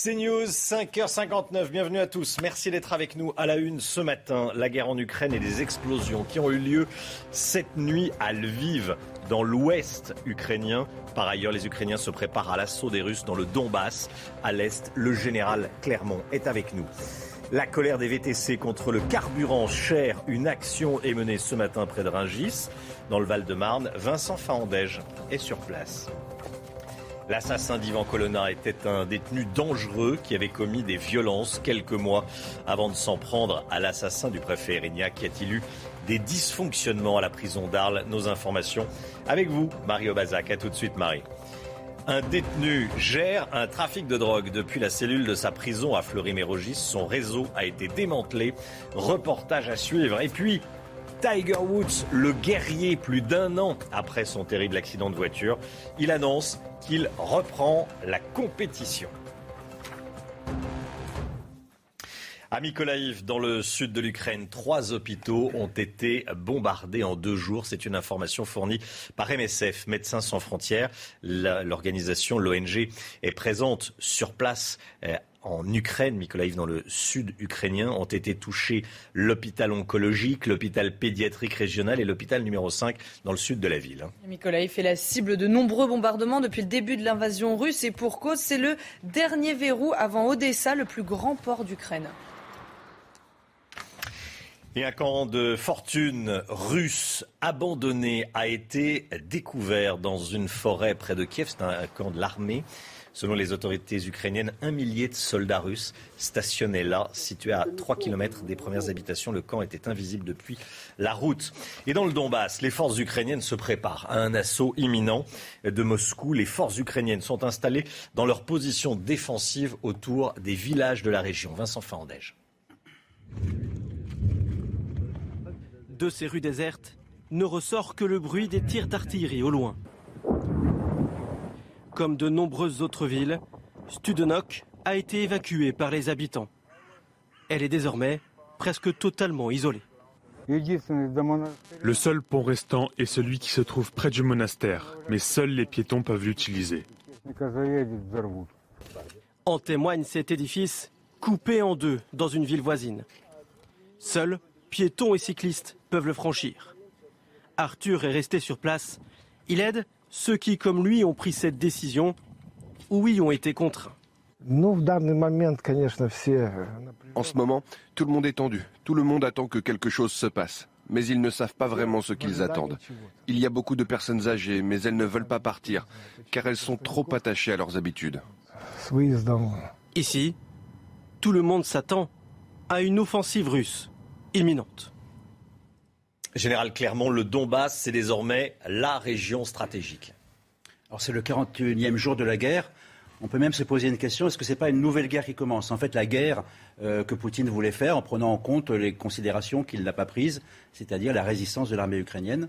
CNews, 5h59, bienvenue à tous. Merci d'être avec nous à la une ce matin. La guerre en Ukraine et des explosions qui ont eu lieu cette nuit à Lviv, dans l'ouest ukrainien. Par ailleurs, les Ukrainiens se préparent à l'assaut des Russes dans le Donbass. À l'est, le général Clermont est avec nous. La colère des VTC contre le carburant cher. Une action est menée ce matin près de Ringis, dans le Val-de-Marne. Vincent Fahandège est sur place. L'assassin d'Ivan Colonna était un détenu dangereux qui avait commis des violences quelques mois avant de s'en prendre à l'assassin du préfet Erignac. Y a-t-il eu des dysfonctionnements à la prison d'Arles Nos informations avec vous, Mario Bazac. À tout de suite, Marie. Un détenu gère un trafic de drogue depuis la cellule de sa prison à Fleury-Mérogis. Son réseau a été démantelé. Reportage à suivre. Et puis, Tiger Woods, le guerrier, plus d'un an après son terrible accident de voiture, il annonce qu'il reprend la compétition. À Mykolaiv, dans le sud de l'Ukraine, trois hôpitaux ont été bombardés en deux jours. C'est une information fournie par MSF, Médecins sans frontières. L'organisation, l'ONG, est présente sur place euh, en Ukraine, Mykolaiv dans le sud ukrainien, ont été touchés l'hôpital oncologique, l'hôpital pédiatrique régional et l'hôpital numéro 5 dans le sud de la ville. Mykolaiv est la cible de nombreux bombardements depuis le début de l'invasion russe et pour cause, c'est le dernier verrou avant Odessa, le plus grand port d'Ukraine. Et un camp de fortune russe abandonné a été découvert dans une forêt près de Kiev. C'est un camp de l'armée. Selon les autorités ukrainiennes, un millier de soldats russes stationnaient là, situé à 3 km des premières habitations. Le camp était invisible depuis la route. Et dans le Donbass, les forces ukrainiennes se préparent à un assaut imminent de Moscou. Les forces ukrainiennes sont installées dans leur position défensive autour des villages de la région. Vincent Fandège. De ces rues désertes ne ressort que le bruit des tirs d'artillerie au loin. Comme de nombreuses autres villes, Studenok a été évacuée par les habitants. Elle est désormais presque totalement isolée. Le seul pont restant est celui qui se trouve près du monastère, mais seuls les piétons peuvent l'utiliser. En témoigne cet édifice coupé en deux dans une ville voisine. Seuls piétons et cyclistes peuvent le franchir. Arthur est resté sur place. Il aide ceux qui, comme lui, ont pris cette décision ou y ont été contraints. En ce moment, tout le monde est tendu. Tout le monde attend que quelque chose se passe. Mais ils ne savent pas vraiment ce qu'ils attendent. Il y a beaucoup de personnes âgées, mais elles ne veulent pas partir, car elles sont trop attachées à leurs habitudes. Ici, tout le monde s'attend à une offensive russe imminente. Général Clermont, le Donbass, c'est désormais la région stratégique. Alors c'est le 41e jour de la guerre. On peut même se poser une question, est-ce que ce n'est pas une nouvelle guerre qui commence? En fait, la guerre euh, que Poutine voulait faire en prenant en compte les considérations qu'il n'a pas prises, c'est-à-dire la résistance de l'armée ukrainienne.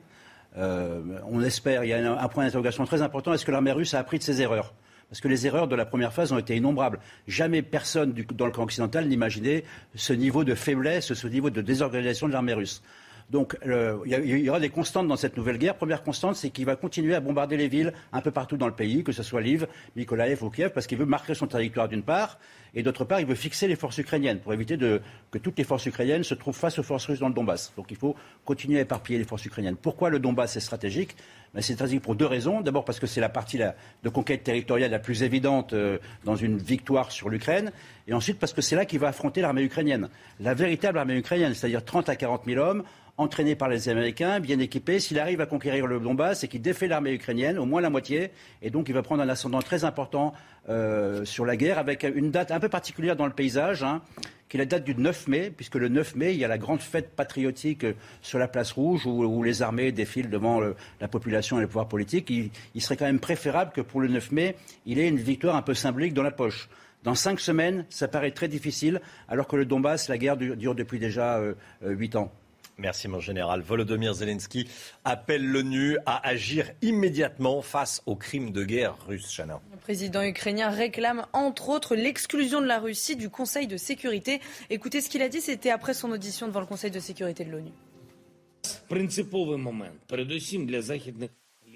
Euh, on espère, il y a un, point d'interrogation très important, est-ce que l'armée russe a appris de ses erreurs? Parce que les erreurs de la première phase ont été innombrables. Jamais personne dans le camp occidental n'imaginait ce niveau de faiblesse, ce niveau de désorganisation de l'armée russe. Donc il y, aura des constantes dans cette nouvelle guerre. Première constante, c'est qu'il va continuer à bombarder les villes un peu partout dans le pays, que ce soit Lviv, Mykolaiv ou Kiev, parce qu'il veut marquer son territoire d'une part, et d'autre part, il veut fixer les forces ukrainiennes pour éviter que toutes les forces ukrainiennes se trouvent face aux forces russes dans le Donbass. Donc il faut continuer à éparpiller les forces ukrainiennes. Pourquoi le Donbass est stratégique? Ben, C'est stratégique pour deux raisons. D'abord parce que c'est la partie de conquête territoriale la plus évidente euh, dans une victoire sur l'Ukraine. Et ensuite parce que c'est là qu'il va affronter l'armée ukrainienne. La véritable armée ukrainienne, c'est-à-dire 30 à 40 000 hommes entraîné par les Américains, bien équipé. S'il arrive à conquérir le Donbass, c'est qu'il défait l'armée ukrainienne, au moins la moitié, et donc il va prendre un ascendant très important euh, sur la guerre, avec une date un peu particulière dans le paysage. Hein, qui est la date du 9 mai, puisque le 9 mai, il y a la grande fête patriotique sur la place rouge où, les armées défilent devant la population et les pouvoirs politiques. Il, serait quand même préférable que pour le 9 mai, il ait une victoire un peu symbolique dans la poche. Dans cinq semaines, ça paraît très difficile, alors que le Donbass, la guerre dure depuis déjà huit ans. Merci mon général. Volodymyr Zelensky appelle l'ONU à agir immédiatement face aux crimes de guerre russes. Chana. Le président ukrainien réclame entre autres l'exclusion de la Russie du Conseil de sécurité. Écoutez ce qu'il a dit, c'était après son audition devant le Conseil de sécurité de l'ONU.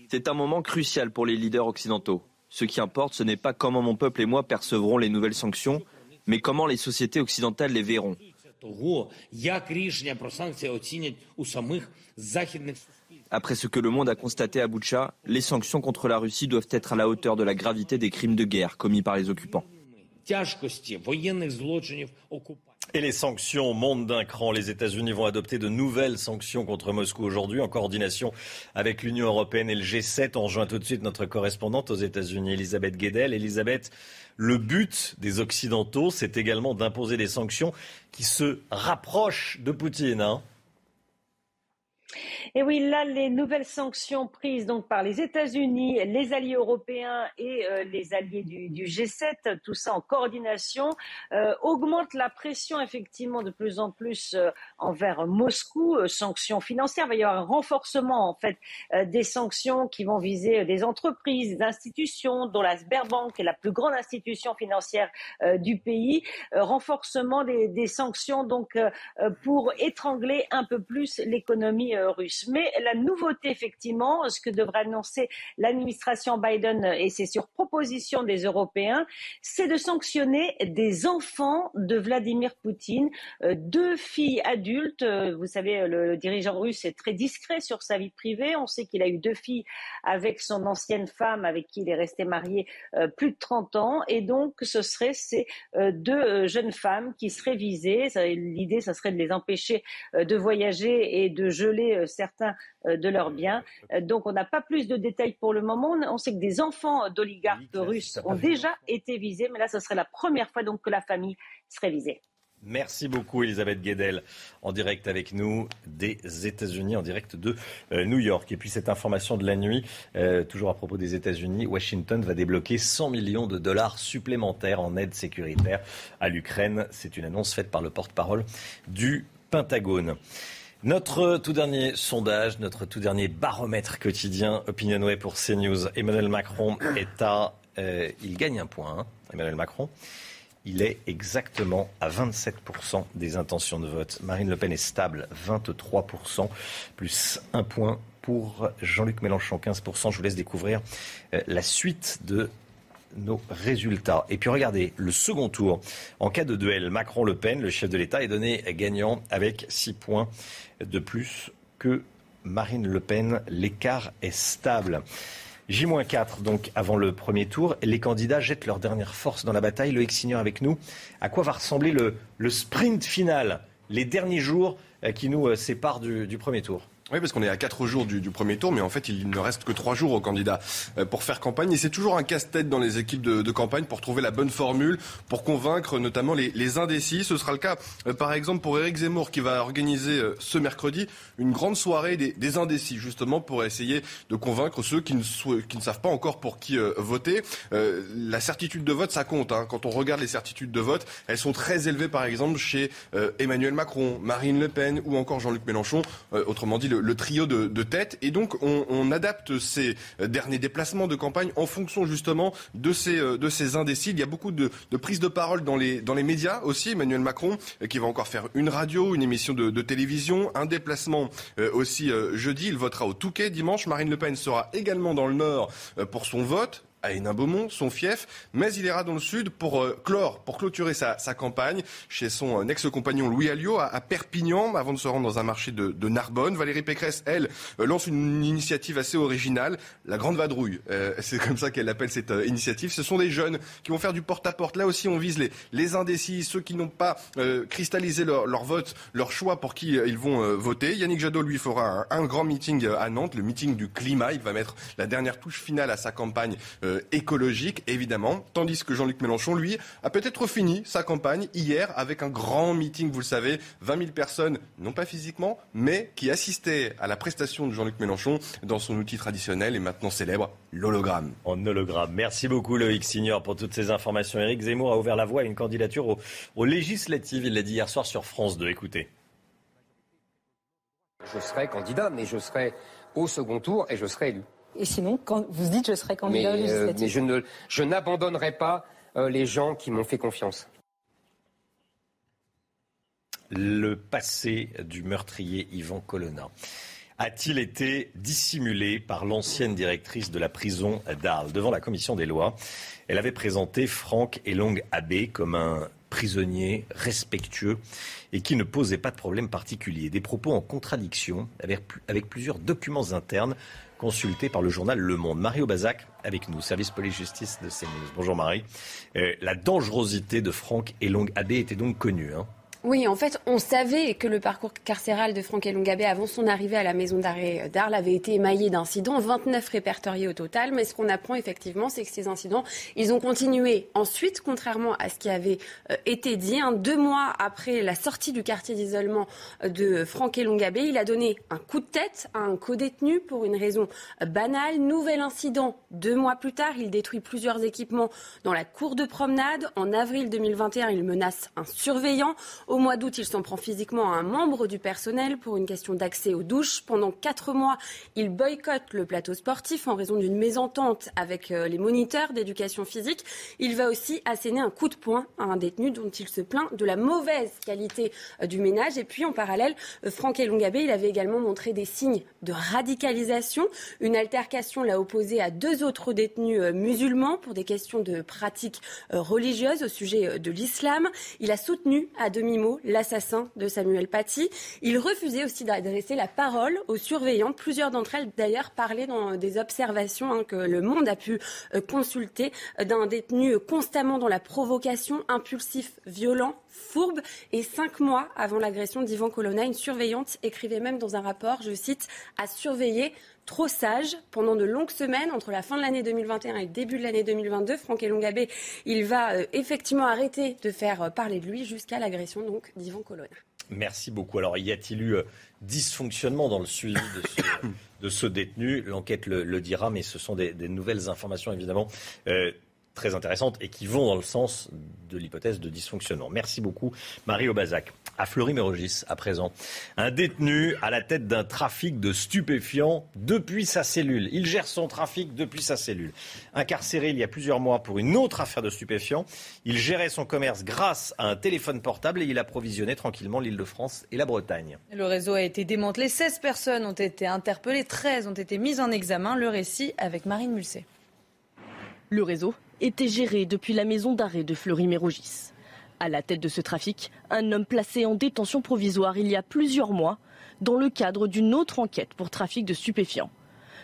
C'est un moment crucial pour les leaders occidentaux. Ce qui importe, ce n'est pas comment mon peuple et moi percevrons les nouvelles sanctions, mais comment les sociétés occidentales les verront. Après ce que le monde a constaté à Boutcha, les sanctions contre la Russie doivent être à la hauteur de la gravité des crimes de guerre commis par les occupants. Et les sanctions montent d'un cran. Les États-Unis vont adopter de nouvelles sanctions contre Moscou aujourd'hui en coordination avec l'Union européenne et le G7. On rejoint tout de suite notre correspondante aux États-Unis, Elisabeth Guedel. Elisabeth, le but des Occidentaux, c'est également d'imposer des sanctions qui se rapprochent de Poutine. Hein. Et oui, là, les nouvelles sanctions prises donc par les États-Unis, les alliés européens et euh, les alliés du, G7, tout ça en coordination, euh, augmentent la pression effectivement de plus en plus euh, envers Moscou. sanctions financières, il va y avoir un renforcement en fait des sanctions qui vont viser des entreprises, des institutions, dont la Sberbank est la plus grande institution financière du pays. renforcement des, des, sanctions donc pour étrangler un peu plus l'économie Mais la nouveauté, effectivement, ce que devrait annoncer l'administration Biden, et c'est sur proposition des Européens, c'est de sanctionner des enfants de Vladimir Poutine, euh, deux filles adultes. Euh, vous savez, le dirigeant russe est très discret sur sa vie privée. On sait qu'il a eu deux filles avec son ancienne femme, avec qui il est resté marié euh, plus de 30 ans. Et donc, ce seraient ces deux jeunes femmes qui seraient visées. L'idée, ça serait de les empêcher de voyager et de geler certains euh, de leurs biens. Euh, donc on n'a pas plus de détails pour le moment. On sait que des enfants d'oligarques russes ont déjà été visés, mais là ce serait la première fois donc que la famille serait visée. Merci beaucoup Elisabeth Guedel en direct avec nous des États-Unis, en direct de euh, New York. Et puis cette information de la nuit, toujours à propos des États-Unis, Washington va débloquer 100 millions de dollars supplémentaires en aide sécuritaire à l'Ukraine. C'est une annonce faite par le porte-parole du Pentagone. Notre tout dernier sondage, notre tout dernier baromètre quotidien Opinionway pour CNews. Emmanuel Macron est à... Euh, il gagne un point, hein, Emmanuel Macron. Il est exactement à 27% des intentions de vote. Marine Le Pen est stable, 23%, plus un point pour Jean-Luc Mélenchon, 15%. Je vous laisse découvrir euh, la suite de nos résultats. Et puis regardez, le second tour, en cas de duel Macron-Le Pen, le chef de l'État est donné gagnant avec 6 points de plus que Marine Le Pen. L'écart est stable. J-4, donc avant le premier tour, les candidats jettent leur dernière force dans la bataille. Le Signor avec nous. À quoi va ressembler le, le sprint final, les derniers jours euh, qui nous euh, séparent du premier tour? Oui, parce qu'on est à quatre jours du, premier tour, mais en fait, il ne reste que trois jours aux candidats euh, pour faire campagne. Et c'est toujours un casse-tête dans les équipes de, campagne pour trouver la bonne formule, pour convaincre notamment les, indécis. Ce sera le cas, euh, par exemple, pour Éric Zemmour, qui va organiser euh, ce mercredi une grande soirée des, indécis, justement, pour essayer de convaincre ceux qui ne, savent pas encore pour qui voter. la certitude de vote, ça compte. Hein. Quand on regarde les certitudes de vote, elles sont très élevées, par exemple, chez Emmanuel Macron, Marine Le Pen ou encore Jean-Luc Mélenchon. autrement dit, le, le trio de, de tête. Et donc, on, adapte ces derniers déplacements de campagne en fonction justement de ces, euh, de ces indécis. Il y a beaucoup de, de prises de parole dans les, dans les médias aussi. Emmanuel Macron, euh, qui va encore faire une radio, une émission de, de télévision, un déplacement euh, aussi jeudi. Il votera au Touquet dimanche. Marine Le Pen sera également dans le Nord pour son vote à Hénin-Beaumont, son fief, mais il ira dans le sud pour euh, clore, pour clôturer sa, campagne chez son euh, ex-compagnon Louis Alliot à, Perpignan, avant de se rendre dans un marché de, Narbonne. Valérie Pécresse, elle, euh, lance une initiative assez originale, la Grande Vadrouille. c'est comme ça qu'elle appelle cette initiative. Ce sont des jeunes qui vont faire du porte-à-porte. Là aussi, on vise les, les indécis, ceux qui n'ont pas cristallisé leur, vote, leur choix pour qui ils vont voter. Yannick Jadot, lui, fera un, grand meeting à Nantes, le meeting du climat. Il va mettre la dernière touche finale à sa campagne écologique, évidemment. Tandis que Jean-Luc Mélenchon, lui, a peut-être fini sa campagne hier avec un grand meeting, vous le savez, 20 000 personnes, non pas physiquement, mais qui assistaient à la prestation de Jean-Luc Mélenchon dans son outil traditionnel et maintenant célèbre, l'hologramme. En hologramme. Merci beaucoup Loïc Signor pour toutes ces informations. Éric Zemmour a ouvert la voie à une candidature aux, aux législatives. Il l'a dit hier soir sur France 2. Écoutez. Je serai candidat, mais je serai au second tour et je serai élu. Et sinon, quand vous dites je serai candidat mais, législatif. Euh, mais je ne, je n'abandonnerai pas euh, les gens qui m'ont fait confiance. Le passé du meurtrier Yvan Colonna a-t-il été dissimulé par l'ancienne directrice de la prison d'Arles Devant la commission des lois, elle avait présenté Franck Elong Abbé comme un prisonnier respectueux et qui ne posait pas de problème particulier. Des propos en contradiction avec, avec plusieurs documents internes consultés par le journal Le Monde. Mario Bazac avec nous, service police-justice de CNews. Bonjour Marie. Euh, la dangerosité de Franck Elong Abbé était donc connue. Hein oui, en fait, on savait que le parcours carcéral de Franck Elongabé avant son arrivée à la maison d'arrêt d'Arles avait été émaillé d'incidents, 29 répertoriés au total. Mais ce qu'on apprend effectivement, c'est que ces incidents, ils ont continué ensuite, contrairement à ce qui avait euh, été dit. Hein, deux mois après la sortie du quartier d'isolement euh, de Franck Elongabé, il a donné un coup de tête à un co-détenu pour une raison euh, banale. Nouvel incident, deux mois plus tard, il détruit plusieurs équipements dans la cour de promenade. En avril 2021, il menace un surveillant. Au mois d'août, il s'en prend physiquement à un membre du personnel pour une question d'accès aux douches. Pendant quatre mois, il boycotte le plateau sportif en raison d'une mésentente avec euh, les moniteurs d'éducation physique. Il va aussi asséner un coup de poing à un détenu dont il se plaint de la mauvaise qualité euh, du ménage. Et puis, en parallèle, euh, Franck Elongabé, il avait également montré des signes de radicalisation. Une altercation l'a opposé à deux autres détenus musulmans pour des questions de pratiques religieuses au sujet de l'islam. Il a soutenu à demi l'assassin de Samuel Paty. Il refusait aussi d'adresser la parole aux surveillants. Plusieurs d'entre elles, d'ailleurs, parlaient dans des observations hein, que le monde a pu euh, consulter euh, d'un détenu constamment dans la provocation, impulsif, violent, fourbe. Et cinq mois avant l'agression d'Ivan Colonna, une surveillante écrivait même dans un rapport, je cite, à surveiller trop sage pendant de longues semaines entre la fin de l'année 2021 et le début de l'année 2022. Franck Elongabé, il va euh, effectivement arrêter de faire euh, parler de lui jusqu'à l'agression donc d'Ivan Colonna. Merci beaucoup. Alors, y a-t-il eu euh, dysfonctionnement dans le suivi de ce, détenu? L'enquête le, dira, mais ce sont des, nouvelles informations évidemment très intéressantes et qui vont dans le sens de l'hypothèse de dysfonctionnement. Merci beaucoup, Marie Aubazac. À Fleury-Mérogis, à présent, un détenu à la tête d'un trafic de stupéfiants depuis sa cellule. Il gère son trafic depuis sa cellule. Incarcéré il y a plusieurs mois pour une autre affaire de stupéfiants, il gérait son commerce grâce à un téléphone portable et il approvisionnait tranquillement l'île de France et la Bretagne. Le réseau a été démantelé. 16 personnes ont été interpellées, 13 ont été mises en examen. Le récit avec Marine Mulset. Le réseau était géré depuis la maison d'arrêt de Fleury-Mérogis. À la tête de ce trafic, un homme placé en détention provisoire il y a plusieurs mois dans le cadre d'une autre enquête pour trafic de stupéfiants.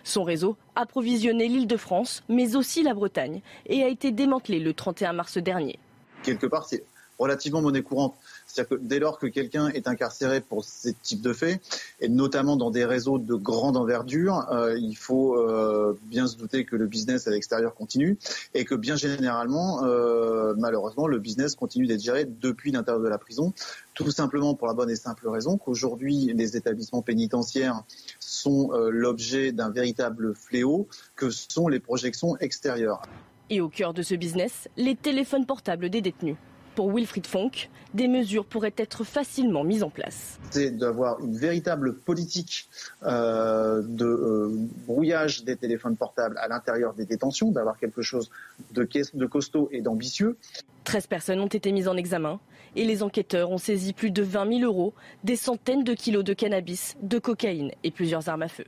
Son réseau approvisionnait l'île de France, mais aussi la Bretagne, et a été démantelé le 31 mars dernier. Quelque part, c'est relativement monnaie courante. C'est-à-dire que dès lors que quelqu'un est incarcéré pour ce type de faits, et notamment dans des réseaux de grande envergure, euh, il faut euh, bien se douter que le business à l'extérieur continue et que bien généralement, euh, malheureusement, le business continue d'être géré depuis l'intérieur de la prison, tout simplement pour la bonne et simple raison qu'aujourd'hui, les établissements pénitentiaires sont l'objet d'un véritable fléau que sont les projections extérieures. Et au cœur de ce business, les téléphones portables des détenus pour Wilfried Fonck, des mesures pourraient être facilement mises en place. C'est d'avoir une véritable politique euh, de euh, brouillage des téléphones portables à l'intérieur des détentions, d'avoir quelque chose de, de costaud et d'ambitieux. 13 personnes ont été mises en examen et les enquêteurs ont saisi plus de 20 000 euros, des centaines de kilos de cannabis, de cocaïne et plusieurs armes à feu.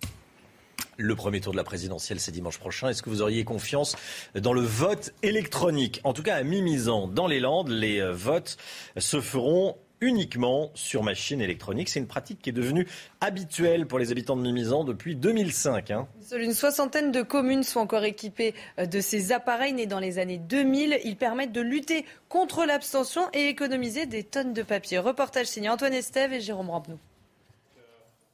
Le premier tour de la présidentielle, c'est dimanche prochain. Est-ce que vous auriez confiance dans le vote électronique? En tout cas, à Mimizan, dans les Landes, les euh, votes se feront uniquement sur machine électronique. C'est une pratique qui est devenue habituelle pour les habitants de Mimizan depuis 2005. Hein. Seule une soixantaine de communes sont encore équipées euh, de ces appareils nés dans les années 2000. Ils permettent de lutter contre l'abstention et économiser des tonnes de papier. Reportage signé Antoine Estève et Jérôme Rampenou.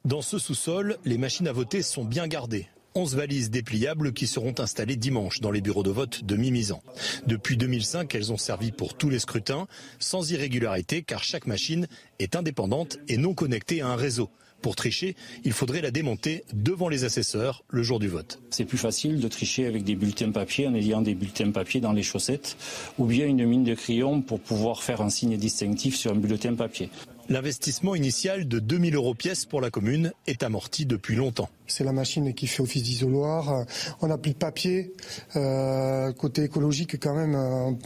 Dans ce sous-sol, les machines à voter sont bien gardées. 11 valises dépliables qui seront installées dimanche dans les bureaux de vote de Mimizan. Depuis 2005, elles ont servi pour tous les scrutins, sans irrégularité car chaque machine est indépendante et non connectée à un réseau. Pour tricher, il faudrait la démonter devant les assesseurs le jour du vote. C'est plus facile de tricher avec des bulletins papier en ayant des bulletins papier dans les chaussettes ou bien une mine de crayon pour pouvoir faire un signe distinctif sur un bulletin papier. L'investissement initial de 2000 euros pièce pour la commune est amorti depuis longtemps. C'est la machine qui fait office d'isoloir. On n'a plus de papier. Euh, côté écologique, quand même,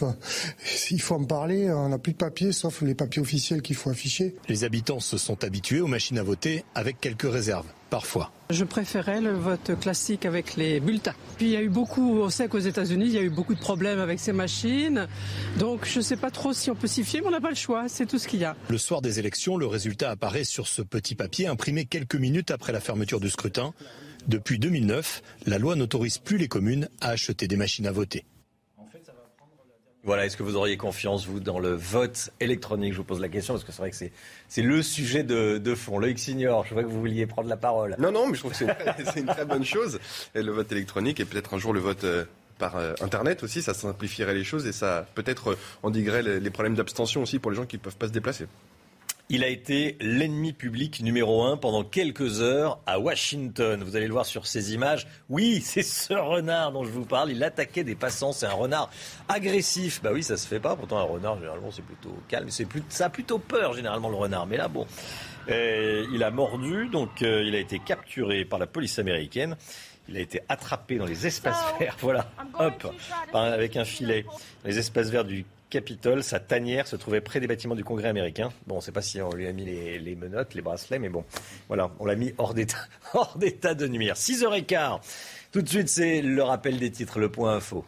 il faut en parler. On n'a plus de papier, sauf les papiers officiels qu'il faut afficher. Les habitants se sont habitués aux machines à voter avec quelques réserves parfois. Je préférais le vote classique avec les bulletins. Puis il y a eu beaucoup, on sait qu'aux États-Unis, il y a eu beaucoup de problèmes avec ces machines. Donc je ne sais pas trop si on peut s'y fier, mais on n'a pas le choix, c'est tout ce qu'il y a. Le soir des élections, le résultat apparaît sur ce petit papier imprimé quelques minutes après la fermeture du scrutin. Depuis 2009, la loi n'autorise plus les communes à acheter des machines à voter. Voilà, est-ce que vous auriez confiance, vous, dans le vote électronique? Je vous pose la question parce que c'est vrai que c'est, le sujet de, fond. Loïc Signor, je vois que vous vouliez prendre la parole. Non, non, mais je trouve que c'est une, très, bonne chose, le vote électronique, et peut-être un jour le vote euh, par euh, Internet aussi, ça simplifierait les choses et ça peut-être euh, endiguerait les problèmes d'abstention aussi pour les gens qui ne peuvent pas se déplacer. Il a été l'ennemi public numéro un pendant quelques heures à Washington. Vous allez le voir sur ces images. Oui, c'est ce renard dont je vous parle. Il attaquait des passants. C'est un renard agressif. Bah oui, ça se fait pas. Pourtant, un renard, généralement, c'est plutôt calme. C'est plus, ça a plutôt peur, généralement, le renard. Mais là, bon. il a mordu, donc euh, il a été capturé par la police américaine. Il a été attrapé dans les espaces verts, voilà, hop, avec un filet, les espaces verts du Capitole. Sa tanière se trouvait près des bâtiments du Congrès américain. Bon, on ne sait pas si on lui a mis les, menottes, les bracelets, mais bon, voilà, on l'a mis hors d'état, hors d'état de nuire. 6h15. Tout de suite, c'est le rappel des titres, le point info.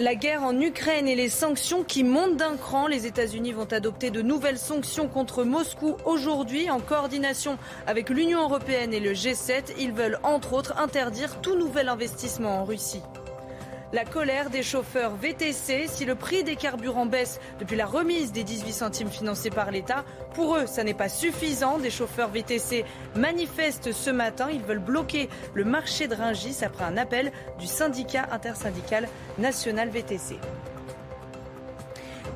La guerre en Ukraine et les sanctions qui montent d'un cran. Les États-Unis vont adopter de nouvelles sanctions contre Moscou aujourd'hui en coordination avec l'Union européenne et le G7. Ils veulent entre autres interdire tout nouvel investissement en Russie. La colère des chauffeurs VTC, si le prix des carburants baisse depuis la remise des 18 centimes financés par l'État, pour eux, ça n'est pas suffisant. Des chauffeurs VTC manifestent ce matin. Ils veulent bloquer le marché de Ringis après un appel du syndicat intersyndical national VTC.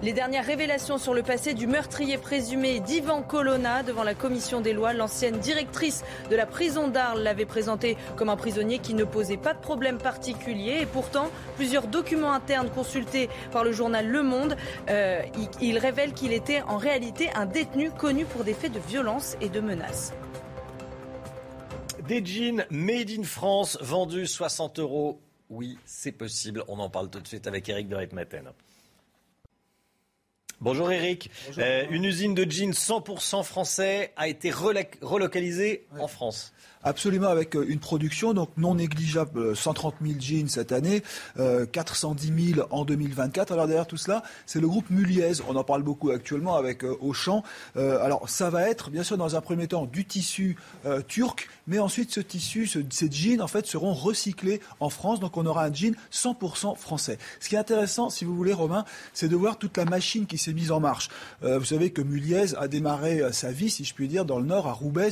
Les dernières révélations sur le passé du meurtrier présumé d'Ivan Colonna devant la commission des lois, l'ancienne directrice de la prison d'Arles l'avait présenté comme un prisonnier qui ne posait pas de problème particulier. Et pourtant, plusieurs documents internes consultés par le journal Le Monde, euh, il révèlent qu'il était en réalité un détenu connu pour des faits de violence et de menaces. Des jeans made in France vendus 60 euros. Oui, c'est possible. On en parle tout de suite avec Eric de Ritmaten. Bonjour Eric. Euh, une usine de jeans 100% français a été relocalisée en France. Absolument, avec euh, une production donc non négligeable, 130 euh, 000 jeans cette année, 410 euh, 000 en 2024. Alors derrière tout cela, c'est le groupe Muliez. On en parle beaucoup actuellement avec Auchan. alors ça va être bien sûr dans un premier temps du tissu turc, mais ensuite ce tissu, ces jeans en fait seront recyclés en France. Donc on aura un jean 100% français. Ce qui est intéressant, si vous voulez, Romain, c'est de voir toute la machine qui s'est mise en marche. vous savez que Muliez a démarré sa vie, si je puis dire, dans le Nord, à Roubaix.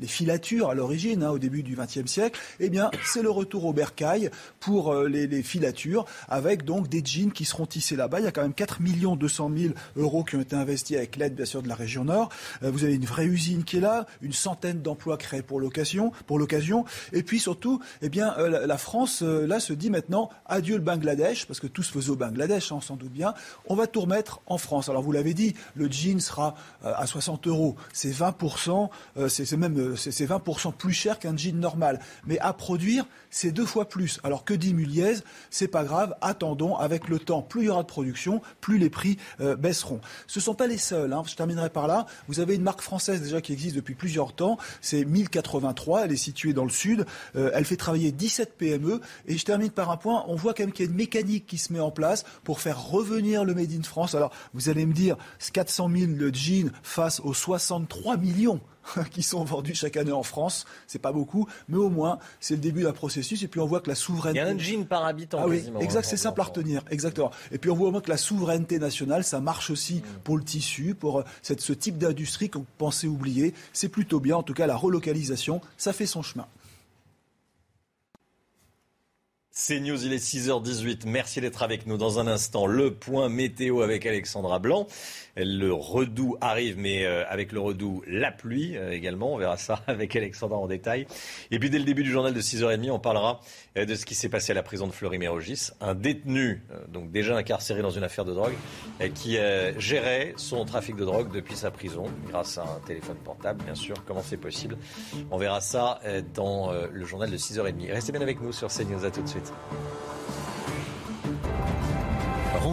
Les filatures à l'origine Hein, au début du XXe siècle, eh bien, c'est le retour au bercail pour euh, les, filatures, avec donc des jeans qui seront tissés là-bas. Il y a quand même 4 200 000 euros qui ont été investis avec l'aide, bien sûr, de la région Nord. Euh, vous avez une vraie usine qui est là, une centaine d'emplois créés pour l'occasion, pour l'occasion. Et puis surtout, eh bien, euh, la France, là, se dit maintenant adieu le Bangladesh, parce que tout se faisait au Bangladesh, hein, on s'en doute bien. On va tout remettre en France. Alors, vous l'avez dit, le jean sera à 60 euros. C'est 20%, c'est même, c'est 20% plus cher qu'un jean normal. Mais à produire, c'est deux fois plus. Alors que dit Muliez C'est pas grave, attendons, avec le temps, plus il y aura de production, plus les prix euh, baisseront. Ce ne sont pas les seuls, hein. je terminerai par là. Vous avez une marque française déjà qui existe depuis plusieurs temps, c'est 1083, elle est située dans le sud, euh, elle fait travailler 17 PME, et je termine par un point, on voit quand même qu'il y a une mécanique qui se met en place pour faire revenir le Made in France. Alors vous allez me dire, 400 000 de jeans face aux 63 millions qui sont vendus chaque année en France. C'est pas beaucoup, mais au moins, c'est le début d'un processus. Et puis on voit que la souveraineté. Il y a un jean par habitant. Ah oui, quasiment, exact, hein, c'est simple à retenir, exactement. Et puis on voit au moins que la souveraineté nationale, ça marche aussi Mm. pour le tissu, pour euh, cette, ce type d'industrie qu'on pensait oublier. C'est plutôt bien, en tout cas, la relocalisation, ça fait son chemin. C'est News, il est 6h18. Merci d'être avec nous. Dans un instant, le point météo avec Alexandra Blanc. Le redout arrive, mais euh, avec le redout, la pluie euh, également. On verra ça avec Alexandra en détail. Et puis dès le début du journal de 6h30, on parlera euh, de ce qui s'est passé à la prison de Fleury-Mérogis. Un détenu, donc déjà incarcéré dans une affaire de drogue, qui gérait son trafic de drogue depuis sa prison, grâce à un téléphone portable, bien sûr. Comment c'est possible? On verra ça dans le journal de 6h30. Restez bien avec nous sur CNews. À tout de suite.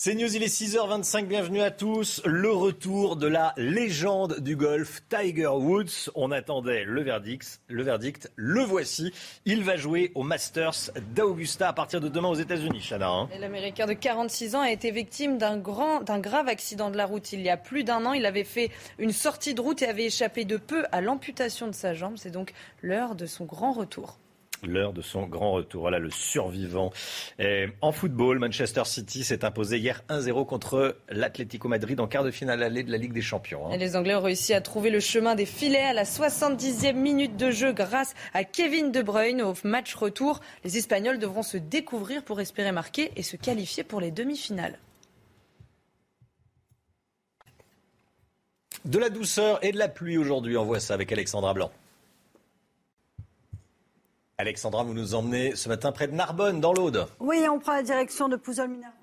C'est News, il est 6h25, bienvenue à tous. Le retour de la légende du golf, Tiger Woods. On attendait le verdict, le verdict, le voici. Il va jouer au Masters d'Augusta à partir de demain aux États-Unis, Chana. hein. L'Américain de 46 ans a été victime d'un grave accident de la route il y a plus d'un an. Il avait fait une sortie de route et avait échappé de peu à l'amputation de sa jambe. C'est donc l'heure de son grand retour. L'heure de son grand retour. Voilà le survivant. Et en football, Manchester City s'est imposé hier 1-0 contre l'Atlético Madrid en quart de finale allée de la Ligue des Champions. hein. Et les Anglais ont réussi à trouver le chemin des filets à la 70e minute de jeu grâce à Kevin De Bruyne au match retour. Les Espagnols devront se découvrir pour espérer marquer et se qualifier pour les demi-finales. De la douceur et de la pluie aujourd'hui, on voit ça avec Alexandra Blanc. Alexandra, vous nous emmenez ce matin près de Narbonne, dans l'Aude. Oui, on prend la direction de Pouzol-Minervois avec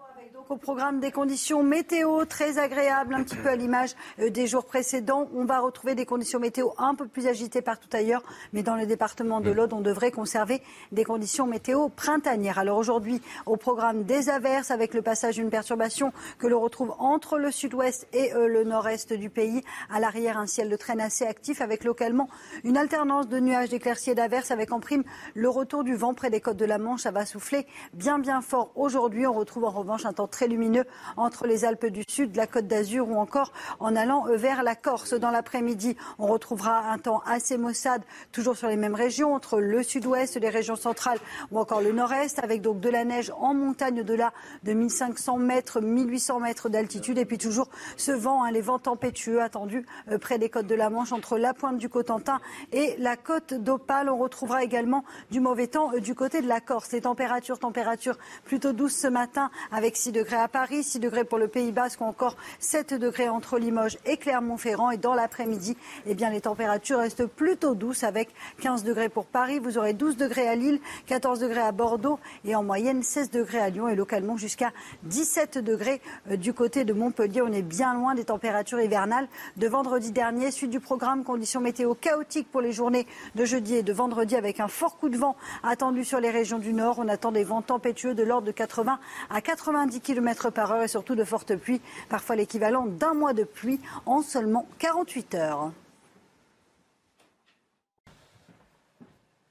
donc au programme des conditions météo très agréables, un petit peu à l'image euh, des jours précédents. On va retrouver des conditions météo un peu plus agitées partout ailleurs, mais dans le département de l'Aude, on devrait conserver des conditions météo printanières. Alors aujourd'hui, au programme des averses avec le passage d'une perturbation que l'on retrouve entre le sud-ouest et euh, le nord-est du pays. À l'arrière, un ciel de traîne assez actif avec localement une alternance de nuages, d'éclaircies et d'averses avec en prime le retour du vent près des côtes de la Manche. Ça va souffler bien bien fort aujourd'hui. On retrouve en revanche un temps très lumineux entre les Alpes du Sud, la Côte d'Azur ou encore en allant euh, vers la Corse. Dans l'après-midi, on retrouvera un temps assez maussade, toujours sur les mêmes régions, entre le sud-ouest, les régions centrales ou encore le nord-est, avec donc de la neige en montagne au-delà de 1500 mètres, 1800 mètres d'altitude. Et puis toujours ce vent, hein, les vents tempétueux attendus euh, près des côtes de la Manche, entre la pointe du Cotentin et la côte d'Opale. On retrouvera également du mauvais temps euh, du côté de la Corse. Les températures, températures plutôt douces ce matin, avec 6 degrés à Paris, 6 degrés pour le Pays Basque ou encore 7 degrés entre Limoges et Clermont-Ferrand. Et dans l'après-midi, eh bien, les températures restent plutôt douces avec 15 degrés pour Paris. Vous aurez 12 degrés à Lille, 14 degrés à Bordeaux et en moyenne 16 degrés à Lyon et localement jusqu'à 17 degrés euh, du côté de Montpellier. On est bien loin des températures hivernales de vendredi dernier. Suite du programme, conditions météo chaotiques pour les journées de jeudi et de vendredi avec un fort coup de vent attendu sur les régions du nord. On attend des vents tempétueux de l'ordre de 80 à 90 km par heure et surtout de fortes pluies, parfois l'équivalent d'un mois de pluie en seulement 48 heures.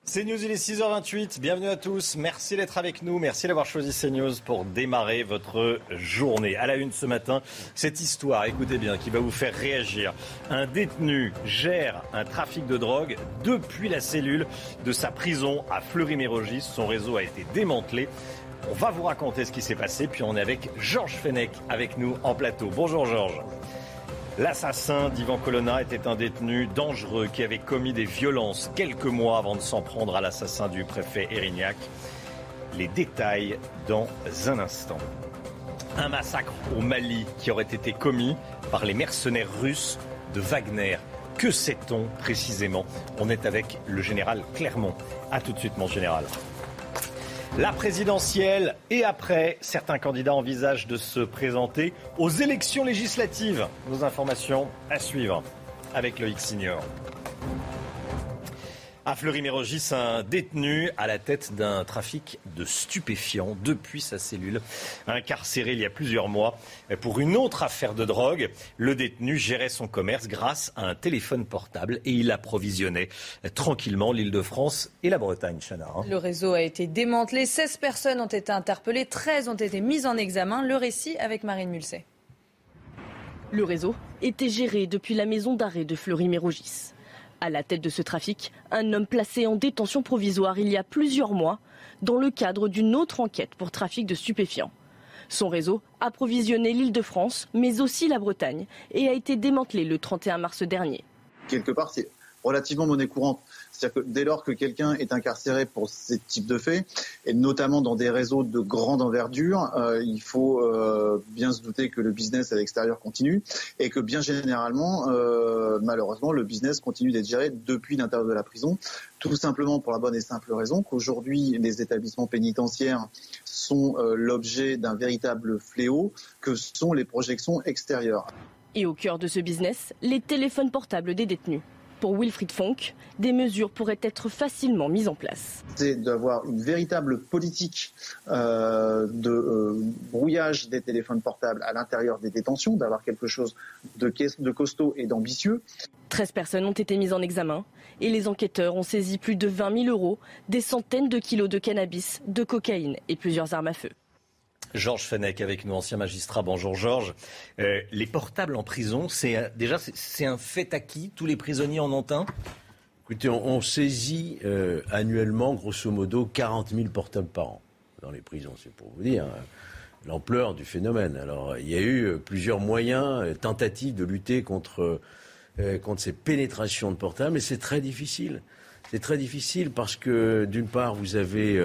CNews, il est 6h28. Bienvenue à tous. Merci d'être avec nous. Merci d'avoir choisi CNews pour démarrer votre journée. À la une ce matin, cette histoire, écoutez bien, qui va vous faire réagir. Un détenu gère un trafic de drogue depuis la cellule de sa prison à Fleury-Mérogis. Son réseau a été démantelé. On va vous raconter ce qui s'est passé. Puis on est avec Georges Fenech avec nous en plateau. Bonjour Georges. L'assassin d'Ivan Colonna était un détenu dangereux qui avait commis des violences quelques mois avant de s'en prendre à l'assassin du préfet Erignac. Les détails dans un instant. Un massacre au Mali qui aurait été commis par les mercenaires russes de Wagner. Que sait-on précisément? On est avec le général Clermont. A tout de suite mon général. La présidentielle et après, certains candidats envisagent de se présenter aux élections législatives. Nos informations à suivre avec Loïc Signor. À Fleury-Mérogis, un détenu à la tête d'un trafic de stupéfiants depuis sa cellule, incarcéré il y a plusieurs mois pour une autre affaire de drogue. Le détenu gérait son commerce grâce à un téléphone portable et il approvisionnait tranquillement l'Île-de-France et la Bretagne. Chana, hein. Le réseau a été démantelé, 16 personnes ont été interpellées, 13 ont été mises en examen. Le récit avec Marine Mulset. Le réseau était géré depuis la maison d'arrêt de Fleury-Mérogis. À la tête de ce trafic, un homme placé en détention provisoire il y a plusieurs mois dans le cadre d'une autre enquête pour trafic de stupéfiants. Son réseau approvisionnait l'île de France, mais aussi la Bretagne, et a été démantelé le 31 mars dernier. Quelque part, c'est relativement monnaie courante. C'est-à-dire que dès lors que quelqu'un est incarcéré pour ce type de faits, et notamment dans des réseaux de grande envergure, euh, il faut euh, bien se douter que le business à l'extérieur continue et que bien généralement, euh, malheureusement, le business continue d'être géré depuis l'intérieur de la prison, tout simplement pour la bonne et simple raison qu'aujourd'hui, les établissements pénitentiaires sont l'objet d'un véritable fléau que sont les projections extérieures. Et au cœur de ce business, les téléphones portables des détenus pour Wilfried Fonck, des mesures pourraient être facilement mises en place. C'est d'avoir une véritable politique euh, de euh, brouillage des téléphones portables à l'intérieur des détentions, d'avoir quelque chose de, de costaud et d'ambitieux. 13 personnes ont été mises en examen et les enquêteurs ont saisi plus de 20 000 euros, des centaines de kilos de cannabis, de cocaïne et plusieurs armes à feu. Georges Fenech avec nous, ancien magistrat. Bonjour Georges. Euh, les portables en prison, c'est déjà c'est un fait acquis? Tous les prisonniers en ont un? Écoutez, on, saisit euh, annuellement, grosso modo, 40 000 portables par an dans les prisons. C'est pour vous dire hein, l'ampleur du phénomène. Alors, il y a eu euh, plusieurs moyens, tentatives de lutter contre contre ces pénétrations de portables, mais c'est très difficile. C'est très difficile parce que d'une part, vous avez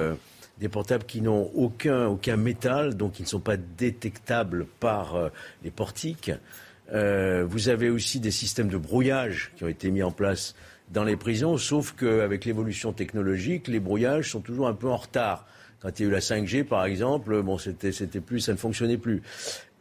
des portables qui n'ont aucun, aucun métal, donc ils ne sont pas détectables par euh, les portiques. Euh, vous avez aussi des systèmes de brouillage qui ont été mis en place dans les prisons, sauf qu'avec l'évolution technologique, les brouillages sont toujours un peu en retard. Quand il y a eu la 5G, par exemple, bon, c'était, c'était plus, ça ne fonctionnait plus.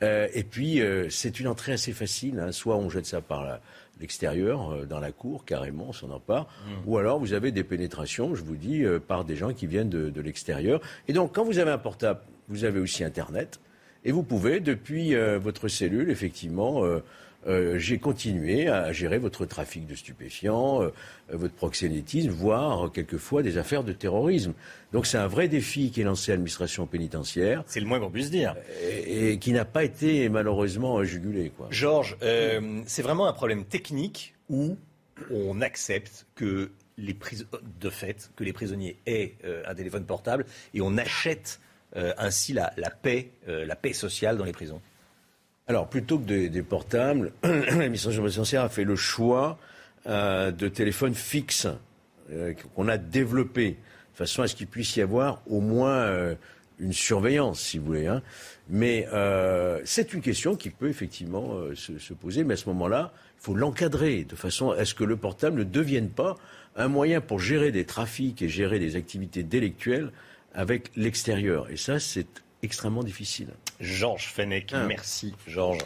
Euh, et puis, c'est une entrée assez facile. Hein. Soit on jette ça par la, l'extérieur, euh, dans la cour, carrément, on s'en empare. Mmh. Ou alors vous avez des pénétrations, je vous dis, euh, par des gens qui viennent de, l'extérieur. Et donc, quand vous avez un portable, vous avez aussi Internet. Et vous pouvez, depuis euh, votre cellule, effectivement, j'ai continué à gérer votre trafic de stupéfiants, votre proxénétisme, voire quelquefois des affaires de terrorisme. Donc c'est un vrai défi qui est lancé à l'administration pénitentiaire. C'est le moins qu'on puisse dire. Et, qui n'a pas été malheureusement jugulé. Quoi. Georges, c'est vraiment un problème technique où on accepte que les de fait que les prisonniers aient un téléphone portable et on achète ainsi la, paix, la paix sociale dans les prisons. Alors, plutôt que des, portables, l'administration pénitentiaire a fait le choix euh, de téléphones fixes euh, qu'on a développés, de façon à ce qu'il puisse y avoir au moins euh, une surveillance, si vous voulez. Hein? Mais c'est une question qui peut effectivement se, se, poser, mais à ce moment-là, il faut l'encadrer de façon à ce que le portable ne devienne pas un moyen pour gérer des trafics et gérer des activités délictuelles avec l'extérieur? Et ça, c'est extrêmement difficile. Georges Fenech, ah. merci Georges.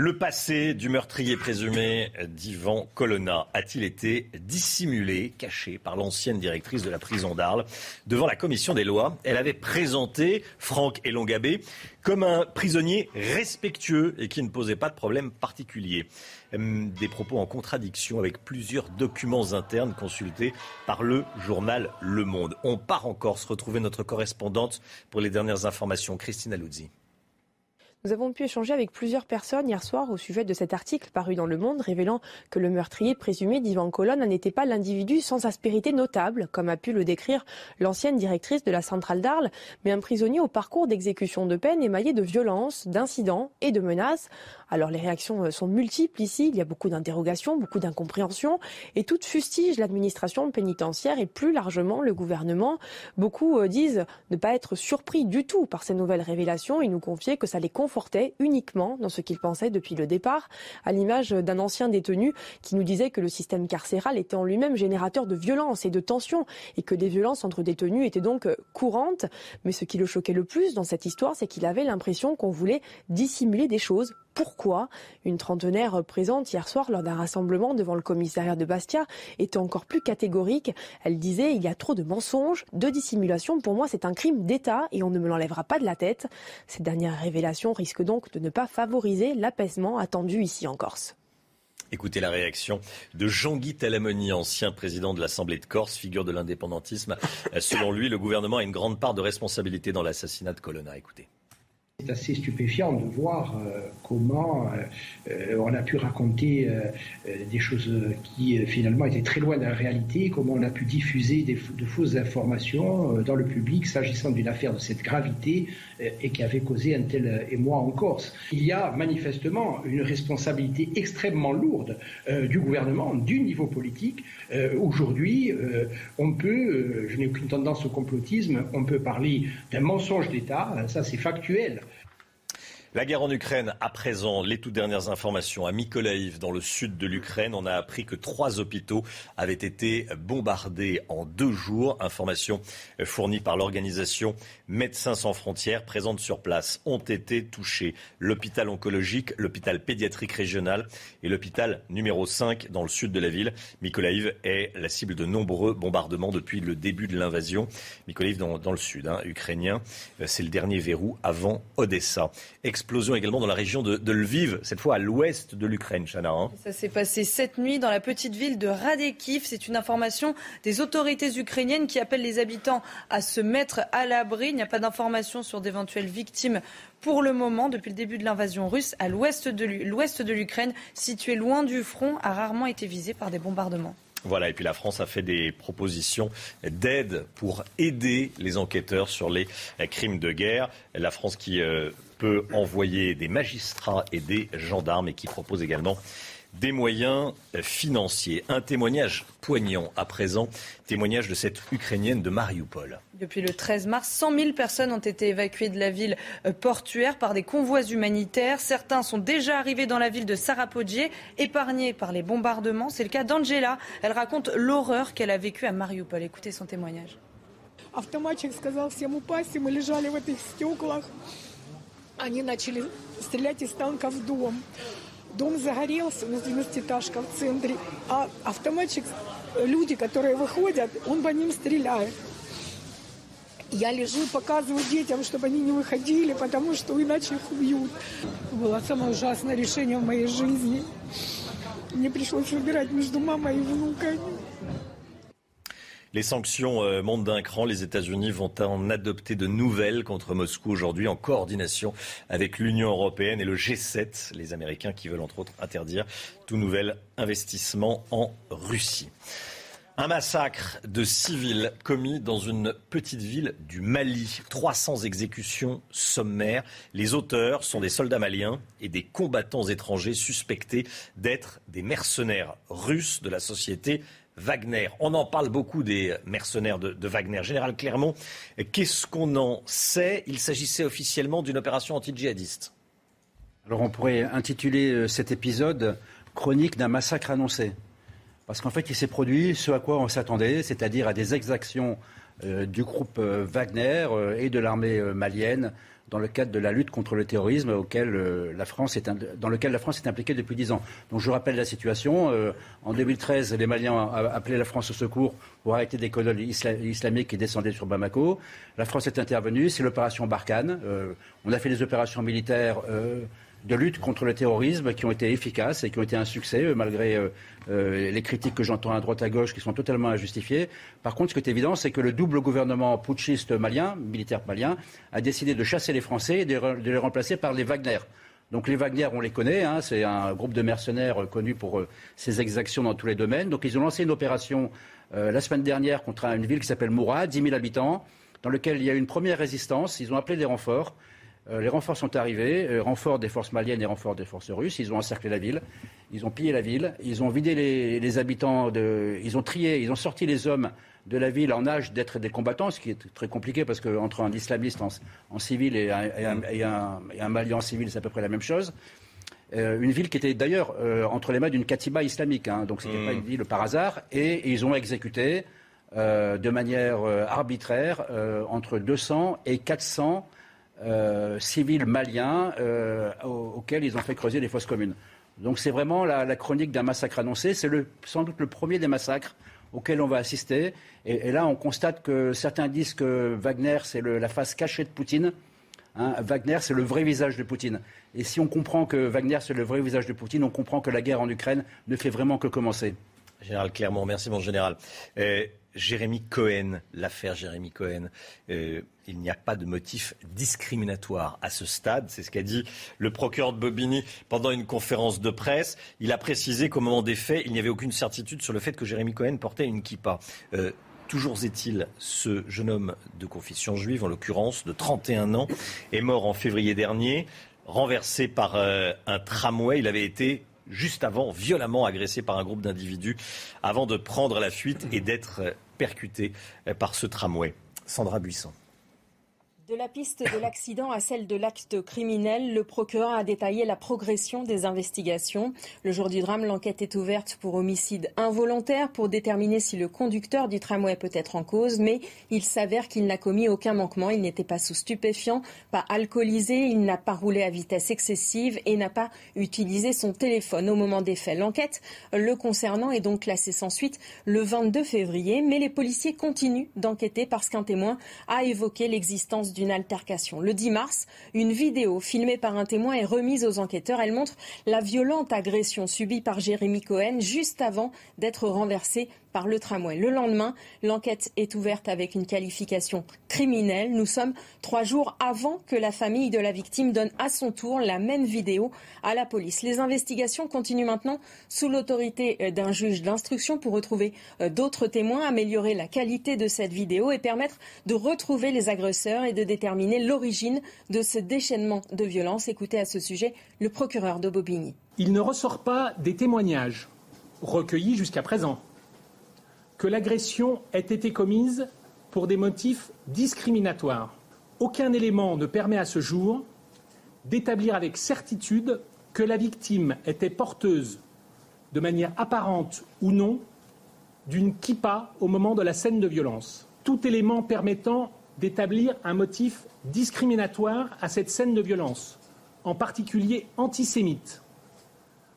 Le passé du meurtrier présumé d'Ivan Colonna a-t-il été dissimulé, caché par l'ancienne directrice de la prison d'Arles devant la commission des lois? Elle avait présenté Franck Elongabé comme un prisonnier respectueux et qui ne posait pas de problème particulier. Hum, des propos en contradiction avec plusieurs documents internes consultés par le journal Le Monde. On part encore se retrouver notre correspondante pour les dernières informations, Christina Luzzi. Nous avons pu échanger avec plusieurs personnes hier soir au sujet de cet article paru dans Le Monde révélant que le meurtrier présumé d'Ivan Colonne n'était pas l'individu sans aspérité notable, comme a pu le décrire l'ancienne directrice de la centrale d'Arles, mais un prisonnier au parcours d'exécution de peine émaillé de violences, d'incidents et de menaces. Alors les réactions euh, sont multiples ici, il y a beaucoup d'interrogations, beaucoup d'incompréhension, et toutes fustigent l'administration pénitentiaire et plus largement le gouvernement. Beaucoup euh, disent ne pas être surpris du tout par ces nouvelles révélations et nous confier que ça les confortait uniquement dans ce qu'ils pensaient depuis le départ, à l'image d'un ancien détenu qui nous disait que le système carcéral était en lui-même générateur de violence et de tensions et que des violences entre détenus étaient donc euh, courantes. Mais ce qui le choquait le plus dans cette histoire, c'est qu'il avait l'impression qu'on voulait dissimuler des choses pourquoi. Une trentenaire présente hier soir lors d'un rassemblement devant le commissariat de Bastia était encore plus catégorique. Elle disait il y a trop de mensonges, de dissimulation. Pour moi, c'est un crime d'État et on ne me l'enlèvera pas de la tête. Cette dernière révélation risque donc de ne pas favoriser l'apaisement attendu ici en Corse. Écoutez la réaction de Jean-Guy Talamoni, ancien président de l'Assemblée de Corse, figure de l'indépendantisme. Selon lui, le gouvernement a une grande part de responsabilité dans l'assassinat de Colonna. Écoutez. C'est assez stupéfiant de voir euh, comment euh, on a pu raconter euh, des choses qui finalement étaient très loin de la réalité, comment on a pu diffuser de fausses informations dans le public s'agissant d'une affaire de cette gravité et qui avait causé un tel émoi en Corse. Il y a manifestement une responsabilité extrêmement lourde du gouvernement, du niveau politique. Aujourd'hui, on peut, je n'ai aucune tendance au complotisme, on peut parler d'un mensonge d'État, ça c'est factuel. La guerre en Ukraine, à présent, les toutes dernières informations. À Mykolaïv, dans le sud de l'Ukraine, on a appris que trois hôpitaux avaient été bombardés en deux jours. Information fournie par l'organisation Médecins sans frontières présente sur place. Ont été touchés l'hôpital oncologique, l'hôpital pédiatrique régional et l'hôpital numéro 5 dans le sud de la ville. Mykolaïv est la cible de nombreux bombardements depuis le début de l'invasion. Mykolaïv dans, le sud hein, ukrainien, c'est le dernier verrou avant Odessa explosion également dans la région de, Lviv, cette fois à l'ouest de l'Ukraine, Chana. Hein. Ça s'est passé cette nuit dans la petite ville de Radekiv. C'est une information des autorités ukrainiennes qui appellent les habitants à se mettre à l'abri. Il n'y a pas d'informations sur d'éventuelles victimes pour le moment, depuis le début de l'invasion russe, à l'ouest de l'Ukraine, situé loin du front, a rarement été visé par des bombardements. Voilà, et puis la France a fait des propositions d'aide pour aider les enquêteurs sur les crimes de guerre. La France qui euh, peut envoyer des magistrats et des gendarmes et qui propose également des moyens financiers. Un témoignage poignant à présent, témoignage de cette Ukrainienne de Mariupol. Depuis le 13 mars, 100 000 personnes ont été évacuées de la ville euh, portuaire par des convois humanitaires. Certains sont déjà arrivés dans la ville de Sarapodje, épargnés par les bombardements. C'est le cas d'Angela. Elle raconte l'horreur qu'elle a vécue à Mariupol. Écoutez son témoignage. они начали стрелять из танка в дом. Дом загорелся, у нас 12-этажка в центре, а автоматчик, люди, которые выходят, он по ним стреляет. Я лежу, показываю детям, чтобы они не выходили, потому что иначе их убьют. Было самое ужасное решение в моей жизни. Мне пришлось выбирать между мамой и внуками. Les sanctions euh, montent d'un cran. Les États-Unis vont en adopter de nouvelles contre Moscou aujourd'hui en coordination avec l'Union européenne et le G7, les Américains qui veulent entre autres interdire tout nouvel investissement en Russie. Un massacre de civils commis dans une petite ville du Mali. 300 exécutions sommaires. Les auteurs sont des soldats maliens et des combattants étrangers suspectés d'être des mercenaires russes de la société Wagner. On en parle beaucoup des mercenaires de, Wagner. Général Clermont, qu'est-ce qu'on en sait? Il s'agissait officiellement d'une opération anti-djihadiste. Alors on pourrait intituler euh, cet épisode Chronique d'un massacre annoncé. Parce qu'en fait, il s'est produit ce à quoi on s'attendait, c'est-à-dire à des exactions euh, du groupe euh, Wagner et de l'armée malienne dans le cadre de la lutte contre le terrorisme auquel, euh, la France est, dans lequel la France est impliquée depuis dix ans. Donc je rappelle la situation. Euh, en 2013, les Maliens appelaient la France au secours pour arrêter des colonnes islamiques qui descendaient sur Bamako. La France est intervenue. C'est l'opération Barkhane. Euh, on a fait des opérations militaires de lutte contre le terrorisme qui ont été efficaces et qui ont été un succès, euh, malgré euh, euh, les critiques que j'entends à droite à gauche qui sont totalement injustifiées. Par contre, ce qui est évident, c'est que le double gouvernement putschiste malien, militaire malien, a décidé de chasser les Français et de, les remplacer par les Wagner. Donc les Wagner, on les connaît, hein, c'est un groupe de mercenaires connu pour ses exactions dans tous les domaines. Donc ils ont lancé une opération la semaine dernière contre une ville qui s'appelle Moura, 10 000 habitants, dans laquelle il y a eu une première résistance. Ils ont appelé des renforts. Euh, les renforts sont arrivés, euh, renforts des forces maliennes et renforts des forces russes. Ils ont encerclé la ville, ils ont pillé la ville, ils ont vidé les, habitants, ils ont trié, ils ont sorti les hommes de la ville en âge d'être des combattants, ce qui est très compliqué parce qu'entre un islamiste en, civil et un, malien en civil, c'est à peu près la même chose. Euh, une ville qui était d'ailleurs entre les mains d'une katiba islamique, hein, donc ce n'était pas une ville par hasard, et ils ont exécuté de manière arbitraire entre 200 et 400 civils maliens auxquels ils ont fait creuser des fosses communes. Donc c'est vraiment la, chronique d'un massacre annoncé. C'est sans doute le premier des massacres auxquels on va assister. Et, là, on constate que certains disent que Wagner, c'est la face cachée de Poutine. Hein. Wagner, c'est le vrai visage de Poutine. Et si on comprend que Wagner, c'est le vrai visage de Poutine, on comprend que la guerre en Ukraine ne fait vraiment que commencer. Général Clermont, merci mon général. Euh, Jérémy Cohen, l'affaire Jérémy Cohen, euh, il n'y a pas de motif discriminatoire à ce stade. C'est ce qu'a dit le procureur de Bobigny pendant une conférence de presse. Il a précisé qu'au moment des faits, il n'y avait aucune certitude sur le fait que Jérémy Cohen portait une kippa. Euh, toujours est-il, ce jeune homme de confession juive, en l'occurrence de 31 ans, est mort en février dernier, renversé par un tramway. Il avait été juste avant, violemment agressé par un groupe d'individus avant de prendre la fuite et d'être percuté par ce tramway. Sandra Buisson. De la piste de l'accident à celle de l'acte criminel, le procureur a détaillé la progression des investigations. Le jour du drame, l'enquête est ouverte pour homicide involontaire pour déterminer si le conducteur du tramway peut être en cause, mais il s'avère qu'il n'a commis aucun manquement. Il n'était pas sous stupéfiant, pas alcoolisé, il n'a pas roulé à vitesse excessive et n'a pas utilisé son téléphone au moment des faits. L'enquête le concernant est donc classée sans suite le 22 février, mais les policiers continuent d'enquêter parce qu'un témoin a évoqué l'existence d'une altercation. Le 10 mars, une vidéo filmée par un témoin est remise aux enquêteurs. Elle montre la violente agression subie par Jérémy Cohen juste avant d'être renversé le. Le lendemain, l'enquête est ouverte avec une qualification criminelle. Nous sommes trois jours avant que la famille de la victime donne à son tour la même vidéo à la police. Les investigations continuent maintenant sous l'autorité euh, d'un juge d'instruction pour retrouver euh, d'autres témoins, améliorer la qualité de cette vidéo et permettre de retrouver les agresseurs et de déterminer l'origine de ce déchaînement de violence. Écoutez à ce sujet le procureur de Bobigny. Il ne ressort pas des témoignages recueillis jusqu'à présent que l'agression ait été commise pour des motifs discriminatoires. Aucun élément ne permet à ce jour d'établir avec certitude que la victime était porteuse, de manière apparente ou non, d'une kippa au moment de la scène de violence. Tout élément permettant d'établir un motif discriminatoire à cette scène de violence, en particulier antisémite,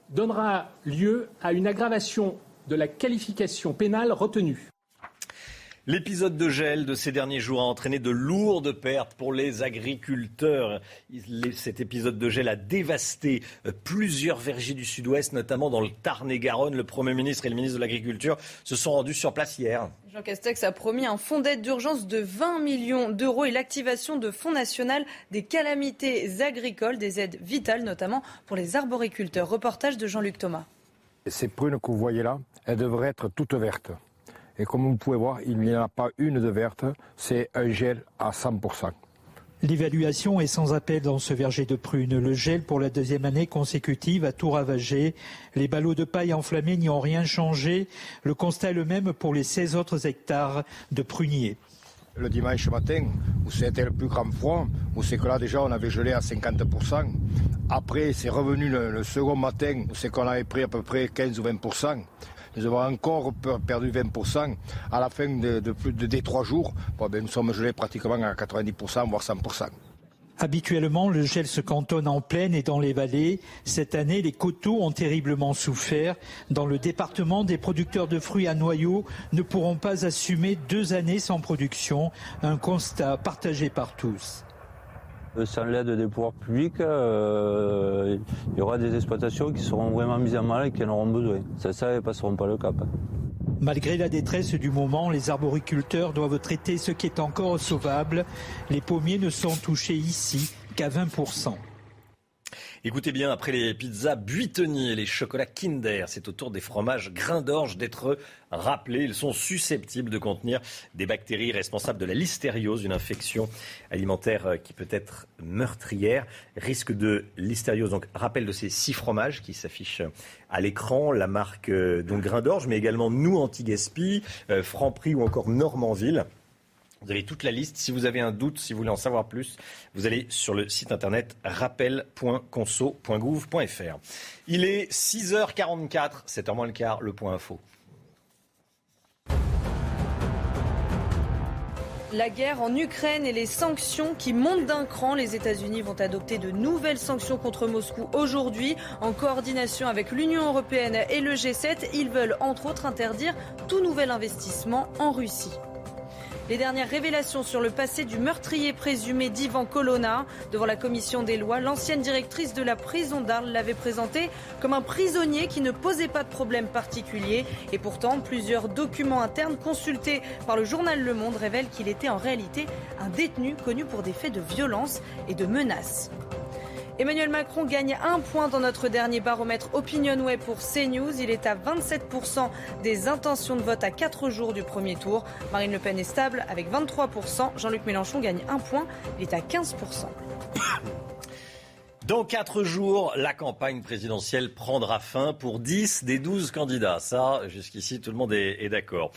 donnera lieu à une aggravation de la qualification pénale retenue. L'épisode de gel de ces derniers jours a entraîné de lourdes pertes pour les agriculteurs. Cet épisode de gel a dévasté euh, plusieurs vergers du sud-ouest, notamment dans le Tarn-et-Garonne. Le Premier ministre et le ministre de l'Agriculture se sont rendus sur place hier. Jean Castex a promis un fonds d'aide d'urgence de 20 millions d'euros et l'activation de fonds national des calamités agricoles, des aides vitales notamment pour les arboriculteurs. Reportage de Jean-Luc Thomas. Ces prunes que vous voyez là, elles devraient être toutes vertes. Et comme vous pouvez voir, il n'y en a pas une de verte, c'est un gel à 100%. L'évaluation est sans appel dans ce verger de prunes. Le gel pour la deuxième année consécutive a tout ravagé. Les ballots de paille enflammés n'y ont rien changé. Le constat est le même pour les 16 autres hectares de pruniers le dimanche matin, où c'était le plus grand froid, où c'est que là déjà on avait gelé à 50%. Après, c'est revenu le, second matin, où c'est qu'on avait pris à peu près 15 ou 20%. Nous avons encore perdu 20% à la fin de, des trois jours. Ben, nous sommes gelés pratiquement à 90%, voire 100%. Habituellement, le gel se cantonne en plaine et dans les vallées. Cette année, les coteaux ont terriblement souffert. Dans le département, des producteurs de fruits à noyaux ne pourront pas assumer deux années sans production, un constat partagé par tous. Euh, sans l'aide des pouvoirs publics, euh, il y aura des exploitations qui seront vraiment mises en mal et qui en auront besoin. Ça, ça, ne passeront pas le cap. Malgré la détresse du moment, les arboriculteurs doivent traiter ce qui est encore sauvable. Les pommiers ne sont touchés ici qu'à 20%. Écoutez bien, après les pizzas buitoniers et les chocolats Kinder, c'est au tour des fromages grains d'orge d'être rappelés. Ils sont susceptibles de contenir des bactéries responsables de la listériose, une infection alimentaire euh, qui peut être meurtrière. Risque de listériose. Donc, rappel de ces six fromages qui s'affichent à l'écran, la marque euh, donc grains d'orge, mais également nous anti-gaspi, euh, Franprix ou encore Normandville. Vous avez toute la liste. Si vous avez un doute, si vous voulez en savoir plus, vous allez sur le site internet rappel.conso.gouv.fr. Il est 6h44, 7h moins le quart, le point info. La guerre en Ukraine et les sanctions qui montent d'un cran. Les États-Unis vont adopter de nouvelles sanctions contre Moscou aujourd'hui. En coordination avec l'Union européenne et le G7, ils veulent entre autres interdire tout nouvel investissement en Russie. Les dernières révélations sur le passé du meurtrier présumé d'Ivan Colonna. Devant la commission des lois, l'ancienne directrice de la prison d'Arles l'avait présenté comme un prisonnier qui ne posait pas de problème particulier. Et pourtant, plusieurs documents internes consultés par le journal Le Monde révèlent qu'il était en réalité un détenu connu pour des faits de violence et de menaces. Emmanuel Macron gagne un point dans notre dernier baromètre OpinionWay pour CNews. Il est à 27% des intentions de vote à 4 jours du premier tour. Marine Le Pen est stable avec 23%. Jean-Luc Mélenchon gagne un point. Il est à 15%. Dans quatre jours, la campagne présidentielle prendra fin pour 10 des 12 candidats. Ça, jusqu'ici, tout le monde est, est d'accord.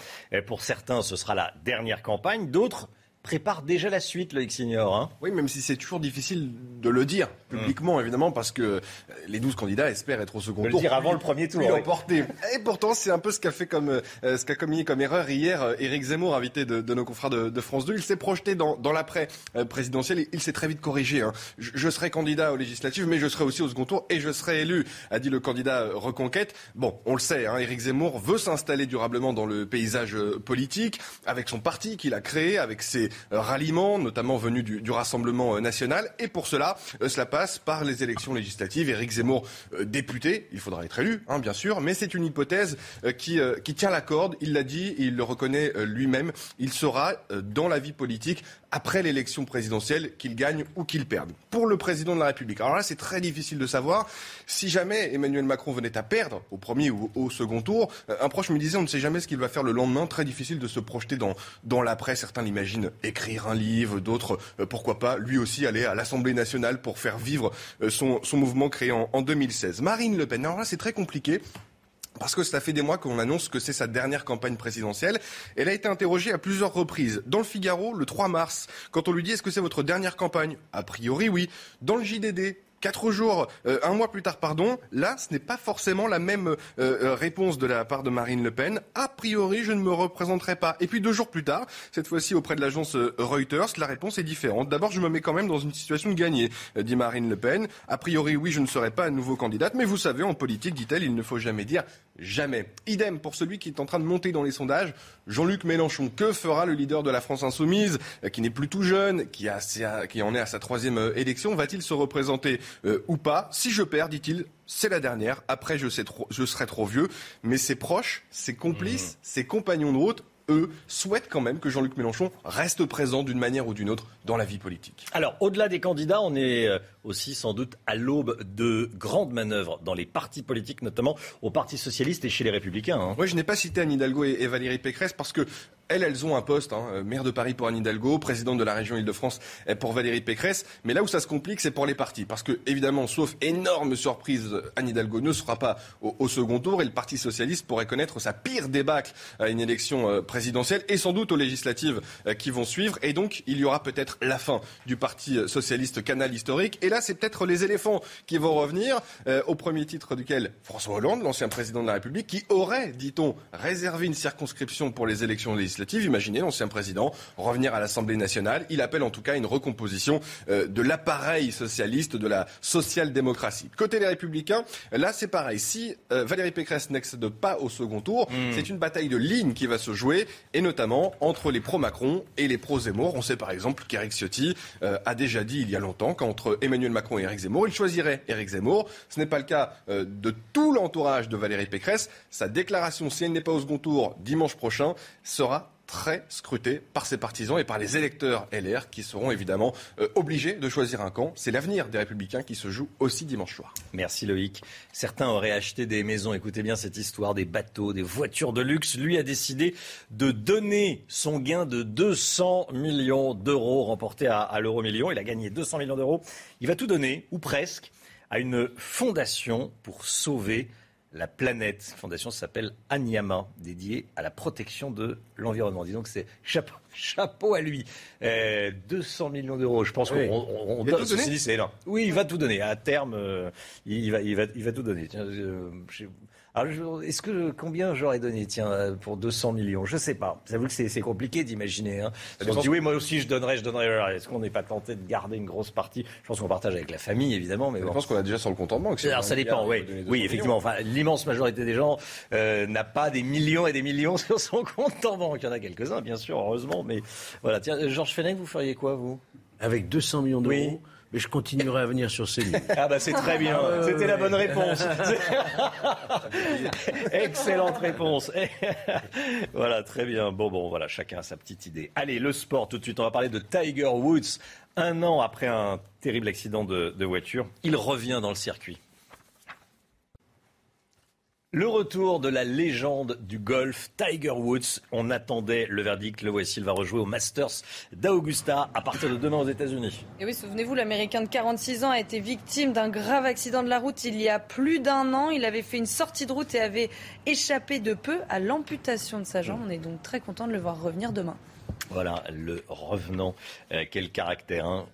Pour certains, ce sera la dernière campagne. D'autres prépare déjà la suite, Loïc Signor. Hein. oui, même si c'est toujours difficile de le dire publiquement, évidemment, parce que les 12 candidats espèrent être au second de tour. Le dire avant le premier tour. Oui. Et pourtant, c'est un peu ce qu'a fait comme, euh, ce qu'a commis comme erreur hier euh, Éric Zemmour, invité de, de nos confrères de, de, France 2. Il s'est projeté dans, dans l'après euh, présidentiel et il s'est très vite corrigé. Hein. Je, je, serai candidat aux législatives, mais je serai aussi au second tour et je serai élu, a dit le candidat Reconquête. Bon, on le sait, hein, Éric Zemmour veut s'installer durablement dans le paysage politique, avec son parti qu'il a créé, avec ses ralliements, notamment venus du, du, Rassemblement national. Et pour cela, cela passe par les élections législatives. Éric Zemmour, euh, député, il faudra être élu, hein, bien sûr, mais c'est une hypothèse euh, qui, euh, qui, tient la corde. Il l'a dit, il le reconnaît lui-même. Il sera dans la vie politique après l'élection présidentielle, qu'il gagne ou qu'il perde. Pour le président de la République, alors là, c'est très difficile de savoir. Si jamais Emmanuel Macron venait à perdre au premier ou au second tour, un proche me disait, on ne sait jamais ce qu'il va faire le lendemain. Très difficile de se projeter dans l'après. Certains l'imaginent écrire un livre, d'autres, pourquoi pas, lui aussi aller à l'Assemblée nationale pour faire vivre son, son mouvement créé en, en 2016. Marine Le Pen, alors là, c'est très compliqué. Parce que cela fait des mois qu'on annonce que c'est sa dernière campagne présidentielle. Elle a été interrogée à plusieurs reprises. Dans le Figaro, le 3 mars, quand on lui dit est-ce que c'est votre dernière campagne? A priori, oui. Dans le JDD, quatre jours, euh, un mois plus tard, pardon, là, ce n'est pas forcément la même euh, réponse de la part de Marine Le Pen. A priori, je ne me représenterai pas. Et puis deux jours plus tard, cette fois-ci auprès de l'agence Reuters, la réponse est différente. D'abord, je me mets quand même dans une situation de gagner, dit Marine Le Pen. A priori, oui, je ne serai pas à nouveau candidate, mais vous savez, en politique, dit-elle, il ne faut jamais dire jamais. Idem pour celui qui est en train de monter dans les sondages, Jean-Luc Mélenchon. Que fera le leader de la France insoumise, qui n'est plus tout jeune, qui, a, qui en est à sa troisième élection? Va-t-il se représenter euh, ou pas? Si je perds, dit-il, c'est la dernière. Après, je, sais trop, je serai trop vieux. Mais ses proches, ses complices, ses compagnons de route, eux, souhaitent quand même que Jean-Luc Mélenchon reste présent d'une manière ou d'une autre dans la vie politique. Alors, au-delà des candidats, on est aussi sans doute à l'aube de grandes manœuvres dans les partis politiques, notamment au Parti socialiste et chez les Républicains. Hein. Oui, je n'ai pas cité Anne Hidalgo et, et Valérie Pécresse parce que elles, elles ont un poste, hein, maire de Paris pour Anne Hidalgo, présidente de la région Île-de-France pour Valérie Pécresse. Mais là où ça se complique, c'est pour les partis. Parce que, évidemment, sauf énorme surprise, Anne Hidalgo ne sera pas au, second tour et le Parti Socialiste pourrait connaître sa pire débâcle à une élection euh, présidentielle et sans doute aux législatives euh, qui vont suivre. Et donc, il y aura peut-être la fin du Parti Socialiste canal historique. Et là, c'est peut-être les éléphants qui vont revenir, euh, au premier titre duquel François Hollande, l'ancien président de la République, qui aurait, dit-on, réservé une circonscription pour les élections législatives. Imaginez l'ancien président revenir à l'Assemblée nationale. Il appelle en tout cas une recomposition euh, de l'appareil socialiste, de la social-démocratie. Côté des Républicains, là c'est pareil. Si euh, Valérie Pécresse n'accède pas au second tour, Hmm. mmh. c'est une bataille de lignes qui va se jouer, et notamment entre les pro-Macron et les pro-Zemmour. On sait par exemple qu'Éric Ciotti euh, a déjà dit il y a longtemps qu'entre Emmanuel Macron et Éric Zemmour, il choisirait Éric Zemmour. Ce n'est pas le cas de tout l'entourage de Valérie Pécresse. Sa déclaration, si elle n'est pas au second tour dimanche prochain, sera très scruté par ses partisans et par les électeurs LR qui seront évidemment euh, obligés de choisir un camp. C'est l'avenir des Républicains qui se joue aussi dimanche soir. Merci Loïc. Certains auraient acheté des maisons, écoutez bien cette histoire, des bateaux, des voitures de luxe. Lui a décidé de donner son gain de 200 millions d'euros remporté à, à l'euro million. Il a gagné 200 millions d'euros. Il va tout donner, ou presque, à une fondation pour sauver la planète. La fondation s'appelle Anyama, dédiée à la protection de l'environnement. Dis donc, c'est chapeau, Chapeau à lui. Euh, 200 millions d'euros, je pense Oui. qu'on on, on donne- ceci dit, c'est énorme. Oui, il va tout donner. À terme, euh, il, va, il, va, il va tout donner. Tiens, euh, est-ce que combien j'aurais donné, tiens, pour 200 millions? Je sais pas. J'avoue que c'est c'est compliqué d'imaginer. Hein. On se dit oui, moi aussi je donnerais, je donnerais. Est-ce qu'on n'est pas tenté de garder une grosse partie? Je pense qu'on partage avec la famille, évidemment, mais Je bon. pense qu'on a déjà sur le compte en banque. Alors ça dépend, oui. il faut donner 200 Oui, millions. effectivement. Enfin, l'immense majorité des gens euh, n'a pas des millions et des millions sur son compte en banque. Il y en a quelques-uns, bien sûr, heureusement. Mais voilà. Tiens, euh, Georges Fenech, vous feriez quoi, vous? Avec 200 millions d'euros, Oui. Mais je continuerai à venir sur. Ah bah c'est très bien. Ah, C'était la bonne réponse. Excellente réponse. voilà, très bien. Bon, bon, voilà, chacun a sa petite idée. Allez, le sport tout de suite. On va parler de Tiger Woods. Un an après un terrible accident de, de voiture, il revient dans le circuit. Le retour de la légende du golf, Tiger Woods. On attendait le verdict. Le voici, il va rejouer au Masters d'Augusta à partir de demain aux États-Unis. Et oui, souvenez-vous, l'Américain de 46 ans a été victime d'un grave accident de la route il y a plus d'un an. Il avait fait une sortie de route et avait échappé de peu à l'amputation de sa jambe. On est donc très content de le voir revenir demain. Voilà, le revenant. Euh, quel caractère. hein.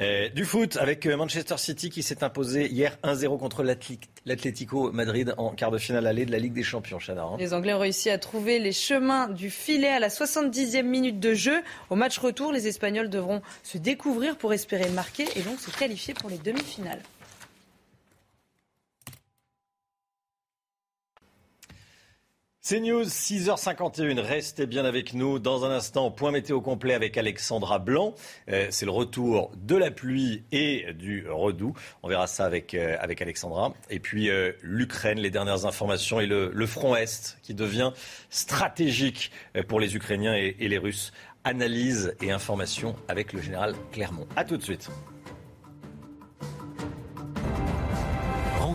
Euh, du foot avec euh, Manchester City qui s'est imposé hier 1-0 contre l'Atlético Madrid en quart de finale allée de la Ligue des Champions, Chana. hein. Les Anglais ont réussi à trouver les chemins du filet à la 70e minute de jeu. Au match retour, les Espagnols devront se découvrir pour espérer marquer et donc se qualifier pour les demi-finales. C'est News, 6h51. Restez bien avec nous. Dans un instant, point météo complet avec Alexandra Blanc. Euh, c'est le retour de la pluie et du redoux. On verra ça avec, euh, Alexandra. Et puis euh, l'Ukraine, les dernières informations et le, front Est qui devient stratégique pour les Ukrainiens et, et les Russes. Analyse et information avec le général Clermont. A tout de suite.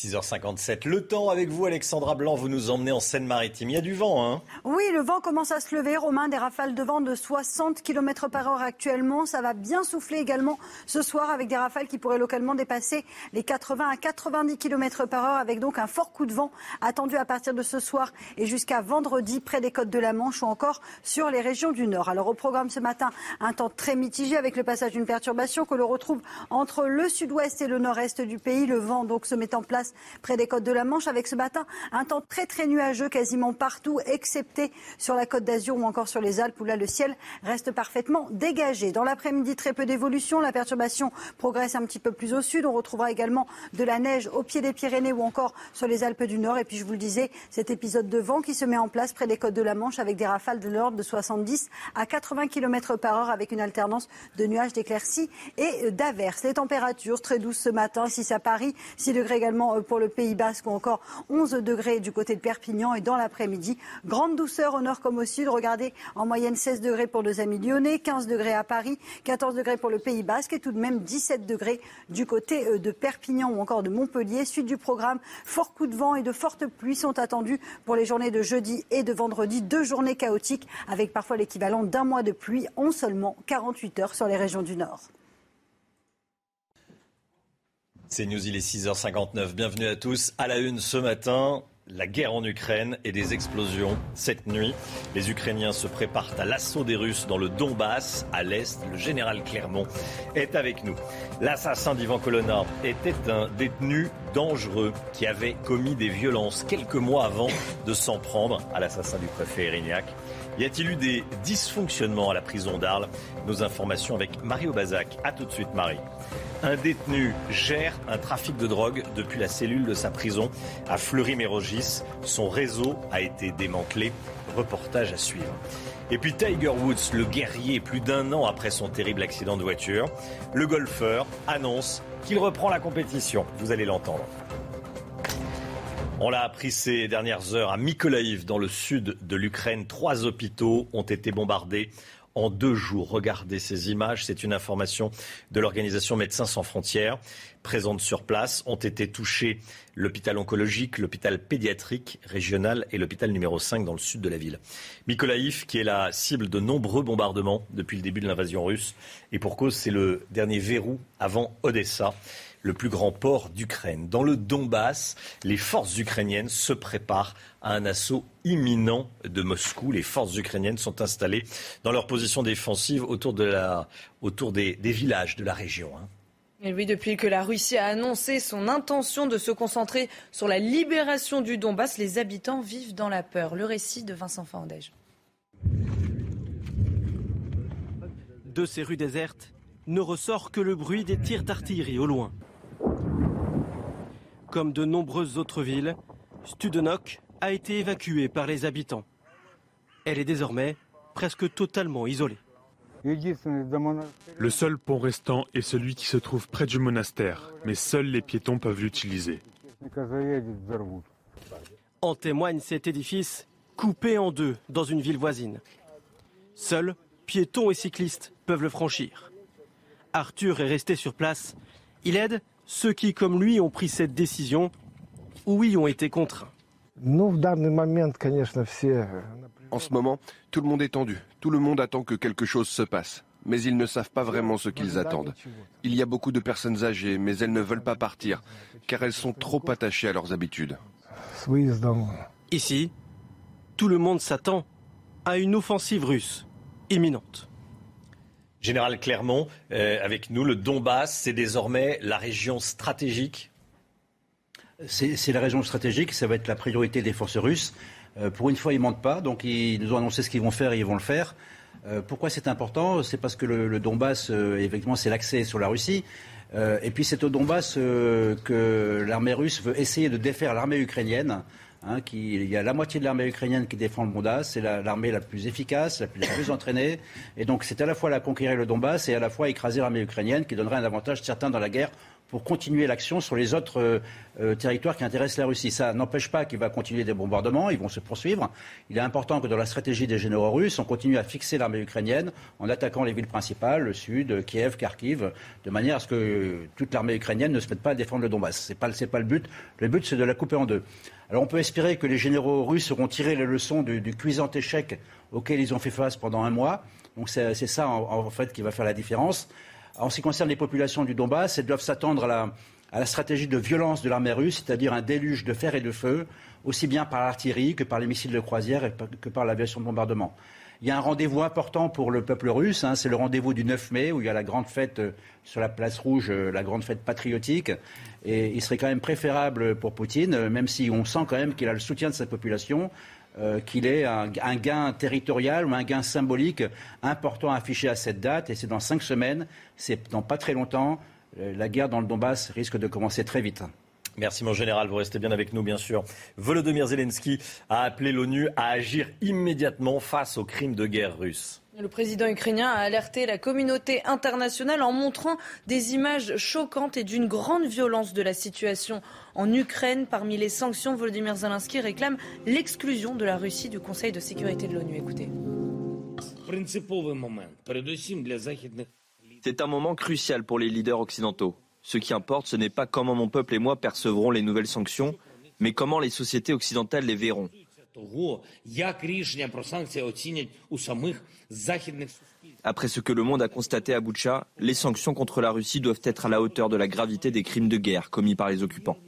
6h57. Le temps avec vous, Alexandra Blanc. Vous nous emmenez en Seine-Maritime. Il y a du vent, hein Oui, le vent commence à se lever. Romain, des rafales de vent de 60 km par heure actuellement. Ça va bien souffler également ce soir avec des rafales qui pourraient localement dépasser les 80 à 90 km par heure avec donc un fort coup de vent attendu à partir de ce soir et jusqu'à vendredi près des côtes de la Manche ou encore sur les régions du Nord. Alors au programme ce matin, un temps très mitigé avec le passage d'une perturbation que l'on retrouve entre le sud-ouest et le nord-est du pays. Le vent donc se met en place près des côtes de la Manche avec ce matin un temps très très nuageux quasiment partout excepté sur la côte d'Azur ou encore sur les Alpes où là le ciel reste parfaitement dégagé. Dans l'après-midi, très peu d'évolution. La perturbation progresse un petit peu plus au sud. On retrouvera également de la neige au pied des Pyrénées ou encore sur les Alpes du Nord. Et puis je vous le disais, cet épisode de vent qui se met en place près des côtes de la Manche avec des rafales de l'ordre de 70 à 80 km par heure avec une alternance de nuages, d'éclaircies et d'averses. Les températures très douces ce matin, 6 à Paris, 6 degrés également pour le Pays Basque ou encore 11 degrés du côté de Perpignan et dans l'après-midi, grande douceur au nord comme au sud. Regardez, en moyenne 16 degrés pour nos amis lyonnais, 15 degrés à Paris, 14 degrés pour le Pays Basque et tout de même 17 degrés du côté euh, de Perpignan ou encore de Montpellier. Suite du programme, fort coup de vent et de fortes pluies sont attendus pour les journées de jeudi et de vendredi. Deux journées chaotiques avec parfois l'équivalent d'un mois de pluie en seulement 48 heures sur les régions du Nord. C'est News, il est 6h59. Bienvenue à tous. À la une ce matin, la guerre en Ukraine et des explosions cette nuit. Les Ukrainiens se préparent à l'assaut des Russes dans le Donbass, à l'est. Le général Clermont est avec nous. L'assassin d'Ivan Colonna était un détenu dangereux qui avait commis des violences quelques mois avant de s'en prendre à l'assassin du préfet Erignac. Y a-t-il eu des dysfonctionnements à la prison d'Arles? Nos informations avec Mario Bazac. A tout de suite, Marie. Un détenu gère un trafic de drogue depuis la cellule de sa prison à Fleury-Mérogis. Son réseau a été démantelé. Reportage à suivre. Et puis Tiger Woods, le guerrier, plus d'un an après son terrible accident de voiture, le golfeur annonce qu'il reprend la compétition. Vous allez l'entendre. On l'a appris ces dernières heures à Mykolaïv, dans le sud de l'Ukraine. Trois hôpitaux ont été bombardés en deux jours. Regardez ces images. C'est une information de l'organisation Médecins sans frontières. Présentes sur place ont été touchés l'hôpital oncologique, l'hôpital pédiatrique régional et l'hôpital numéro 5 dans le sud de la ville. Mykolaïv, qui est la cible de nombreux bombardements depuis le début de l'invasion russe. Et pour cause, c'est le dernier verrou avant Odessa. Le plus grand port d'Ukraine. Dans le Donbass, les forces ukrainiennes se préparent à un assaut imminent de Moscou. Les forces ukrainiennes sont installées dans leur position défensive autour, de la, autour des, villages de la région. Hein. Et oui, depuis que la Russie a annoncé son intention de se concentrer sur la libération du Donbass, les habitants vivent dans la peur. Le récit de Vincent Fandège. De ces rues désertes ne ressort que le bruit des tirs d'artillerie au loin. Comme de nombreuses autres villes, Studenok a été évacuée par les habitants. Elle est désormais presque totalement isolée. Le seul pont restant est celui qui se trouve près du monastère, mais seuls les piétons peuvent l'utiliser. En témoigne cet édifice coupé en deux dans une ville voisine. Seuls piétons et cyclistes peuvent le franchir. Arthur est resté sur place. Il aide ceux qui, comme lui, ont pris cette décision ou y ont été contraints. En ce moment, tout le monde est tendu. Tout le monde attend que quelque chose se passe. Mais ils ne savent pas vraiment ce qu'ils attendent. Il y a beaucoup de personnes âgées, mais elles ne veulent pas partir, car elles sont trop attachées à leurs habitudes. Ici, tout le monde s'attend à une offensive russe imminente. Général Clermont, euh, avec nous, le Donbass, c'est désormais la région stratégique C'est la région stratégique, ça va être la priorité des forces russes. Euh, pour une fois, ils ne mentent pas, donc ils nous ont annoncé ce qu'ils vont faire et ils vont le faire. Euh, pourquoi c'est important? C'est parce que le, Donbass, euh, effectivement, c'est l'accès sur la Russie. et puis c'est au Donbass que l'armée russe veut essayer de défaire l'armée ukrainienne. Hein, il y a la moitié de l'armée ukrainienne qui défend le Donbass, c'est l'armée la, plus efficace, la plus, entraînée. Et donc c'est à la fois la conquérir le Donbass et à la fois écraser l'armée ukrainienne qui donnerait un avantage certain dans la guerre pour continuer l'action sur les autres euh, euh, territoires qui intéressent la Russie. Ça n'empêche pas qu'il va continuer des bombardements, ils vont se poursuivre. Il est important que dans la stratégie des généraux russes, on continue à fixer l'armée ukrainienne en attaquant les villes principales, le sud, Kiev, Kharkiv, de manière à ce que toute l'armée ukrainienne ne se mette pas à défendre le Donbass. Ce n'est pas le but. Le but, c'est de la couper en deux. Alors on peut espérer que les généraux russes auront tiré les leçons du, cuisant échec auquel ils ont fait face pendant un mois. Donc c'est ça en fait qui va faire la différence. En ce qui concerne les populations du Donbass, elles doivent s'attendre à la, stratégie de violence de l'armée russe, c'est-à-dire un déluge de fer et de feu, aussi bien par l'artillerie que par les missiles de croisière et que par l'aviation de bombardement. Il y a un rendez-vous important pour le peuple russe, hein, c'est le rendez-vous du 9 mai où il y a la grande fête euh, sur la place rouge, euh, la grande fête patriotique. Et il serait quand même préférable pour Poutine, euh, même si on sent quand même qu'il a le soutien de sa population, qu'il ait un, gain territorial ou un gain symbolique important affiché à cette date. Et c'est dans cinq semaines, c'est dans pas très longtemps. La guerre dans le Donbass risque de commencer très vite. Merci mon général, vous restez bien avec nous bien sûr. Volodymyr Zelensky a appelé l'ONU à agir immédiatement face aux crimes de guerre russes. Le président ukrainien a alerté la communauté internationale en montrant des images choquantes et d'une grande violence de la situation en Ukraine. Parmi les sanctions, Volodymyr Zelensky réclame l'exclusion de la Russie du Conseil de sécurité de l'ONU. Écoutez. C'est un moment crucial pour les leaders occidentaux. Ce qui importe, ce n'est pas comment mon peuple et moi percevrons les nouvelles sanctions, mais comment les sociétés occidentales les verront. Après ce que le monde a constaté à Boucha, les sanctions contre la Russie doivent être à la hauteur de la gravité des crimes de guerre commis par les occupants.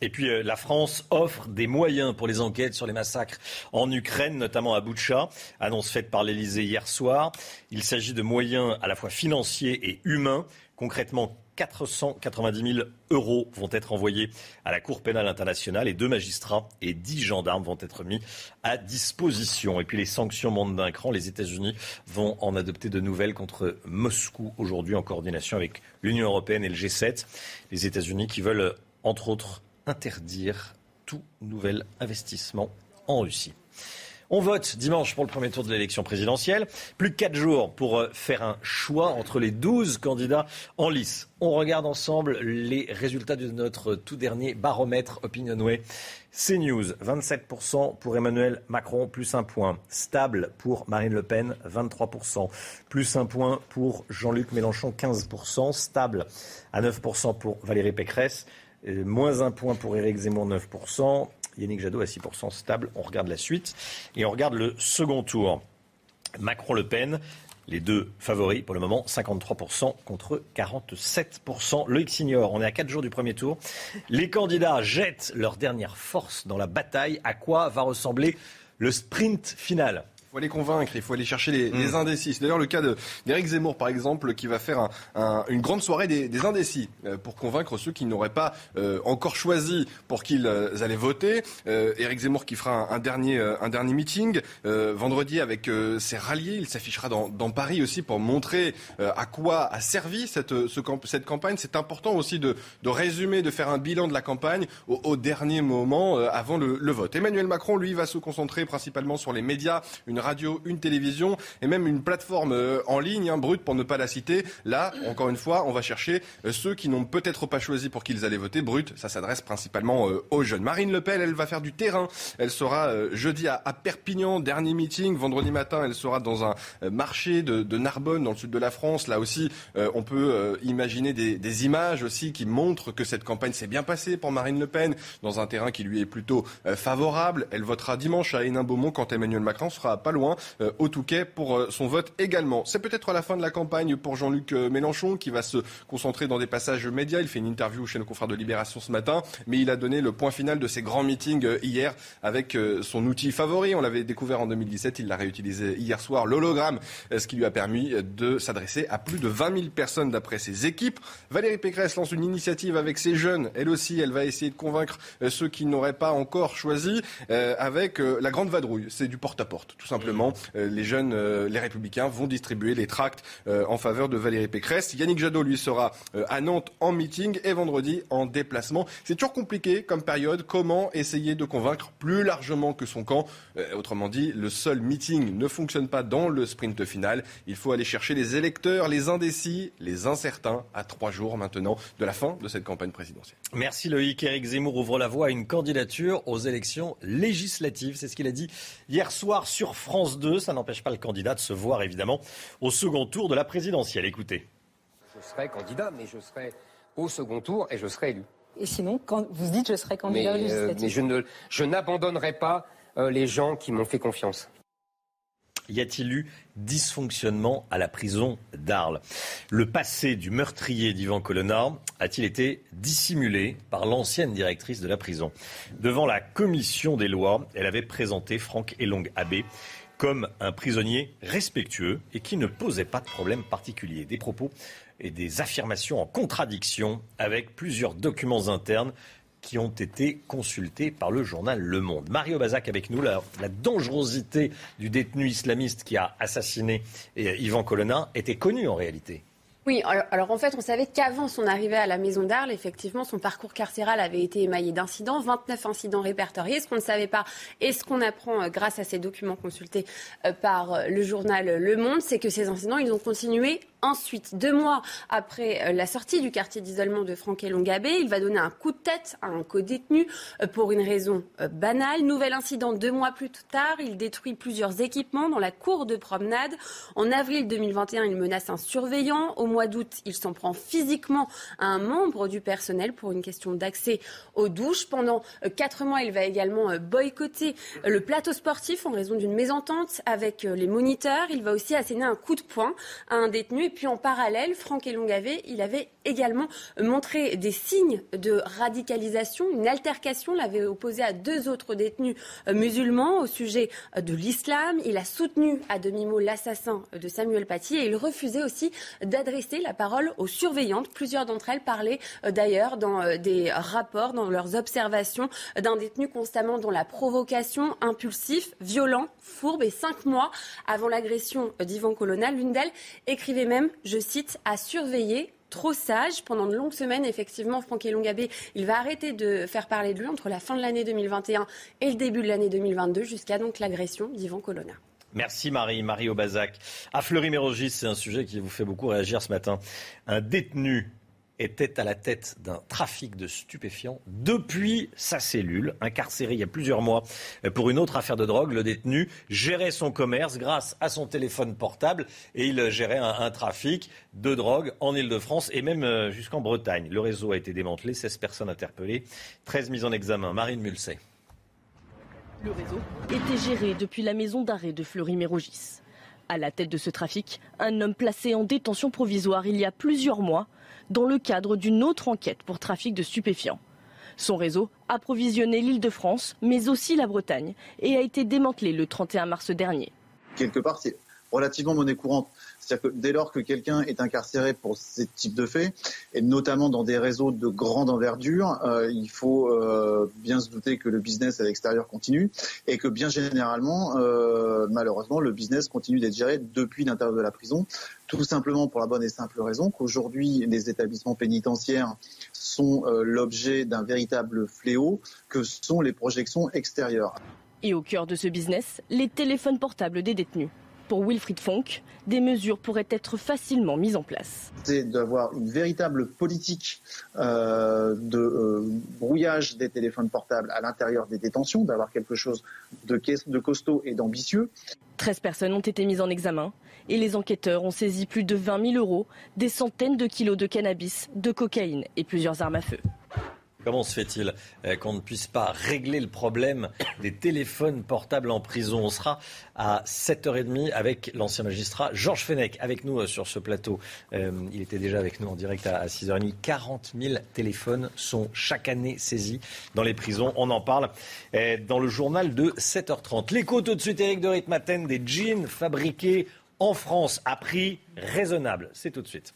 Et puis euh, la France offre des moyens pour les enquêtes sur les massacres en Ukraine, notamment à Boutcha. Annonce faite par l'Elysée hier soir. Il s'agit de moyens à la fois financiers et humains. Concrètement, 490 000 euros vont être envoyés à la Cour pénale internationale et deux magistrats et dix gendarmes vont être mis à disposition. Et puis les sanctions montent d'un cran. Les États-Unis vont en adopter de nouvelles contre Moscou aujourd'hui en coordination avec l'Union européenne et le G7. Les États-Unis qui veulent, entre autres, interdire tout nouvel investissement en Russie. On vote dimanche pour le premier tour de l'élection présidentielle. Plus de quatre jours pour euh, faire un choix entre les 12 candidats en lice. On regarde ensemble les résultats de notre tout dernier baromètre Opinionway. CNews, 27% pour Emmanuel Macron, plus un point. Stable pour Marine Le Pen, 23%. Plus un point pour Jean-Luc Mélenchon, 15%. Stable à 9% pour Valérie Pécresse. Moins un point pour Éric Zemmour, 9%. Yannick Jadot à 6% stable. On regarde la suite et on regarde le second tour. Macron-Le Pen, Les deux favoris, pour le moment, 53% contre 47%. Loïc Signor, on est à 4 jours du premier tour. Les candidats jettent leur dernière force dans la bataille. À quoi va ressembler le sprint final? Il faut les convaincre, il faut aller chercher les, les mm. indécis. C'est d'ailleurs le cas d'Éric Zemmour, par exemple, qui va faire un, un, une grande soirée des, des, indécis euh, pour convaincre ceux qui n'auraient pas euh, encore choisi pour qu'ils euh, allaient voter. Éric Zemmour qui fera un, un dernier, un dernier meeting vendredi avec ses ralliés. Il s'affichera dans, dans, Paris aussi pour montrer à quoi a servi cette, ce, cette campagne. C'est important aussi de, de, résumer, de faire un bilan de la campagne au, au dernier moment avant le, le, vote. Emmanuel Macron, lui, va se concentrer principalement sur les médias. Une une radio, une télévision et même une plateforme euh, en ligne, hein, brute pour ne pas la citer. Là, encore une fois, on va chercher euh, ceux qui n'ont peut-être pas choisi pour qu'ils allaient voter. Brut, ça s'adresse principalement euh, aux jeunes. Marine Le Pen, elle va faire du terrain. Elle sera jeudi à, Perpignan, dernier meeting. Vendredi matin, elle sera dans un marché de, Narbonne, dans le sud de la France. Là aussi, on peut imaginer des, images aussi qui montrent que cette campagne s'est bien passée pour Marine Le Pen, dans un terrain qui lui est plutôt favorable. Elle votera dimanche à Hénin-Beaumont quand Emmanuel Macron sera loin euh, au Touquet pour euh, son vote également. C'est peut-être la fin de la campagne pour Jean-Luc euh, Mélenchon qui va se concentrer dans des passages médias. Il fait une interview chez nos confrères de Libération ce matin, mais il a donné le point final de ses grands meetings hier avec son outil favori. On l'avait découvert en 2017, il l'a réutilisé hier soir, l'hologramme, ce qui lui a permis de s'adresser à plus de 20 000 personnes d'après ses équipes. Valérie Pécresse lance une initiative avec ses jeunes. Elle aussi, elle va essayer de convaincre ceux qui n'auraient pas encore choisi avec la grande vadrouille. C'est du porte-à-porte, tout simplement. Euh, les jeunes, euh, les républicains vont distribuer les tracts euh, en faveur de Valérie Pécresse. Yannick Jadot, lui, sera à Nantes en meeting et vendredi en déplacement. C'est toujours compliqué comme période. Comment essayer de convaincre plus largement que son camp? Autrement dit, le seul meeting ne fonctionne pas dans le sprint final. Il faut aller chercher les électeurs, les indécis, les incertains à trois jours maintenant de la fin de cette campagne présidentielle. Merci Loïc. Éric Zemmour ouvre la voie à une candidature aux élections législatives. C'est ce qu'il a dit hier soir sur France. 2. Ça n'empêche pas le candidat de se voir évidemment au second tour de la présidentielle. Écoutez. Je serai candidat, mais je serai au second tour et je serai élu. Et sinon, quand vous dites je serai candidat mais, euh, mais je, ne, je n'abandonnerai pas euh, les gens qui m'ont fait confiance. Y a-t-il eu dysfonctionnement à la prison d'Arles? Le passé du meurtrier d'Ivan Colonna a-t-il été dissimulé par l'ancienne directrice de la prison? Devant la commission des lois, elle avait présenté Franck Elong Abbé comme un prisonnier respectueux et qui ne posait pas de problème particulier. Des propos et des affirmations en contradiction avec plusieurs documents internes qui ont été consultés par le journal Le Monde. Mario Bazac avec nous, la, dangerosité du détenu islamiste qui a assassiné euh, Yvan Colonna était connue en réalité. Oui, alors, en fait, on savait qu'avant son arrivée à la maison d'Arles, effectivement, son parcours carcéral avait été émaillé d'incidents, 29 incidents répertoriés. Ce qu'on ne savait pas et ce qu'on apprend euh, grâce à ces documents consultés euh, par le journal Le Monde, c'est que ces incidents, ils ont continué Ensuite, deux mois après euh, la sortie du quartier d'isolement de Franck Longabé, il va donner un coup de tête à un co-détenu euh, pour une raison euh, banale. Nouvel incident deux mois plus tard, il détruit plusieurs équipements dans la cour de promenade. En avril 2021, il menace un surveillant. Au mois d'août, il s'en prend physiquement à un membre du personnel pour une question d'accès aux douches. Pendant quatre mois, il va également boycotter le plateau sportif en raison d'une mésentente avec les moniteurs. Il va aussi asséner un coup de poing à un détenu et puis en parallèle, Franck Elongavé, il avait également montré des signes de radicalisation. Une altercation l'avait opposé à deux autres détenus euh, musulmans au sujet euh, de l'islam. Il a soutenu à demi-mot l'assassin de Samuel Paty et il refusait aussi d'adresser la parole aux surveillantes. Plusieurs d'entre elles parlaient euh, d'ailleurs dans des rapports, dans leurs observations, d'un détenu constamment dans la provocation, impulsif, violent, fourbe. Et cinq mois avant l'agression d'Ivan Colonna, l'une d'elles écrivait même je cite, à surveiller trop sage. Pendant de longues semaines, effectivement, Franck Elongabé, il va arrêter de faire parler de lui entre la fin de l'année 2021 et le début de l'année 2022, jusqu'à donc l'agression d'Ivan Colonna. Merci Marie, Marie Aubazac. À Fleury-Mérogis, c'est un sujet qui vous fait beaucoup réagir ce matin. Un détenu était à la tête d'un trafic de stupéfiants depuis sa cellule, incarcéré il y a plusieurs mois pour une autre affaire de drogue. Le détenu gérait son commerce grâce à son téléphone portable et il gérait un, trafic de drogue en Ile-de-France et même euh, jusqu'en Bretagne. Le réseau a été démantelé, 16 personnes interpellées, 13 mises en examen. Marine Mulsey. Le réseau était géré depuis la maison d'arrêt de Fleury-Mérogis. À la tête de ce trafic, un homme placé en détention provisoire il y a plusieurs mois dans le cadre d'une autre enquête pour trafic de stupéfiants. Son réseau approvisionnait l'île de France, mais aussi la Bretagne, et a été démantelé le 31 mars dernier. Quelque part, c'est relativement monnaie courante. C'est-à-dire que dès lors que quelqu'un est incarcéré pour ce type de faits, et notamment dans des réseaux de grande envergure, euh, il faut euh, bien se douter que le business à l'extérieur continue et que bien généralement, euh, malheureusement, le business continue d'être géré depuis l'intérieur de la prison, tout simplement pour la bonne et simple raison qu'aujourd'hui, les établissements pénitentiaires sont l'objet d'un véritable fléau que sont les projections extérieures. Et au cœur de ce business, les téléphones portables des détenus. Pour Wilfried Fonck, des mesures pourraient être facilement mises en place. C'est d'avoir une véritable politique euh, de euh, brouillage des téléphones portables à l'intérieur des détentions, d'avoir quelque chose de, de costaud et d'ambitieux. 13 personnes ont été mises en examen et les enquêteurs ont saisi plus de 20 000 euros, des centaines de kilos de cannabis, de cocaïne et plusieurs armes à feu. Comment se fait-il euh, qu'on ne puisse pas régler le problème des téléphones portables en prison? On sera à 7h30 avec l'ancien magistrat Georges Fenech avec nous euh, sur ce plateau. Euh, il était déjà avec nous en direct à 6h30. 40 000 téléphones sont chaque année saisis dans les prisons. On en parle dans le journal de 7h30. L'écho tout de suite, Eric de Ritmaten, des jeans fabriqués en France à prix raisonnable. C'est tout de suite.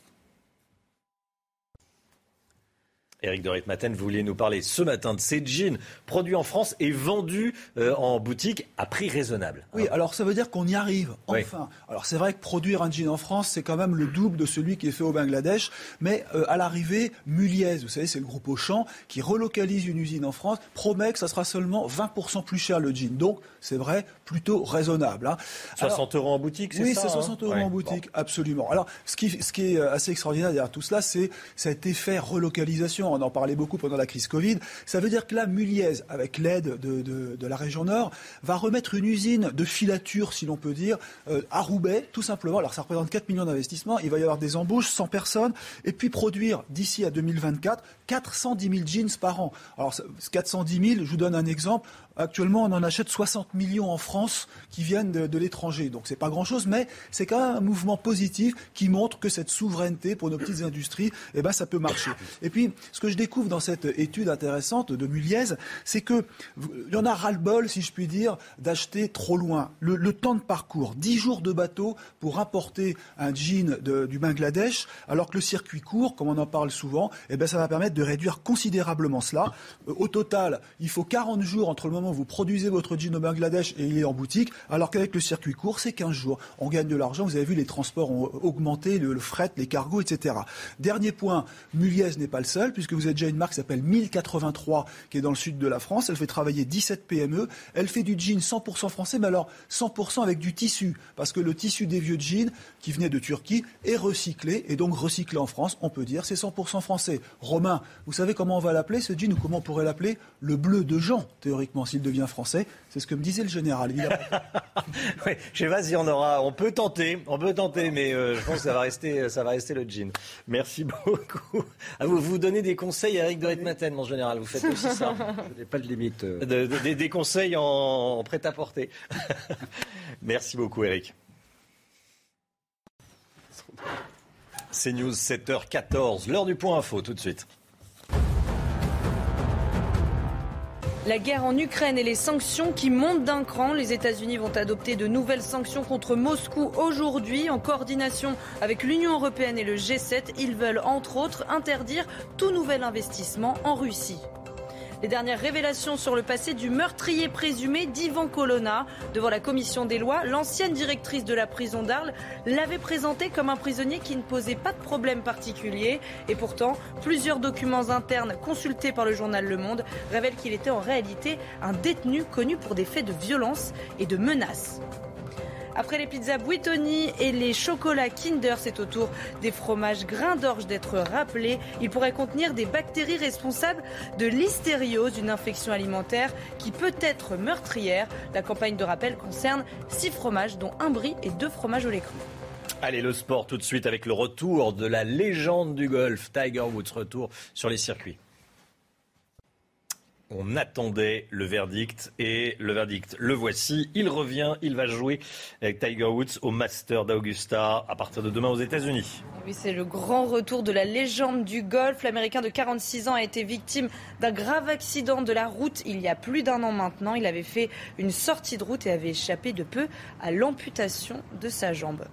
Éric de Ritmaten, vous vouliez nous parler ce matin de ces jeans produits en France et vendus euh, en boutique à prix raisonnable. Oui, alors ça veut dire qu'on y arrive, enfin. Alors c'est vrai que produire un jean en France, c'est quand même le double de celui qui est fait au Bangladesh, mais euh, à l'arrivée, Muliez, vous savez, c'est le groupe Auchan, qui relocalise une usine en France, promet que ça sera seulement 20% plus cher le jean. Donc c'est vrai, plutôt raisonnable. 60 hein. euros en boutique, c'est ça Oui, c'est 60 hein euros en boutique, absolument. Alors ce qui, ce qui est euh, assez extraordinaire derrière tout cela, c'est cet effet relocalisation on en parlait beaucoup pendant la crise Covid. Ça veut dire que là, Muliez, avec l'aide de, la région Nord, va remettre une usine de filature, si l'on peut dire, euh, à Roubaix, tout simplement. Alors ça représente 4 millions d'investissements. Il va y avoir des embauches, 100 personnes, et puis produire d'ici à 2024 410 000 jeans par an. Alors 410 000, je vous donne un exemple. Actuellement, on en achète 60 millions en France qui viennent de, l'étranger. Donc c'est pas grand-chose, mais c'est quand même un mouvement positif qui montre que cette souveraineté pour nos petites industries, eh ben, ça peut marcher. Et puis, ce que je découvre dans cette étude intéressante de Muliez, c'est que il y en a ras-le-bol, si je puis dire, d'acheter trop loin. Le, temps de parcours, 10 jours de bateau pour importer un jean du Bangladesh, alors que le circuit court, comme on en parle souvent, eh ben, ça va permettre de réduire considérablement cela. Euh, au total, il faut 40 jours entre le moment vous produisez votre jean au Bangladesh et il est en boutique, alors qu'avec le circuit court, c'est 15 jours. On gagne de l'argent. Vous avez vu, les transports ont augmenté, le, fret, les cargos, etc. Dernier point, Muliez n'est pas le seul, puisque vous avez déjà une marque qui s'appelle 1083, qui est dans le sud de la France. Elle fait travailler 17 PME. Elle fait du jean 100% français, mais alors 100% avec du tissu, parce que le tissu des vieux jeans qui venaient de Turquie est recyclé, et donc recyclé en France, on peut dire, c'est 100% français. Romain, vous savez comment on va l'appeler ce jean ou comment on pourrait l'appeler? Le bleu de Jean, théoriquement, s'il devient français. C'est ce que me disait le général. oui, je sais pas si on aura. On peut tenter, on peut tenter, mais euh, je pense que ça va rester, ça va rester le jean. Merci beaucoup. À vous, vous donnez des conseils, Eric de Ritmaten, mon général. Vous faites aussi ça. Je n'ai pas de limite. Euh. des conseils en, en prêt-à-porter. Merci beaucoup, Eric. C'est News 7h14, l'heure du point info, tout de suite. La guerre en Ukraine et les sanctions qui montent d'un cran. Les États-Unis vont adopter de nouvelles sanctions contre Moscou aujourd'hui en coordination avec l'Union européenne et le G7. Ils veulent entre autres interdire tout nouvel investissement en Russie. Les dernières révélations sur le passé du meurtrier présumé d'Ivan Colonna. Devant la commission des lois, l'ancienne directrice de la prison d'Arles l'avait présenté comme un prisonnier qui ne posait pas de problème particulier. Et pourtant, plusieurs documents internes consultés par le journal Le Monde révèlent qu'il était en réalité un détenu connu pour des faits de violence et de menaces. Après les pizzas Buitoni et les chocolats Kinder, c'est au tour des fromages grains d'orge d'être rappelés. Ils pourraient contenir des bactéries responsables de l'hystériose, une infection alimentaire qui peut être meurtrière. La campagne de rappel concerne six fromages, dont un brie et deux fromages au lait cru. Allez, le sport tout de suite avec le retour de la légende du golf, Tiger Woods, retour sur les circuits. On attendait le verdict et le verdict, le voici. Il revient, il va jouer avec Tiger Woods au Master d'Augusta à partir de demain aux États-Unis. Oui, c'est le grand retour de la légende du golf. L'Américain de 46 ans a été victime d'un grave accident de la route il y a plus d'un an maintenant. Il avait fait une sortie de route et avait échappé de peu à l'amputation de sa jambe.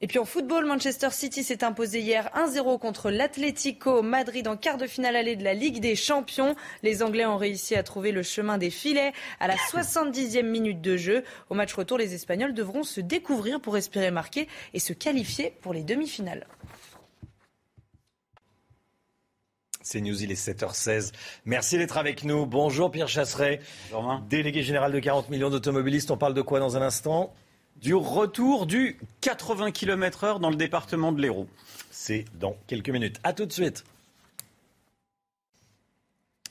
Et puis en football, Manchester City s'est imposé hier 1-0 contre l'Atlético Madrid en quart de finale allée de la Ligue des Champions. Les Anglais ont réussi à trouver le chemin des filets à la 70e minute de jeu. Au match retour, les Espagnols devront se découvrir pour espérer marquer et se qualifier pour les demi-finales. C'est News, il est 7h16. Merci d'être avec nous. Bonjour Pierre Chasseret, délégué général de 40 millions d'automobilistes. On parle de quoi dans un instant? Du retour du 80 km/h dans le département de l'Hérault. C'est dans quelques minutes. A tout de suite.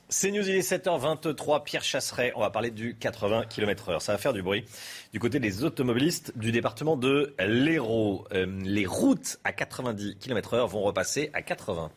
C'est News, il est 7h23. Pierre Chasseret, on va parler du 80 km/h. Ça va faire du bruit du côté des automobilistes du département de l'Hérault. Euh, les routes à 90 km/h vont repasser à 80.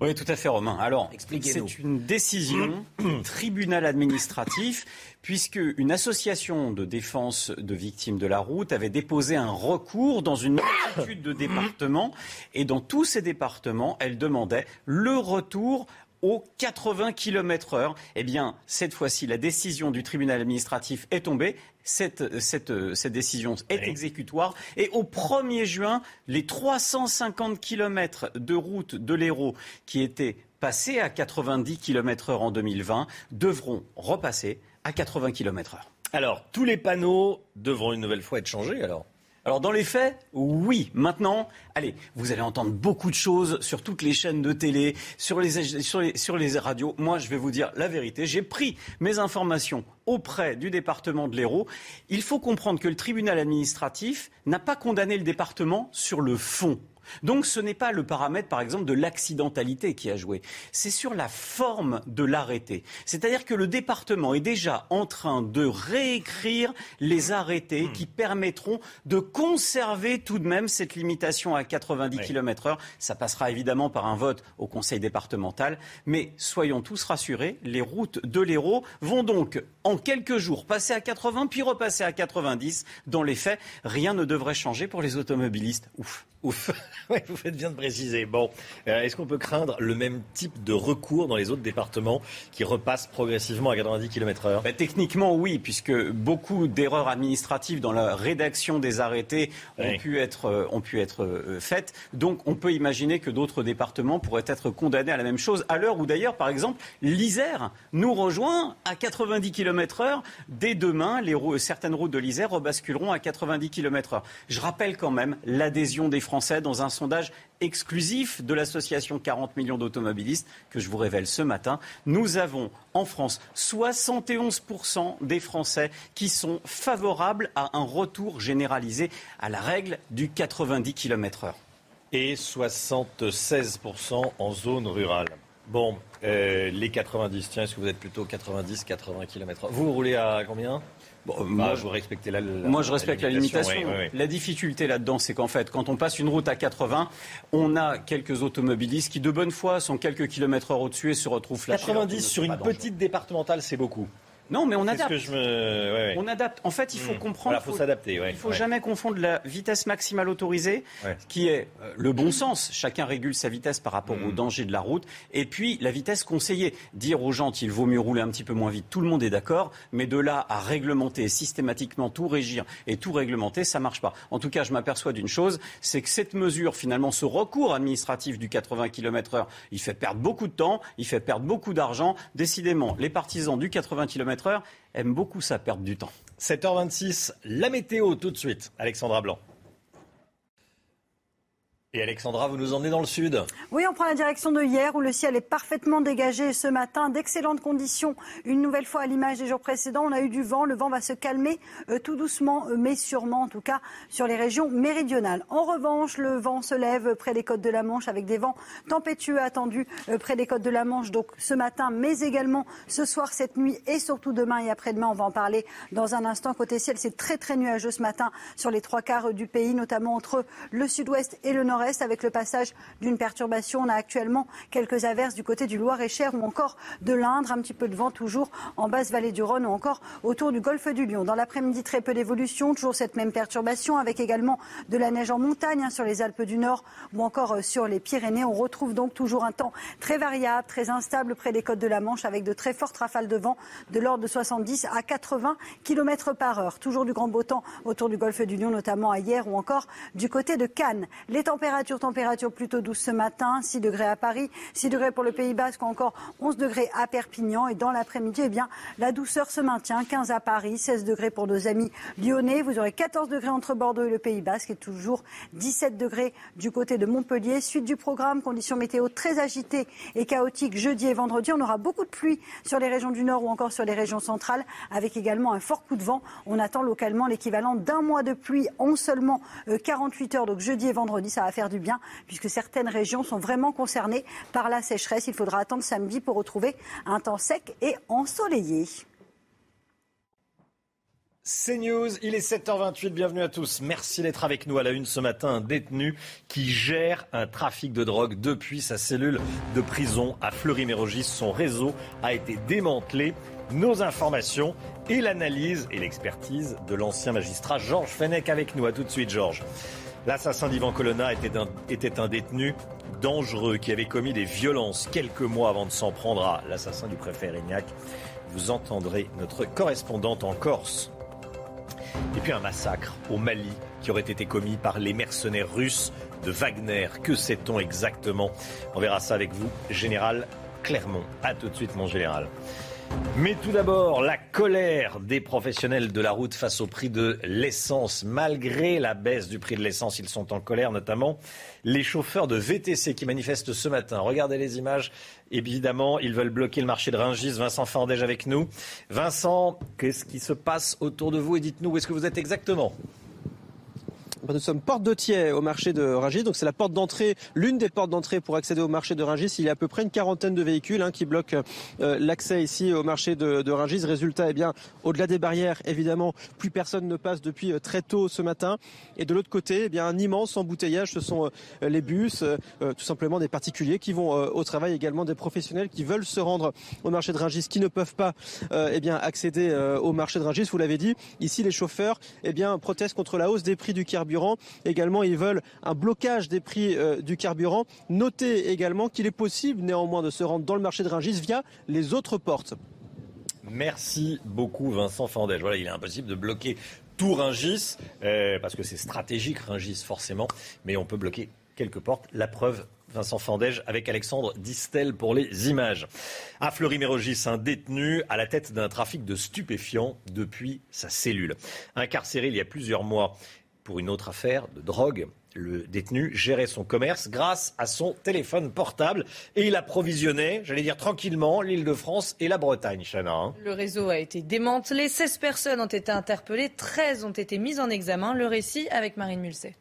Oui, tout à fait, Romain. Alors, c'est une décision du tribunal administratif, puisque une association de défense de victimes de la route avait déposé un recours dans une multitude de départements, et dans tous ces départements, elle demandait le retour aux 80 km heure. Eh bien, cette fois-ci, la décision du tribunal administratif est tombée. Cette, cette, cette décision est exécutoire. Et au 1er juin, les 350 km de route de l'Hérault qui étaient passés à 90 km heure en 2020 devront repasser à 80 km heure. Alors, tous les panneaux devront une nouvelle fois être changés alors alors dans les faits, oui. Maintenant, allez, vous allez entendre beaucoup de choses sur toutes les chaînes de télé, sur les, radios. Moi, je vais vous dire la vérité. J'ai pris mes informations auprès du département de l'Hérault. Il faut comprendre que le tribunal administratif n'a pas condamné le département sur le fond. Donc ce n'est pas le paramètre, par exemple, de l'accidentalité qui a joué. C'est sur la forme de l'arrêté. C'est-à-dire que le département est déjà en train de réécrire les arrêtés qui permettront de conserver tout de même cette limitation à 90 km heure. Ça passera évidemment par un vote au conseil départemental. Mais soyons tous rassurés, les routes de l'Hérault vont donc en quelques jours passer à 80 puis repasser à 90. Dans les faits, rien ne devrait changer pour les automobilistes. Ouf. Ouf. vous faites bien de préciser. Bon, euh, est-ce qu'on peut craindre le même type de recours dans les autres départements qui repassent progressivement à 90 km/h bah, Techniquement, oui, puisque beaucoup d'erreurs administratives dans la rédaction des arrêtés ont pu être, euh, ont pu être euh, faites. Donc, on peut imaginer que d'autres départements pourraient être condamnés à la même chose. À l'heure où, d'ailleurs, par exemple, l'Isère nous rejoint à 90 km/h. Dès demain, les certaines routes de l'Isère rebasculeront à 90 km/h. Je rappelle quand même l'adhésion des Français dans un sondage exclusif de l'association 40 millions d'automobilistes que je vous révèle ce matin. Nous avons en France 71% des Français qui sont favorables à un retour généralisé à la règle du 90 km/h. Et 76% en zone rurale. Bon, euh, les 90, tiens, est-ce que vous êtes plutôt 90, 80 km/h Vous roulez à combien? Bon, euh, moi, je respecte la, moi, je respecte la limitation. La difficulté là-dedans, c'est qu'en fait, quand on passe une route à 80, on a quelques automobilistes qui, de bonne foi, sont quelques kilomètres heure au-dessus et se retrouvent flashés. 90 sur une petite départementale, c'est beaucoup. Non, mais on adapte. On adapte. En fait, il faut hmm. comprendre. Il faut s'adapter. Il faut jamais confondre la vitesse maximale autorisée, qui est euh, le bon sens. Chacun régule sa vitesse par rapport au hmm. danger de la route, et puis la vitesse conseillée. Dire aux gens qu'il vaut mieux rouler un petit peu moins vite, tout le monde est d'accord, mais de là à réglementer systématiquement tout régir et tout réglementer, ça marche pas. En tout cas, je m'aperçois d'une chose, c'est que cette mesure, finalement, ce recours administratif du 80 km/h, il fait perdre beaucoup de temps, il fait perdre beaucoup d'argent. Décidément, les partisans du 80 km km aime beaucoup ça, perdre du temps. 7h26, la météo tout de suite. Alexandra Blanc. Et Alexandra, vous nous emmenez dans le sud Oui, on prend la direction de hier où le ciel est parfaitement dégagé ce matin. D'excellentes conditions. Une nouvelle fois à l'image des jours précédents, on a eu du vent. Le vent va se calmer euh, tout doucement, euh, mais sûrement en tout cas sur les régions méridionales. En revanche, le vent se lève près des côtes de la Manche avec des vents tempétueux attendus euh, près des côtes de la Manche. Donc ce matin, mais également ce soir, cette nuit et surtout demain et après-demain. On va en parler dans un instant. Côté ciel, c'est très très nuageux ce matin sur les trois quarts du pays, notamment entre le sud-ouest et le nord avec le passage d'une perturbation. On a actuellement quelques averses du côté du Loir-et-Cher ou encore de l'Indre, un petit peu de vent toujours en basse vallée du Rhône ou encore autour du golfe du Lion. Dans l'après-midi, très peu d'évolution, toujours cette même perturbation avec également de la neige en montagne hein, sur les Alpes du Nord ou encore euh, sur les Pyrénées. On retrouve donc toujours un temps très variable, très instable près des côtes de la Manche avec de très fortes rafales de vent de l'ordre de 70 à 80 km par heure. Toujours du grand beau temps autour du golfe du Lion, notamment à hier ou encore du côté de Cannes. Les températures, températures plutôt douces ce matin, 6 degrés à Paris, 6 degrés pour le Pays Basque encore 11 degrés à Perpignan. Et dans l'après-midi, eh bien, la douceur se maintient, 15 à Paris, 16 degrés pour nos amis lyonnais. Vous aurez 14 degrés entre Bordeaux et le Pays Basque et toujours 17 degrés du côté de Montpellier. Suite du programme, conditions météo très agitées et chaotiques jeudi et vendredi. On aura beaucoup de pluie sur les régions du Nord ou encore sur les régions centrales, avec également un fort coup de vent. On attend localement l'équivalent d'un mois de pluie en seulement 48 euh, heures. Donc jeudi et vendredi, ça va faire du bien, puisque certaines régions sont vraiment concernées par la sécheresse. Il faudra attendre samedi pour retrouver un temps sec et ensoleillé. C'est News, il est 7h28, bienvenue à tous. Merci d'être avec nous à la une ce matin. Un détenu qui gère un trafic de drogue depuis sa cellule de prison à Fleury-Mérogis. Son réseau a été démantelé. Nos informations et l'analyse et l'expertise de l'ancien magistrat Georges Fenech avec nous. À tout de suite, Georges. L'assassin d'Ivan Colonna était un, détenu dangereux qui avait commis des violences quelques mois avant de s'en prendre à l'assassin du préfet Rignac. Vous entendrez notre correspondante en Corse. Et puis un massacre au Mali qui aurait été commis par les mercenaires russes de Wagner. Que sait-on exactement? On verra ça avec vous, général Clermont. A tout de suite, mon général. Mais tout d'abord, la colère des professionnels de la route face au prix de l'essence. Malgré la baisse du prix de l'essence, ils sont en colère, notamment les chauffeurs de VTC qui manifestent ce matin. Regardez les images. Évidemment, ils veulent bloquer le marché de Ringis. Vincent Fandège avec nous. Vincent, qu'est-ce qui se passe autour de vous? Et dites-nous où est-ce que vous êtes exactement? Nous sommes porte de Thiers au marché de Rungis. Donc c'est la porte d'entrée, l'une des portes d'entrée pour accéder au marché de Rungis. Il y a à peu près une quarantaine de véhicules hein, qui bloquent euh, l'accès ici au marché de, de Rungis. Résultat, eh bien, au-delà des barrières, évidemment, plus personne ne passe depuis euh, très tôt ce matin. Et de l'autre côté, eh bien, un immense embouteillage. Ce sont euh, les bus, tout simplement des particuliers qui vont au travail, également des professionnels qui veulent se rendre au marché de Rungis, qui ne peuvent pas, eh bien, accéder au marché de Rungis. Vous l'avez dit, ici les chauffeurs, eh bien, protestent contre la hausse des prix du carburant Également, ils veulent un blocage des prix euh, du carburant. Notez également qu'il est possible néanmoins de se rendre dans le marché de Rungis via les autres portes. Merci beaucoup Vincent Fandège. Voilà, il est impossible de bloquer tout Rungis, euh, parce que c'est stratégique Rungis forcément, mais on peut bloquer quelques portes. La preuve, Vincent Fandège avec Alexandre Distel pour les images. À Fleury-Mérogis, un détenu à la tête d'un trafic de stupéfiants depuis sa cellule. Incarcéré il y a plusieurs mois, pour une autre affaire de drogue. Le détenu gérait son commerce grâce à son téléphone portable et il approvisionnait, j'allais dire tranquillement, l'île de France et la Bretagne, Chana. Hein. Le réseau a été démantelé, 16 personnes ont été interpellées, 13 ont été mises en examen. Le récit avec Marine Mulset.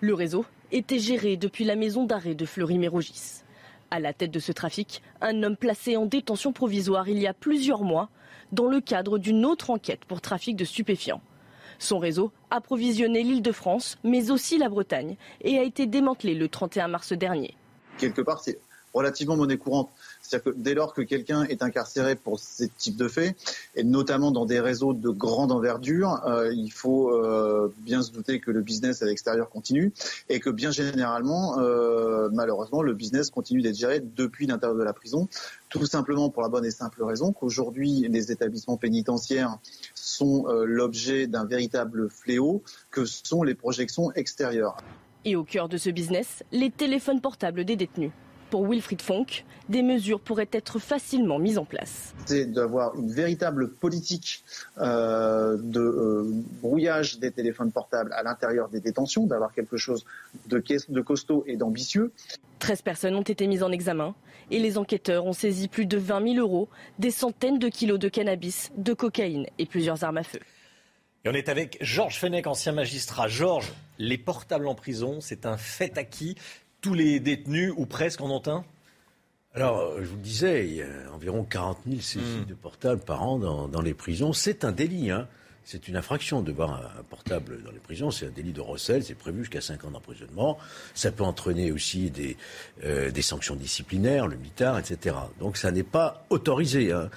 Le réseau était géré depuis la maison d'arrêt de Fleury-Mérogis. À la tête de ce trafic, un homme placé en détention provisoire il y a plusieurs mois dans le cadre d'une autre enquête pour trafic de stupéfiants. Son réseau approvisionnait l'île de France, mais aussi la Bretagne, et a été démantelé le 31 mars dernier. Quelque part, c'est relativement monnaie courante. C'est-à-dire que dès lors que quelqu'un est incarcéré pour ce type de faits, et notamment dans des réseaux de grande envergure, euh, il faut euh, bien se douter que le business à l'extérieur continue et que bien généralement, euh, malheureusement, le business continue d'être géré depuis l'intérieur de la prison, tout simplement pour la bonne et simple raison qu'aujourd'hui, les établissements pénitentiaires sont l'objet d'un véritable fléau que sont les projections extérieures. Et au cœur de ce business, les téléphones portables des détenus pour Wilfried Fonck, des mesures pourraient être facilement mises en place. C'est d'avoir une véritable politique euh, de euh, brouillage des téléphones portables à l'intérieur des détentions, d'avoir quelque chose de, de costaud et d'ambitieux. 13 personnes ont été mises en examen et les enquêteurs ont saisi plus de 20 000 euros, des centaines de kilos de cannabis, de cocaïne et plusieurs armes à feu. Et on est avec Georges Fenech, ancien magistrat. Georges, les portables en prison, c'est un fait acquis tous les détenus, ou presque, en ont un? Alors, euh, je vous le disais, il y a environ 40 000 saisies hmm. de portables par an dans, les prisons. C'est un délit. Hein. c'est une infraction de voir un, portable dans les prisons. C'est un délit de recel. C'est prévu jusqu'à 5 ans d'emprisonnement. Ça peut entraîner aussi des, euh, des sanctions disciplinaires, le mitard, etc. Donc ça n'est pas autorisé. Hein.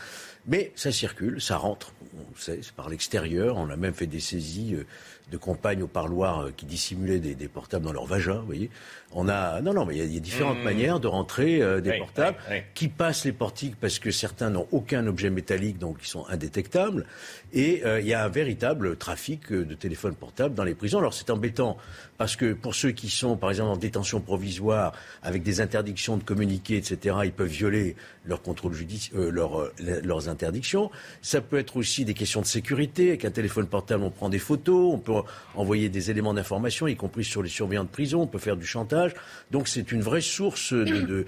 Mais ça circule, ça rentre. On sait, c'est par l'extérieur. On a même fait des saisies. Euh, de compagnes au parloir euh, qui dissimulaient des, portables dans leur vagin, vous voyez. On a non non mais il y, a différentes mmh. manières de rentrer euh, des portables qui passent les portiques parce que certains n'ont aucun objet métallique donc ils sont indétectables et euh, il y a un véritable trafic de téléphones portables dans les prisons. Alors c'est embêtant parce que pour ceux qui sont par exemple en détention provisoire avec des interdictions de communiquer etc. ils peuvent violer leur contrôle leur, leurs interdictions. Ça peut être aussi des questions de sécurité. Avec un téléphone portable on prend des photos, on peut envoyer des éléments d'information, y compris sur les surveillants de prison, on peut faire du chantage. Donc c'est une vraie source de,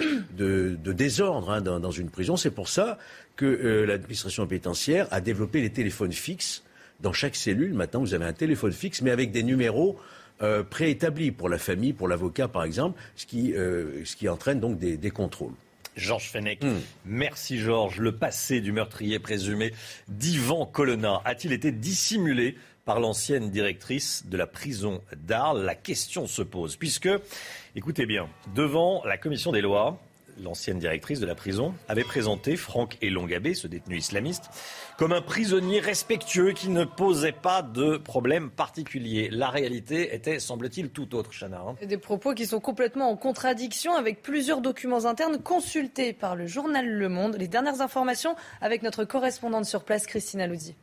désordre hein, dans, une prison. C'est pour ça que euh, l'administration pénitentiaire a développé les téléphones fixes. Dans chaque cellule, maintenant, vous avez un téléphone fixe, mais avec des numéros euh, préétablis pour la famille, pour l'avocat, par exemple, ce qui, euh, entraîne donc des, contrôles. Georges Fenech. Hmm. Merci Georges. Le passé du meurtrier présumé d'Ivan Colonna a-t-il été dissimulé par l'ancienne directrice de la prison d'Arles. La question se pose, puisque, écoutez bien, devant la commission des lois, l'ancienne directrice de la prison, avait présenté Franck Elongabé, ce détenu islamiste, comme un prisonnier respectueux qui ne posait pas de problème particulier. La réalité était, semble-t-il, tout autre, Chana. Hein. Des propos qui sont complètement en contradiction avec plusieurs documents internes consultés par le journal Le Monde. Les dernières informations avec notre correspondante sur place, Christina Loudy.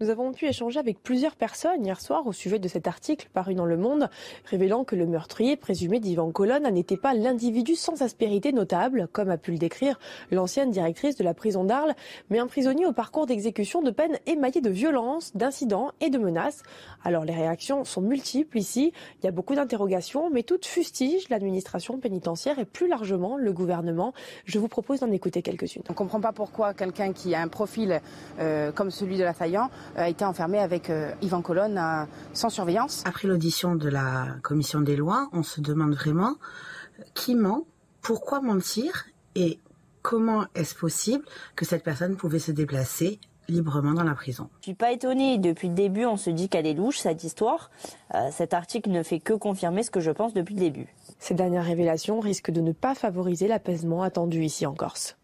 Nous avons pu échanger avec plusieurs personnes hier soir au sujet de cet article paru dans Le Monde, révélant que le meurtrier présumé d'Ivan Colonne n'était pas l'individu sans aspérité notable, comme a pu le décrire l'ancienne directrice de la prison d'Arles, mais un prisonnier au parcours d'exécution de peine émaillé de violences, d'incidents et de menaces. Alors les réactions sont multiples ici, il y a beaucoup d'interrogations, mais toutes fustigent l'administration pénitentiaire et plus largement le gouvernement. Je vous propose d'en écouter quelques-unes. On ne comprend pas pourquoi quelqu'un qui a un profil euh, comme celui de l'assaillant a été enfermé avec euh, Yvan Colonne euh, sans surveillance. Après l'audition de la commission des lois, on se demande vraiment euh, qui ment, pourquoi mentir et comment est-ce possible que cette personne pouvait se déplacer librement dans la prison. Je suis pas étonnée. Depuis le début, on se dit qu'elle est louche, cette histoire. cet article ne fait que confirmer ce que je pense depuis le début. Ces dernières révélations risquent de ne pas favoriser l'apaisement attendu ici en Corse.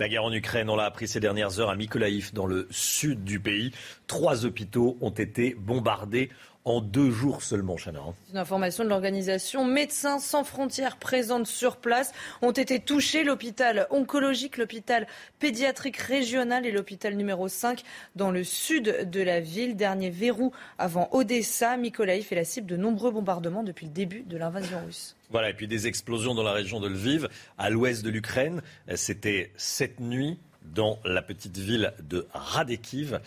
La guerre en Ukraine, on l'a appris ces dernières heures à Mykolaïv, dans le sud du pays. Trois hôpitaux ont été bombardés en deux jours seulement, Chana. Une information de l'organisation Médecins sans frontières présente sur place ont été touchés. L'hôpital oncologique, l'hôpital pédiatrique régional et l'hôpital numéro 5 dans le sud de la ville. Dernier verrou avant Odessa. Mykolaiv est la cible de nombreux bombardements depuis le début de l'invasion russe. Voilà, et puis des explosions dans la région de Lviv, à l'ouest de l'Ukraine. C'était cette nuit dans la petite ville de Radekiv.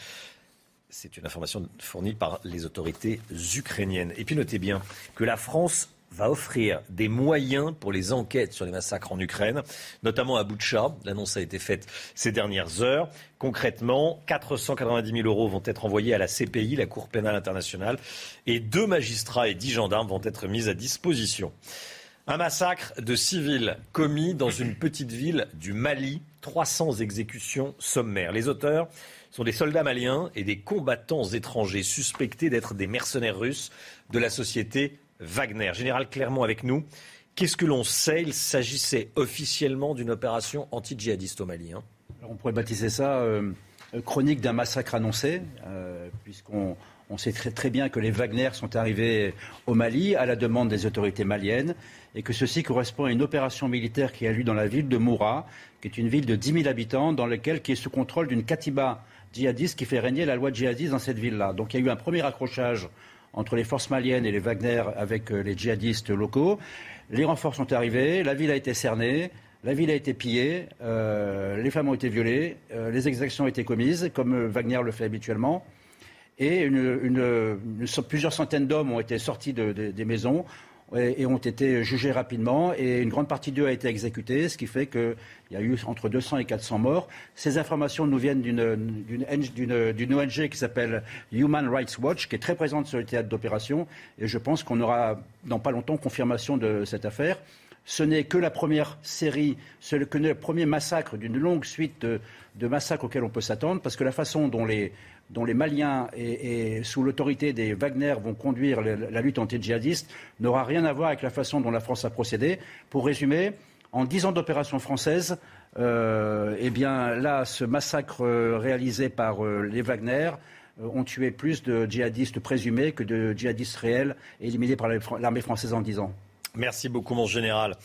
C'est une information fournie par les autorités ukrainiennes. Et puis notez bien que la France va offrir des moyens pour les enquêtes sur les massacres en Ukraine, notamment à Boutcha. L'annonce a été faite ces dernières heures. Concrètement, 490 000 euros vont être envoyés à la CPI, la Cour pénale internationale, et deux magistrats et dix gendarmes vont être mis à disposition. Un massacre de civils commis dans une petite ville du Mali, 300 exécutions sommaires. Les auteurs sont des soldats maliens et des combattants étrangers suspectés d'être des mercenaires russes de la société Wagner. Général Clermont avec nous. Qu'est-ce que l'on sait? Il s'agissait officiellement d'une opération anti-djihadiste au Mali. Hein. on pourrait baptiser ça euh, chronique d'un massacre annoncé, euh, puisqu'on on sait très, très, bien que les Wagner sont arrivés au Mali à la demande des autorités maliennes et que ceci correspond à une opération militaire qui a lieu dans la ville de Moura, qui est une ville de 10 000 habitants, dans laquelle qui est sous contrôle d'une katiba djihadiste qui fait régner la loi djihadiste dans cette ville-là. Donc il y a eu un premier accrochage entre les forces maliennes et les Wagner avec euh, les djihadistes locaux. Les renforts sont arrivés, la ville a été cernée, la ville a été pillée, euh, les femmes ont été violées, euh, les exactions ont été commises, comme Wagner le fait habituellement. Et plusieurs centaines d'hommes ont été sortis des maisons, et, ont été jugés rapidement et une grande partie d'eux a été exécutée, ce qui fait qu'il y a eu entre 200 et 400 morts. Ces informations nous viennent d'une ONG qui s'appelle Human Rights Watch, qui est très présente sur le théâtre d'opération et je pense qu'on aura dans pas longtemps confirmation de cette affaire. ce n'est que la première série, ce n'est que le premier massacre d'une longue suite de, de massacres auxquels on peut s'attendre, parce que la façon dont les, dont les Maliens et, sous l'autorité des Wagner vont conduire la lutte anti-djihadiste n'aura rien à voir avec la façon dont la France a procédé. Pour résumer, en dix ans d'opération française, euh, eh bien là, ce massacre euh, réalisé par euh, les Wagner ont tué plus de djihadistes présumés que de djihadistes réels éliminés par l'armée française en dix ans. Merci beaucoup, mon général.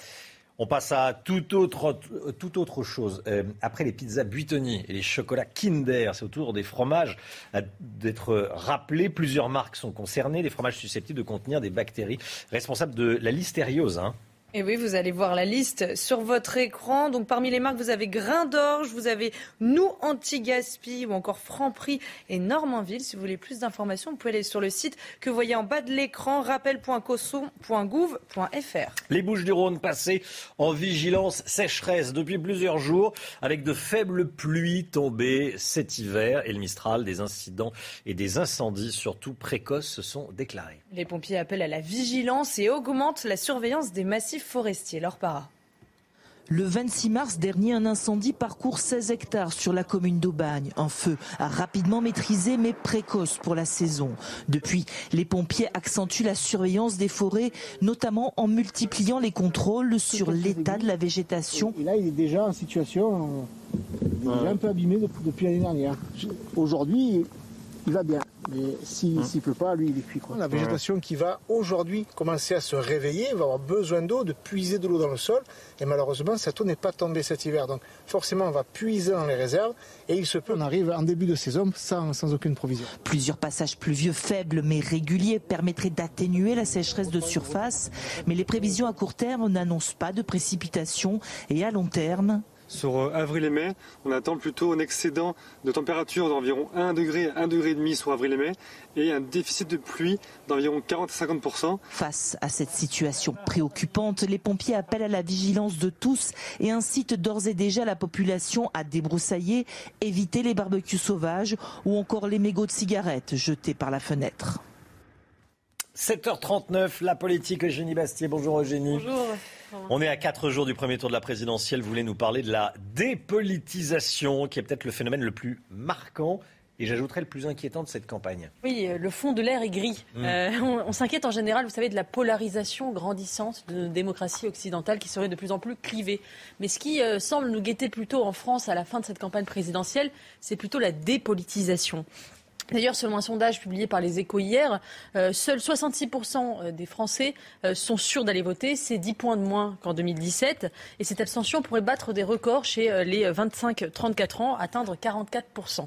On passe à toute autre, toute autre chose. Euh, après les pizzas Buitoni et les chocolats Kinder, c'est au tour des fromages à- d'être rappelés. Plusieurs marques sont concernées. Les fromages susceptibles de contenir des bactéries responsables de la listériose. hein. Et oui, vous allez voir la liste sur votre écran. Donc parmi les marques, vous avez Grain d'Orge, vous avez Nous Anti-Gaspi ou encore Franprix et Normandville. Si vous voulez plus d'informations, vous pouvez aller sur le site que vous voyez en bas de l'écran, rappel.coso.gouv.fr. Les Bouches du Rhône passées en vigilance sécheresse depuis plusieurs jours avec de faibles pluies tombées cet hiver et le Mistral, des incidents et des incendies surtout précoces se sont déclarés. Les pompiers appellent à la vigilance et augmentent la surveillance des massifs forestiers. Leur para. Le 26 mars dernier, un incendie parcourt 16 hectares sur la commune d'Aubagne. Un feu a rapidement maîtrisé mais précoce pour la saison. Depuis, les pompiers accentuent la surveillance des forêts, notamment en multipliant les contrôles sur l'état de la végétation. Et là, il est déjà en situation, euh, il est déjà un peu abîmé depuis, depuis l'année dernière. Aujourd'hui, il va bien. Mais s'il ne pleut pas, lui, il est cuit. quoi. La végétation qui va aujourd'hui commencer à se réveiller, va avoir besoin d'eau, de puiser de l'eau dans le sol. Et malheureusement, cette eau n'est pas tombée cet hiver. Donc forcément, on va puiser dans les réserves. Et il se peut, on arrive en début de saison sans, sans aucune provision. Plusieurs passages pluvieux faibles mais réguliers permettraient d'atténuer la sécheresse de surface. Mais les prévisions à court terme n'annoncent pas de précipitations et à long terme. Sur euh, avril et mai, on attend plutôt un excédent de température d'environ 1 degré à 1 degré et demi sur avril et mai et un déficit de pluie d'environ 40 à 50% Face à cette situation préoccupante, les pompiers appellent à la vigilance de tous et incitent d'ores et déjà la population à débroussailler, éviter les barbecues sauvages ou encore les mégots de cigarettes jetés par la fenêtre. 7h39, la politique, Eugénie Bastier. Bonjour Eugénie. Bonjour. On est à quatre jours du premier tour de la présidentielle. Vous voulez nous parler de la dépolitisation, qui est peut-être le phénomène le plus marquant et j'ajouterais le plus inquiétant de cette campagne. Oui, euh, le fond de l'air est gris. Mm. Euh, on on s'inquiète en général, vous savez, de la polarisation grandissante de nos démocraties occidentales qui serait de plus en plus clivée. Mais ce qui euh, semble nous guetter plutôt en France à la fin de cette campagne présidentielle, c'est plutôt la dépolitisation. D'ailleurs, selon un sondage publié par les Échos hier, euh, seuls 66% des Français euh, sont sûrs d'aller voter. C'est 10 points de moins qu'en 2017. Et cette abstention pourrait battre des records chez euh, les 25-34 ans, atteindre 44%.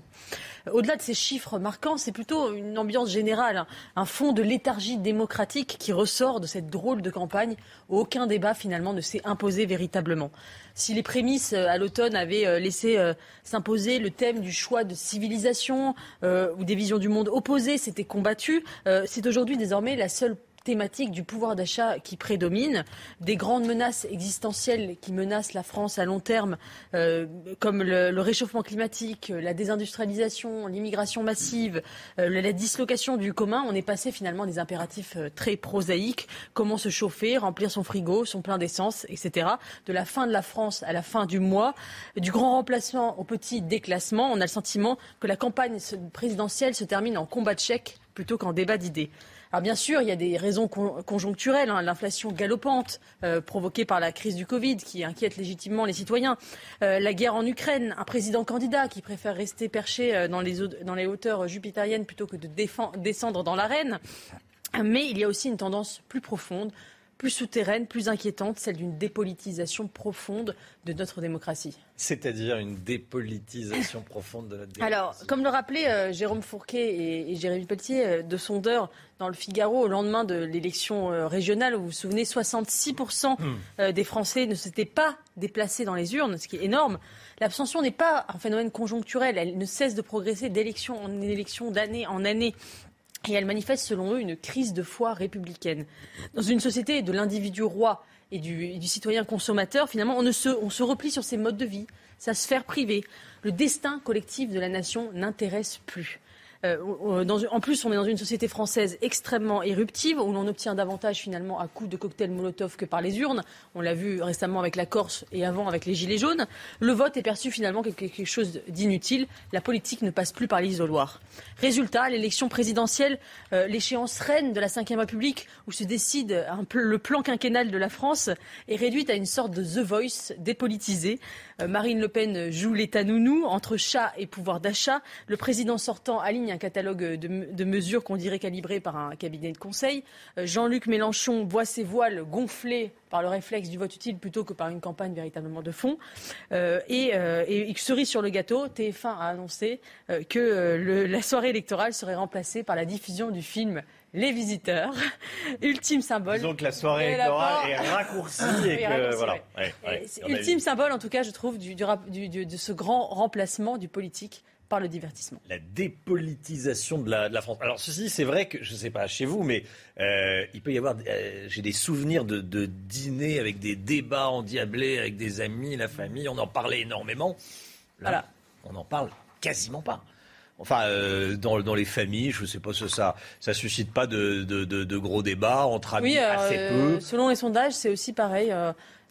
Au-delà de ces chiffres marquants, c'est plutôt une ambiance générale, hein. un fond de léthargie démocratique qui ressort de cette drôle de campagne où aucun débat finalement ne s'est imposé véritablement. Si les prémices euh, à l'automne avaient euh, laissé euh, s'imposer le thème du choix de civilisation euh, ou des visions du monde opposées, c'était combattu, euh, c'est aujourd'hui désormais la seule thématique du pouvoir d'achat qui prédomine, des grandes menaces existentielles qui menacent la France à long terme, euh, comme le, réchauffement climatique, la désindustrialisation, l'immigration massive, euh, la, dislocation du commun, on est passé finalement des impératifs euh, très prosaïques, comment se chauffer, remplir son frigo, son plein d'essence, etc. De la fin de la France à la fin du mois, du grand remplacement au petit déclassement, on a le sentiment que la campagne présidentielle se termine en combat de chèques plutôt qu'en débat d'idées. Alors bien sûr, il y a des raisons con- conjoncturelles, hein, l'inflation galopante euh, provoquée par la crise du Covid qui inquiète légitimement les citoyens, Euh, la guerre en Ukraine, un président candidat qui préfère rester perché euh, dans, les, dans les hauteurs jupitériennes plutôt que de descendre dans l'arène. Mais il y a aussi une tendance plus profonde, plus souterraine, plus inquiétante, celle d'une dépolitisation profonde de notre démocratie. C'est-à-dire une dépolitisation profonde de notre démocratie. Alors, comme le rappelait euh, Jérôme Fourquet et, et Jérémy Pelletier euh, de Sondeur dans le Figaro au lendemain de l'élection euh, régionale, où vous vous souvenez, 66% euh, des Français ne s'étaient pas déplacés dans les urnes, ce qui est énorme. L'abstention n'est pas un phénomène conjoncturel, elle ne cesse de progresser d'élection en élection, d'année en année. Et elle manifeste, selon eux, une crise de foi républicaine. Dans une société de l'individu roi et du, citoyen consommateur, finalement, on se replie sur ses modes de vie, sa sphère privée. Le destin collectif de la nation n'intéresse plus. Euh, en plus, on est dans une société française extrêmement éruptive, où l'on obtient davantage finalement à coups de cocktails Molotov que par les urnes. On l'a vu récemment avec la Corse et avant avec les Gilets jaunes. Le vote est perçu finalement comme quelque chose d'inutile. La politique ne passe plus par l'isoloir. Résultat, l'élection présidentielle, euh, l'échéance reine de la Ve République, où se décide le plan quinquennal de la France, est réduite à une sorte de The Voice dépolitisé. Euh, Marine Le Pen joue l'état nounou entre chat et pouvoir d'achat. Le président sortant aligne un catalogue de, mesures qu'on dirait calibrées par un cabinet de conseil. Euh, Jean-Luc Mélenchon voit ses voiles gonflées par le réflexe du vote utile plutôt que par une campagne véritablement de fond. Euh, et, cerise sur le gâteau, TF1 a annoncé que la soirée électorale serait remplacée par la diffusion du film les visiteurs. Ultime symbole. Disons que la soirée électorale est raccourcie et que voilà. ultime symbole, en tout cas, je trouve, du, de ce grand remplacement du politique par le divertissement. La dépolitisation de la, France. Alors ceci, c'est vrai que je ne sais pas chez vous, mais euh, il peut y avoir. Euh, j'ai des souvenirs de, de dîners avec des débats endiablés avec des amis, la famille. On en parlait énormément. Là, on n'en parle quasiment pas. Enfin, euh, dans, dans, les familles, je ne sais pas si ça ça suscite pas de, de, de, gros débats entre amis assez peu. Selon les sondages, c'est aussi pareil.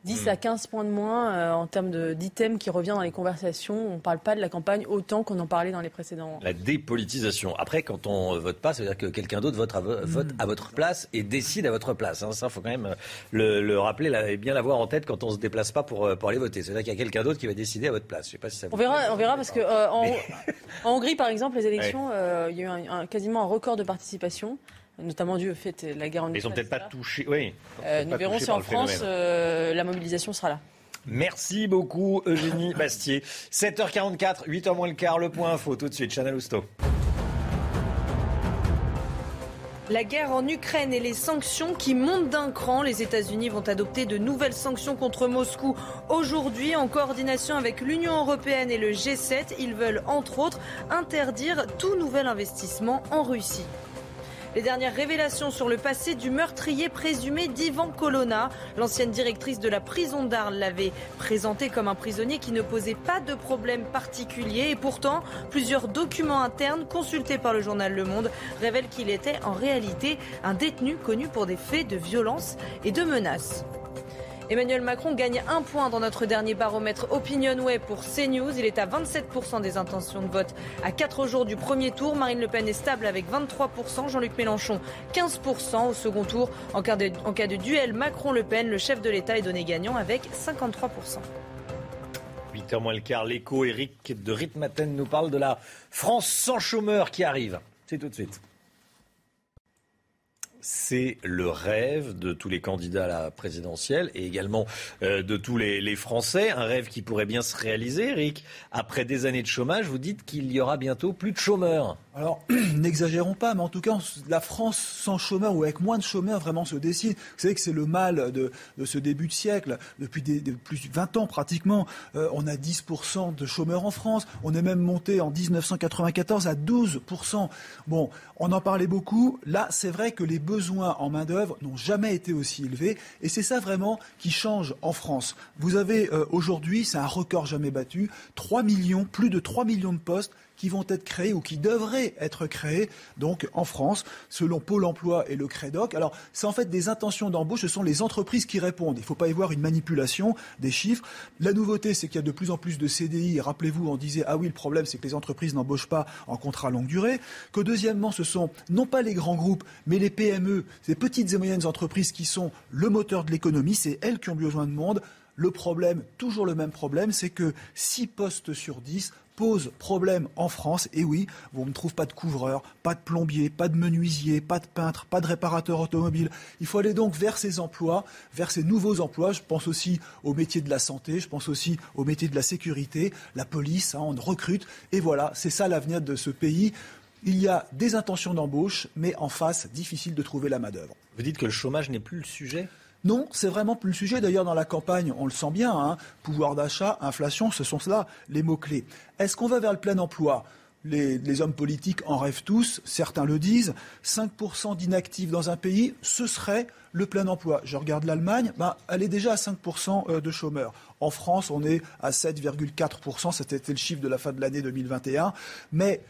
10 à 15 points de moins euh, en termes d'items qui revient dans les conversations. On ne parle pas de la campagne autant qu'on en parlait dans les précédents. La dépolitisation. Après, quand on vote pas, ça veut dire que quelqu'un d'autre vote, à, vote à votre place et décide à votre place. Hein. Ça, il faut quand même euh, le, le rappeler et bien l'avoir en tête quand on ne se déplace pas pour, euh, pour aller voter. C'est-à-dire qu'il y a quelqu'un d'autre qui va décider à votre place. Je sais pas si ça on, verra, on verra parce que en, Hongrie, par exemple, les élections, il y a eu un, quasiment un record de participation notamment dû au fait de la guerre en Ukraine. Ils n'ont peut-être pas touché. Oui. Euh, nous verrons si en France euh, la mobilisation sera là. Merci beaucoup Eugénie Bastier. 7h44, 8h moins le quart, le point info tout de suite, Chanel Housteau. La guerre en Ukraine et les sanctions qui montent d'un cran. Les États-Unis vont adopter de nouvelles sanctions contre Moscou aujourd'hui en coordination avec l'Union européenne et le G7. Ils veulent entre autres interdire tout nouvel investissement en Russie. Les dernières révélations sur le passé du meurtrier présumé d'Ivan Colonna. L'ancienne directrice de la prison d'Arles l'avait présenté comme un prisonnier qui ne posait pas de problème particulier. Et pourtant, plusieurs documents internes consultés par le journal Le Monde révèlent qu'il était en réalité un détenu connu pour des faits de violence et de menaces. Emmanuel Macron gagne un point dans notre dernier baromètre OpinionWay pour CNews. Il est à 27% des intentions de vote à 4 jours du premier tour. Marine Le Pen est stable avec 23%. Jean-Luc Mélenchon 15% au second tour. En cas, de, duel Macron-Le Pen, le chef de l'État est donné gagnant avec 53%. 8h moins le quart, l'écho, Eric de Ritmaten nous parle de la France sans chômeur qui arrive. C'est tout de suite c'est le rêve de tous les candidats à la présidentielle et également euh, de tous les, Français. Un rêve qui pourrait bien se réaliser, Eric. Après des années de chômage, vous dites qu'il y aura bientôt plus de chômeurs. Alors, n'exagérons pas, mais en tout cas, la France sans chômeurs ou avec moins de chômeurs vraiment se décide. Vous savez que c'est le mal de, ce début de siècle. Depuis plus de 20 ans pratiquement, euh, on a 10% de chômeurs en France. On est même monté en 1994 à 12%. Bon, on en parlait beaucoup. Là, c'est vrai que les besoins en main-d'œuvre n'ont jamais été aussi élevés. Et c'est ça vraiment qui change en France. Vous avez euh, aujourd'hui, c'est un record jamais battu, 3 millions, plus de 3 millions de postes qui vont être créés ou qui devraient être créés donc en France, selon Pôle Emploi et le Crédoc. Alors, c'est en fait des intentions d'embauche, ce sont les entreprises qui répondent. Il ne faut pas y voir une manipulation des chiffres. La nouveauté, c'est qu'il y a de plus en plus de CDI. Rappelez-vous, on disait ah oui, le problème, c'est que les entreprises n'embauchent pas en contrat longue durée. Que deuxièmement, ce sont non pas les grands groupes, mais les PME, ces petites et moyennes entreprises qui sont le moteur de l'économie. C'est elles qui ont besoin de monde. Le problème, toujours le même problème, c'est que 6 postes sur 10 pose problème en France. Et oui, on ne trouve pas de couvreur, pas de plombier, pas de menuisier, pas de peintre, pas de réparateur automobile. Il faut aller donc vers ces emplois, vers ces nouveaux emplois. Je pense aussi au métier de la santé, je pense aussi au métier de la sécurité, la police, hein, on recrute. Et voilà, c'est ça l'avenir de ce pays. Il y a des intentions d'embauche, mais en face, difficile de trouver la main-d'œuvre. Vous dites que le chômage n'est plus le sujet non, c'est vraiment plus le sujet. D'ailleurs, dans la campagne, on le sent bien. Hein. pouvoir d'achat, inflation, ce sont cela les mots-clés. Est-ce qu'on va vers le plein emploi? Les, hommes politiques en rêvent tous, certains le disent. 5% d'inactifs dans un pays, ce serait le plein emploi. Je regarde l'Allemagne, ben, elle est déjà à 5% euh, de chômeurs. En France, on est à 7,4%, c'était le chiffre de la fin de l'année 2021. Mais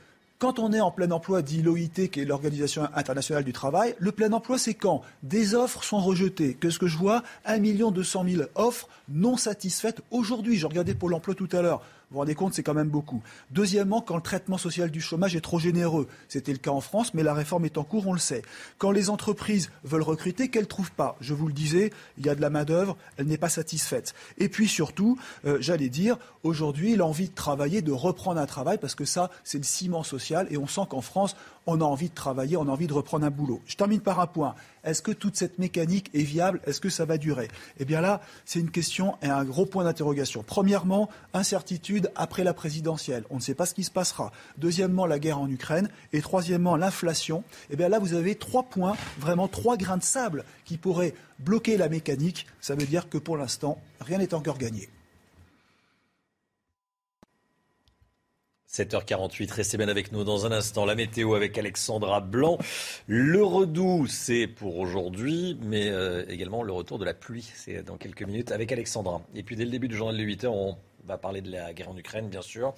Quand on est en plein emploi, dit l'OIT, qui est l'Organisation internationale du travail, le plein emploi, c'est quand des offres sont rejetées. Qu'est-ce que je vois 1 200 000 offres non satisfaites aujourd'hui. Je regardais pour l'emploi tout à l'heure. Vous vous rendez compte, c'est quand même beaucoup. Deuxièmement, quand le traitement social du chômage est trop généreux. C'était le cas en France, mais la réforme est en cours, on le sait. Quand les entreprises veulent recruter, qu'elles ne trouvent pas. Je vous le disais, il y a de la main-d'œuvre, elle n'est pas satisfaite. Et puis surtout, euh, j'allais dire, aujourd'hui, l'envie de travailler, de reprendre un travail, parce que ça, c'est le ciment social, et on sent qu'en France, on a envie de travailler, on a envie de reprendre un boulot. Je termine par un point. Est-ce que toute cette mécanique est viable? Est-ce que ça va durer? Eh bien là, c'est une question et un gros point d'interrogation. Premièrement, incertitude après la présidentielle. On ne sait pas ce qui se passera. Deuxièmement, la guerre en Ukraine. Et troisièmement, l'inflation. Eh bien là, vous avez trois points, vraiment trois grains de sable qui pourraient bloquer la mécanique. Ça veut dire que pour l'instant, rien n'est encore gagné. 7h48, restez bien avec nous dans un instant. La météo avec Alexandra Blanc. Le redoux, c'est pour aujourd'hui, mais euh, également le retour de la pluie, c'est dans quelques minutes avec Alexandra. Et puis dès le début du journal de 8h, on va parler de la guerre en Ukraine, bien sûr,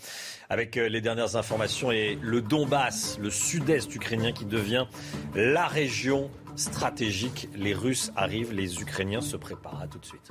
avec euh, les dernières informations et le Donbass, le sud-est ukrainien qui devient la région stratégique. Les Russes arrivent, les Ukrainiens se préparent. À tout de suite.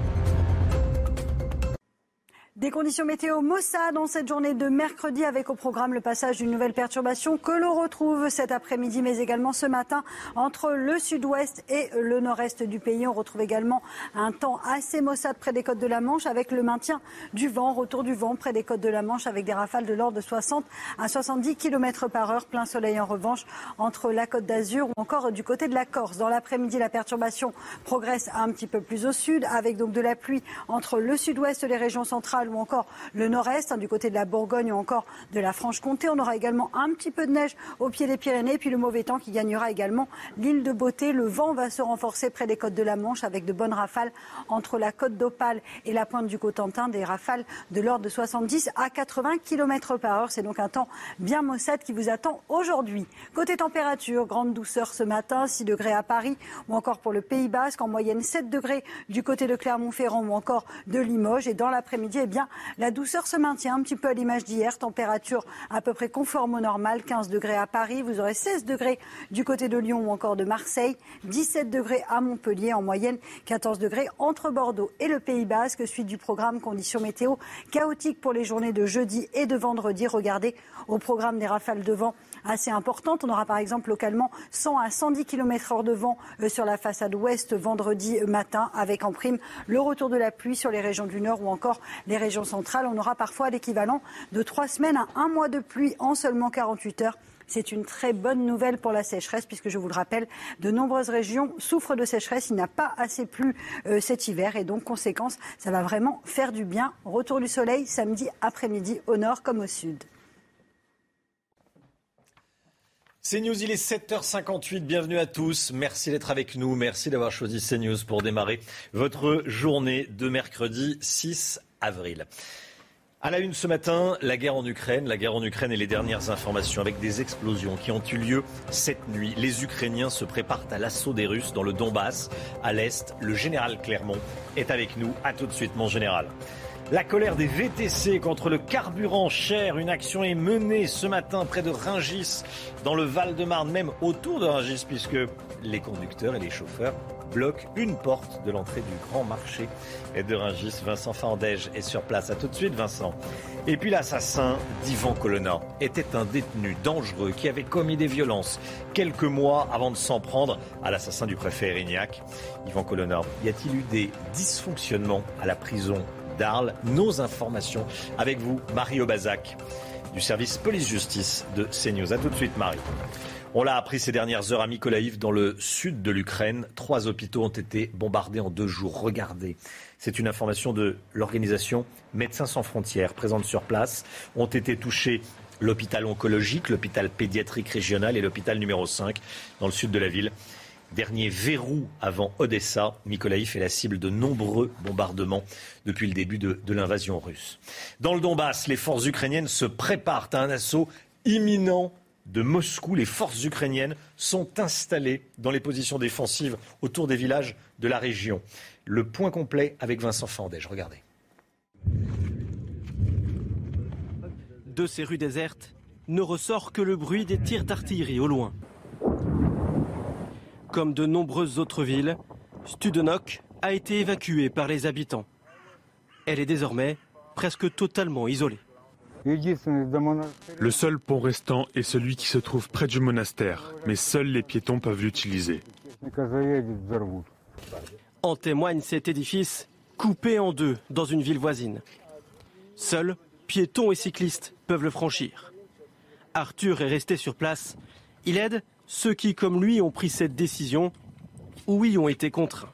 Des conditions météo Mossad dans cette journée de mercredi avec au programme le passage d'une nouvelle perturbation que l'on retrouve cet après-midi mais également ce matin entre le sud-ouest et le nord-est du pays. On retrouve également un temps assez maussade près des côtes de la Manche avec le maintien du vent, retour du vent près des côtes de la Manche avec des rafales de l'ordre de 60 à 70 km par heure. Plein soleil en revanche entre la côte d'Azur ou encore du côté de la Corse. Dans l'après-midi, la perturbation progresse un petit peu plus au sud avec donc de la pluie entre le sud-ouest, les régions centrales ou encore le nord-est, hein, du côté de la Bourgogne ou encore de la Franche-Comté. On aura également un petit peu de neige au pied des Pyrénées, puis le mauvais temps qui gagnera également l'île de Beauté. Le vent va se renforcer près des côtes de la Manche avec de bonnes rafales entre la côte d'Opale et la pointe du Cotentin, des rafales de l'ordre de 70 à 80 km par heure. C'est donc un temps bien maussade qui vous attend aujourd'hui. Côté température, grande douceur ce matin, 6 degrés à Paris ou encore pour le Pays Basque, en moyenne 7 degrés du côté de Clermont-Ferrand ou encore de Limoges. Et dans l'après-midi, eh bien, la douceur se maintient un petit peu à l'image d'hier. Température à peu près conforme au normal. 15 degrés à Paris. Vous aurez 16 degrés du côté de Lyon ou encore de Marseille. 17 degrés à Montpellier. En moyenne, 14 degrés entre Bordeaux et le Pays Basque. Suite du programme conditions météo chaotiques pour les journées de jeudi et de vendredi. Regardez au programme des rafales de vent assez importantes. On aura par exemple localement 100 à 110 km heure de vent euh, sur la façade ouest vendredi matin avec en prime le retour de la pluie sur les régions du nord ou encore les régions centrales. On aura parfois l'équivalent de trois semaines à un mois de pluie en seulement 48 heures. C'est une très bonne nouvelle pour la sécheresse, puisque je vous le rappelle, de nombreuses régions souffrent de sécheresse. Il n'a pas assez plu euh, cet hiver, et donc, conséquence, ça va vraiment faire du bien. Retour du soleil samedi après-midi au nord comme au sud. CNews, il est 7h58. Bienvenue à tous. Merci d'être avec nous. Merci d'avoir choisi CNews pour démarrer votre journée de mercredi 6 avril. À la une ce matin, la guerre en Ukraine, la guerre en Ukraine et les dernières informations avec des explosions qui ont eu lieu cette nuit. Les Ukrainiens se préparent à l'assaut des Russes dans le Donbass, à l'est. Le général Clermont est avec nous. À tout de suite, mon général. La colère des VTC contre le carburant cher. Une action est menée ce matin près de Ringis, dans le Val-de-Marne, même autour de Ringis, puisque les conducteurs et les chauffeurs bloquent une porte de l'entrée du grand marché de Ringis. Vincent Fandège est sur place. À tout de suite, Vincent. Et puis l'assassin d'Ivan Colonna était un détenu dangereux qui avait commis des violences quelques mois avant de s'en prendre à l'assassin du préfet Erignac. Yvan Colonna, y a-t-il eu des dysfonctionnements à la prison Nos informations avec vous, Marie Obazac, du service police-justice de CNews. A tout de suite, Marie. On l'a appris ces dernières heures à Mykolaïv, dans le sud de l'Ukraine. Trois hôpitaux ont été bombardés en deux jours. Regardez. C'est une information de l'organisation Médecins sans frontières, présente sur place. Ont été touchés l'hôpital oncologique, l'hôpital pédiatrique régional et l'hôpital numéro 5 dans le sud de la ville. Dernier verrou avant Odessa, Mykolaïv est la cible de nombreux bombardements depuis le début de, de l'invasion russe. Dans le Donbass, les forces ukrainiennes se préparent à un assaut imminent de Moscou. Les forces ukrainiennes sont installées dans les positions défensives autour des villages de la région. Le point complet avec Vincent Fandège. Regardez. De ces rues désertes ne ressort que le bruit des tirs d'artillerie au loin. Comme de nombreuses autres villes, Studenok a été évacuée par les habitants. Elle est désormais presque totalement isolée. Le seul pont restant est celui qui se trouve près du monastère, mais seuls les piétons peuvent l'utiliser. En témoigne cet édifice coupé en deux dans une ville voisine. Seuls piétons et cyclistes peuvent le franchir. Arthur est resté sur place. Il aide ceux qui, comme lui, ont pris cette décision ou y ont été contraints.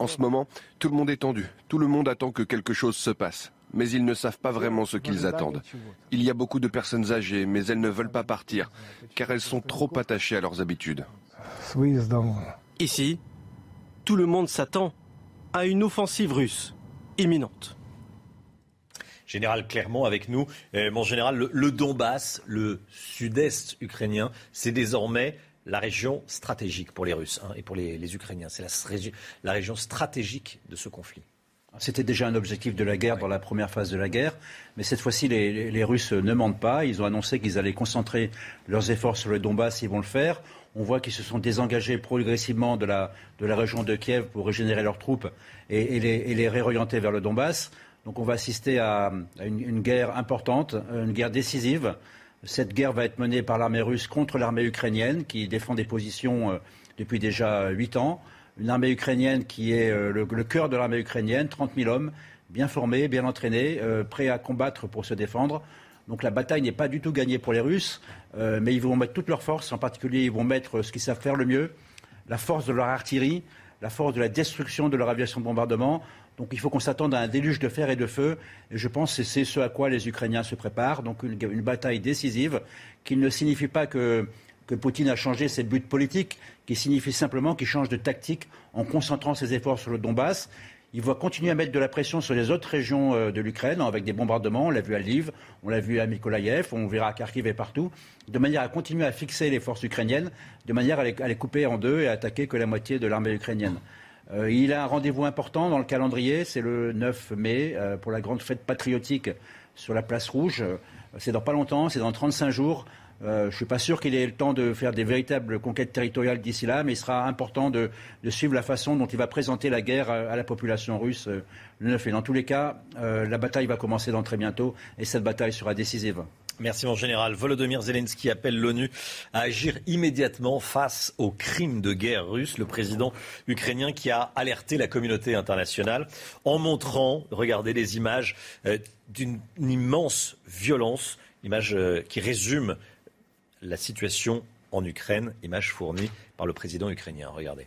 En ce moment, tout le monde est tendu. Tout le monde attend que quelque chose se passe. Mais ils ne savent pas vraiment ce qu'ils attendent. Il y a beaucoup de personnes âgées, mais elles ne veulent pas partir, car elles sont trop attachées à leurs habitudes. Ici, tout le monde s'attend à une offensive russe imminente. Général Clermont avec nous. Euh, mon général, le, le Donbass, le sud-est ukrainien, c'est désormais la région stratégique pour les Russes hein, et pour les, les Ukrainiens. C'est la, la, région stratégique de ce conflit. C'était déjà un objectif de la guerre oui. dans la première phase de la guerre, mais cette fois-ci, les, les, Russes ne mentent pas. Ils ont annoncé qu'ils allaient concentrer leurs efforts sur le Donbass. Ils vont le faire. On voit qu'ils se sont désengagés progressivement de la, de la région de Kiev pour régénérer leurs troupes et, et, les, et les réorienter vers le Donbass. Donc on va assister à, une, guerre importante, une guerre décisive. Cette guerre va être menée par l'armée russe contre l'armée ukrainienne, qui défend des positions euh, depuis déjà huit ans. Une armée ukrainienne qui est euh, le, cœur de l'armée ukrainienne, 30 000 hommes, bien formés, bien entraînés, euh, prêts à combattre pour se défendre. Donc la bataille n'est pas du tout gagnée pour les Russes, euh, mais ils vont mettre toutes leurs forces. En particulier, ils vont mettre ce qu'ils savent faire le mieux, la force de leur artillerie, la force de la destruction de leur aviation de bombardement. Donc il faut qu'on s'attende à un déluge de fer et de feu. Et je pense que c'est ce à quoi les Ukrainiens se préparent. Donc une, bataille décisive qui ne signifie pas que, que, Poutine a changé ses buts politiques, qui signifie simplement qu'il change de tactique en concentrant ses efforts sur le Donbass. Il va continuer à mettre de la pression sur les autres régions euh, de l'Ukraine avec des bombardements. On l'a vu à Lviv, on l'a vu à Mykolaïev, on verra à Kharkiv et partout, de manière à continuer à fixer les forces ukrainiennes, de manière à les, couper en deux et à attaquer que la moitié de l'armée ukrainienne. Euh, il a un rendez-vous important dans le calendrier, c'est le 9 mai euh, pour la grande fête patriotique sur la place rouge. C'est dans pas longtemps, c'est dans 35 jours. Euh, je ne suis pas sûr qu'il ait le temps de faire des véritables conquêtes territoriales d'ici là, mais il sera important de, suivre la façon dont il va présenter la guerre à, la population russe euh, le 9 mai. Dans tous les cas, euh, la bataille va commencer dans très bientôt et cette bataille sera décisive. Merci mon général. Volodymyr Zelensky appelle l'ONU à agir immédiatement face aux crimes de guerre russes. Le président ukrainien qui a alerté la communauté internationale en montrant, regardez les images, d'une immense violence, image qui résume la situation en Ukraine, image fournie par le président ukrainien. Regardez.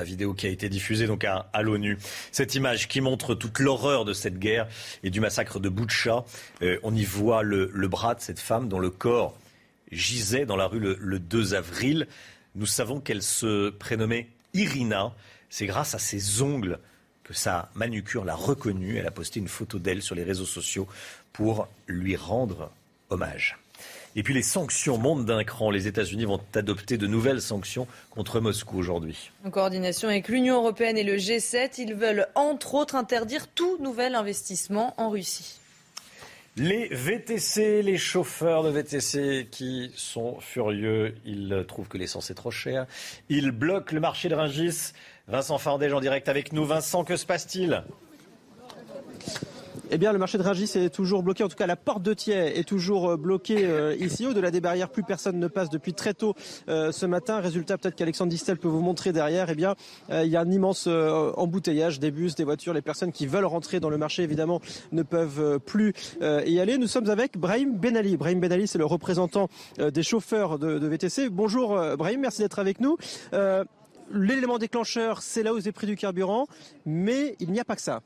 La vidéo qui a été diffusée donc à, l'ONU. Cette image qui montre toute l'horreur de cette guerre et du massacre de Boutcha. Euh, on y voit le, le, bras de cette femme dont le corps gisait dans la rue le, le 2 avril. Nous savons qu'elle se prénommait Irina. C'est grâce à ses ongles que sa manucure l'a reconnue. Elle a posté une photo d'elle sur les réseaux sociaux pour lui rendre hommage. Et puis les sanctions montent d'un cran. Les États-Unis vont adopter de nouvelles sanctions contre Moscou aujourd'hui. En coordination avec l'Union européenne et le G7, ils veulent entre autres interdire tout nouvel investissement en Russie. Les VTC, les chauffeurs de VTC qui sont furieux, ils trouvent que l'essence est trop chère. Ils bloquent le marché de Rungis. Vincent Fardège en direct avec nous. Vincent, que se passe-t-il? Eh bien, le marché de Rungis est toujours bloqué. En tout cas, la porte de Thiers est toujours bloquée euh, ici. Au-delà des barrières, plus personne ne passe depuis très tôt euh, ce matin. Résultat, peut-être qu'Alexandre Distel peut vous montrer derrière. Eh bien, euh, il y a un immense embouteillage des bus, des voitures. Les personnes qui veulent rentrer dans le marché, évidemment, ne peuvent plus y aller. Nous sommes avec Brahim Benali. Brahim Benali, c'est le représentant des chauffeurs de, de, VTC. Bonjour, Brahim. Merci d'être avec nous l'élément déclencheur, c'est la hausse des prix du carburant, mais il n'y a pas que ça.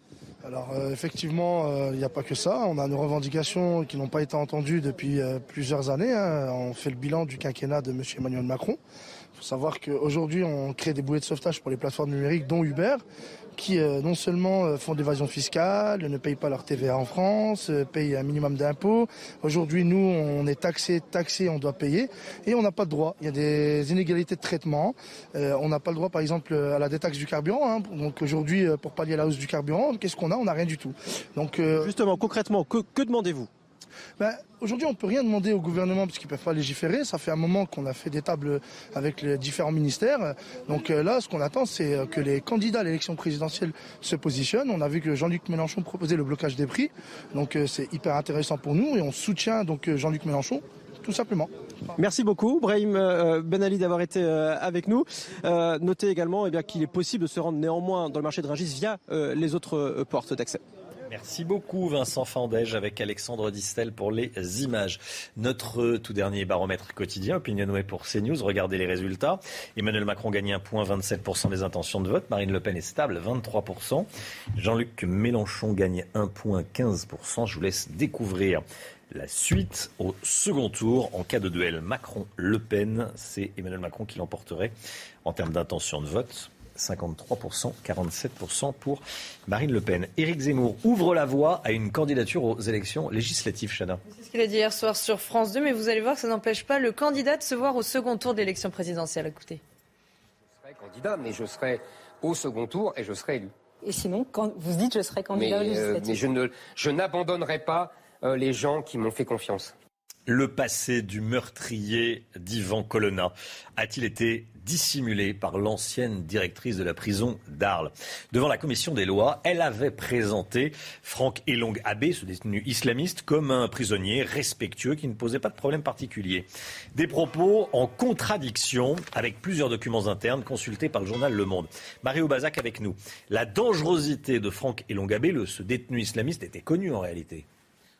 Alors euh, effectivement, euh, il n'y a pas que ça. On a nos revendications qui n'ont pas été entendues depuis euh, plusieurs années. Hein. On fait le bilan du quinquennat de M. Emmanuel Macron. Il faut savoir qu'aujourd'hui, on crée des bouées de sauvetage pour les plateformes numériques, dont Uber, qui non seulement font d'évasion fiscale, ne payent pas leur TVA en France, payent un minimum d'impôts. Aujourd'hui, nous, on est taxé, taxé, on doit payer, et on n'a pas de droit. Il y a des inégalités de traitement. on n'a pas le droit, par exemple, à la détaxe du carburant. Hein. Donc aujourd'hui, pour pallier la hausse du carburant, qu'est-ce qu'on a? On n'a rien du tout. Donc justement, concrètement, que demandez-vous? Ben, Aujourd'hui, on ne peut rien demander au gouvernement parce qu'ils ne peuvent pas légiférer. Ça fait un moment qu'on a fait des tables avec les différents ministères. Donc euh, là, ce qu'on attend, c'est euh, que les candidats à l'élection présidentielle se positionnent. On a vu que Jean-Luc Mélenchon proposait le blocage des prix. Donc euh, c'est hyper intéressant pour nous et on soutient donc Jean-Luc Mélenchon tout simplement. Merci beaucoup, Brahim Ben Ali, d'avoir été avec nous. notez également eh qu'il est possible de se rendre néanmoins dans le marché de Rungis via les autres portes d'accès. Merci beaucoup Vincent Fandège avec Alexandre Distel pour les images. Notre tout dernier baromètre quotidien, Opinionway pour CNews, regardez les résultats. Emmanuel Macron gagne un point, 27% des intentions de vote. Marine Le Pen est stable, 23%. Jean-Luc Mélenchon gagne un point, 15%. Je vous laisse découvrir la suite au second tour. En cas de duel Macron-Le Pen, c'est Emmanuel Macron qui l'emporterait en termes d'intention de vote. 53%, 47% pour Marine Le Pen. Éric Zemmour ouvre la voie à une candidature aux élections législatives, Chana. C'est ce qu'il a dit hier soir sur France 2, mais vous allez voir que ça n'empêche pas le candidat de se voir au second tour d'élection présidentielle. Écoutez. Je serai candidat, mais je serai au second tour et je serai élu. Et sinon, quand vous dites je serai candidat mais, euh, mais je, ne, je n'abandonnerai pas euh, les gens qui m'ont fait confiance. Le passé du meurtrier d'Ivan Colonna a-t-il été dissimulé par l'ancienne directrice de la prison d'Arles Devant la commission des lois, elle avait présenté Franck Elong ce détenu islamiste, comme un prisonnier respectueux qui ne posait pas de problème particulier. Des propos en contradiction avec plusieurs documents internes consultés par le journal Le Monde. Mario Bazac avec nous. La dangerosité de Franck Elong ce détenu islamiste, était connue en réalité.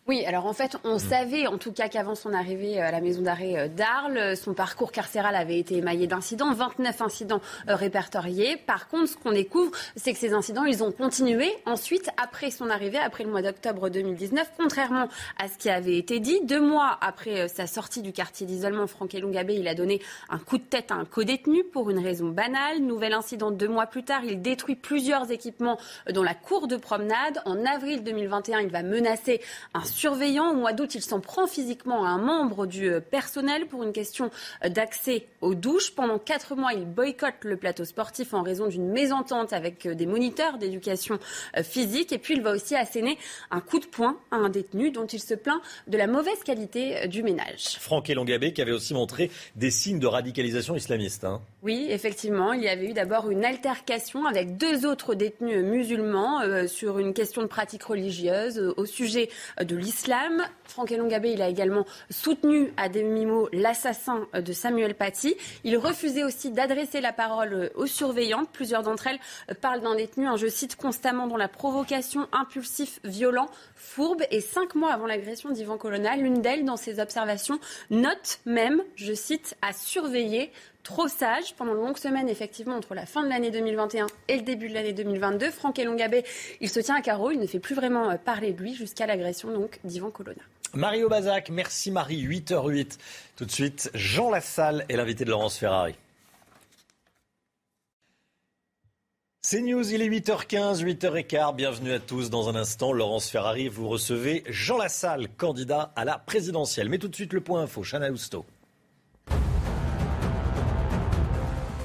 Oui, alors en fait, on hmm. savait en tout cas qu'avant son arrivée à la maison d'arrêt euh, d'Arles, son parcours carcéral avait été émaillé d'incidents, 29 incidents euh, répertoriés. Par contre, ce qu'on découvre, c'est que ces incidents, ils ont continué ensuite, après son arrivée, après le mois d'octobre 2019, contrairement à ce qui avait été dit. Deux mois après euh, sa sortie du quartier d'isolement, Franck Elongabé, il a donné un coup de tête à un co-détenu pour une raison banale. Nouvel incident deux mois plus tard, il détruit plusieurs équipements dans la cour de promenade. En avril 2021, il va menacer un surveillant. Au mois d'août, il s'en prend physiquement à un membre du euh, personnel pour une question euh, d'accès aux douches. Pendant quatre mois, il boycotte le plateau sportif en raison d'une mésentente avec euh, des moniteurs d'éducation physique. Et puis, il va aussi asséner un coup de poing à un détenu dont il se plaint de la mauvaise qualité du ménage. Franck Elongabé qui avait aussi montré des signes de radicalisation islamiste. Hein. Oui, effectivement, il y avait eu d'abord une altercation avec deux autres détenus musulmans sur une question de pratique religieuse au sujet de l'islam. Franck Elongabé, il a également soutenu à demi-mot l'assassin de Samuel Paty. Il refusait aussi d'adresser la parole aux surveillantes. Plusieurs d'entre elles parlent d'un détenu, je cite, constamment dans la provocation, impulsif, violent, fourbe. Et cinq mois avant l'agression d'Ivan Colonna, l'une d'elles, dans ses observations, note même, je cite, à surveiller trop sage pendant de longues semaines, effectivement, entre la fin de l'année 2021 et le début de l'année 2022. Franck Elongabé, il se tient à carreau, il ne fait plus vraiment euh, parler de lui jusqu'à l'agression donc d'Ivan Colonna. Mario Bazac, merci Marie, 8h08. Tout de suite, Jean Lassalle est l'invité de Laurence Ferrari. C'est News, il est 8h15, 8h15. Bienvenue à tous. Dans un instant, Laurence Ferrari, vous recevez Jean Lassalle, candidat à la présidentielle. Mais tout de suite, le point info, Chana Lousteau.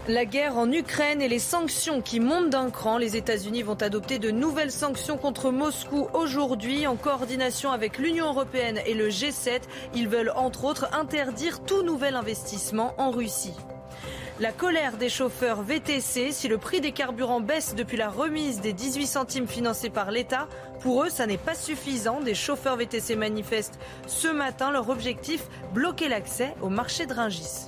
La guerre en Ukraine et les sanctions qui montent d'un cran. Les États-Unis vont adopter de nouvelles sanctions contre Moscou aujourd'hui en coordination avec l'Union européenne et le G7. Ils veulent entre autres interdire tout nouvel investissement en Russie. La colère des chauffeurs VTC, si le prix des carburants baisse depuis la remise des 18 centimes financés par l'État, pour eux, ça n'est pas suffisant. Des chauffeurs VTC manifestent ce matin leur objectif, bloquer l'accès au marché de Ringis.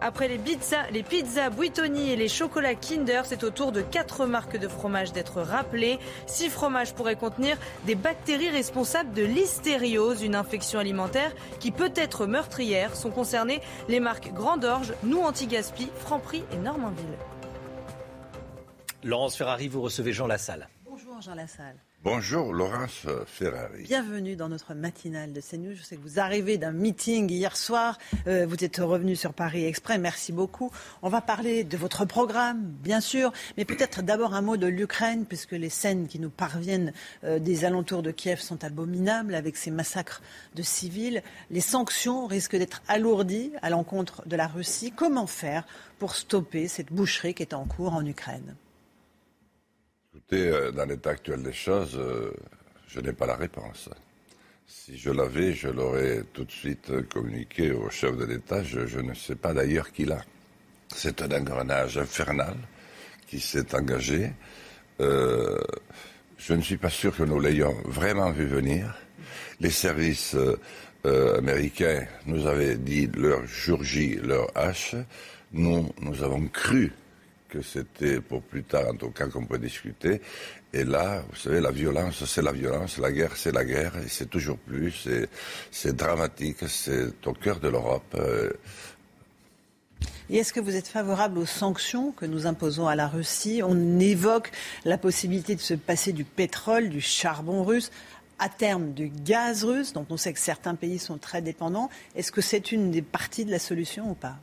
Après les pizzas, les pizzas Buitoni et les chocolats Kinder, c'est au tour de quatre marques de fromage d'être rappelées. Six fromages pourraient contenir des bactéries responsables de l'hystériose, une infection alimentaire qui peut être meurtrière. Sont concernées les marques Grandorge, Nous Antigaspi, Franprix et Normandville. Laurence Ferrari, vous recevez Jean Lassalle. Bonjour Jean Lassalle. Bonjour Laurence Ferrari. Bienvenue dans notre matinale de CNews. Je sais que vous arrivez d'un meeting hier soir. Euh, vous êtes revenu sur Paris Exprès. Merci beaucoup. On va parler de votre programme, bien sûr, mais peut-être d'abord un mot de l'Ukraine, puisque les scènes qui nous parviennent euh, des alentours de Kiev sont abominables avec ces massacres de civils. Les sanctions risquent d'être alourdies à l'encontre de la Russie. Comment faire pour stopper cette boucherie qui est en cours en Ukraine? Euh, dans l'état actuel des choses, euh, je n'ai pas la réponse. Si je l'avais, je l'aurais tout de suite communiqué au chef de l'État. Je, ne sais pas d'ailleurs qui l'a. C'est un engrenage infernal qui s'est engagé. Euh, je ne suis pas sûr que nous l'ayons vraiment vu venir. Les services américains nous avaient dit leur jour J, leur H. Nous, nous avons cru que c'était pour plus tard, en tout cas, qu'on peut discuter. Et là, vous savez, la violence, c'est la violence, la guerre, c'est la guerre, et c'est toujours plus, c'est dramatique, c'est au cœur de l'Europe. Euh. Et est-ce que vous êtes favorable aux sanctions que nous imposons à la Russie? On évoque la possibilité de se passer du pétrole, du charbon russe, à terme du gaz russe, dont on sait que certains pays sont très dépendants. Est-ce que c'est une des parties de la solution ou pas?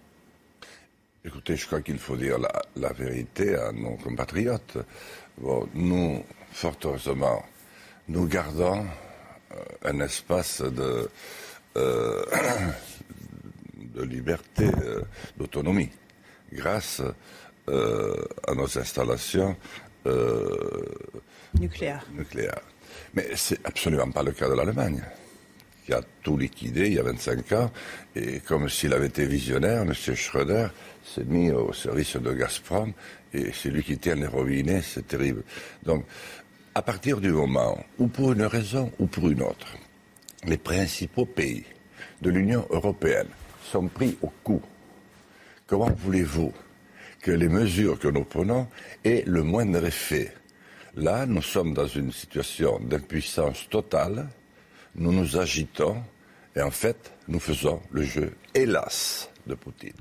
Écoutez, je crois qu'il faut dire la, vérité à nos compatriotes. nous, fort heureusement, nous gardons euh, un espace de, euh, de liberté, euh, d'autonomie, grâce à nos installations nucléaires. nucléaires. Mais c'est absolument pas le cas de l'Allemagne qui a tout liquidé il y a 25 ans. Et comme s'il avait été visionnaire, M. Schröder s'est mis au service de Gazprom et c'est lui qui tient les robinets, c'est terrible. Donc, à partir du moment où, pour une raison ou pour une autre, les principaux pays de l'Union européenne sont pris au coup, comment voulez-vous que les mesures que nous prenons aient le moindre effet? Là, nous sommes dans une situation d'impuissance totale nous nous agitons et en fait, nous faisons le jeu, hélas, de Poutine.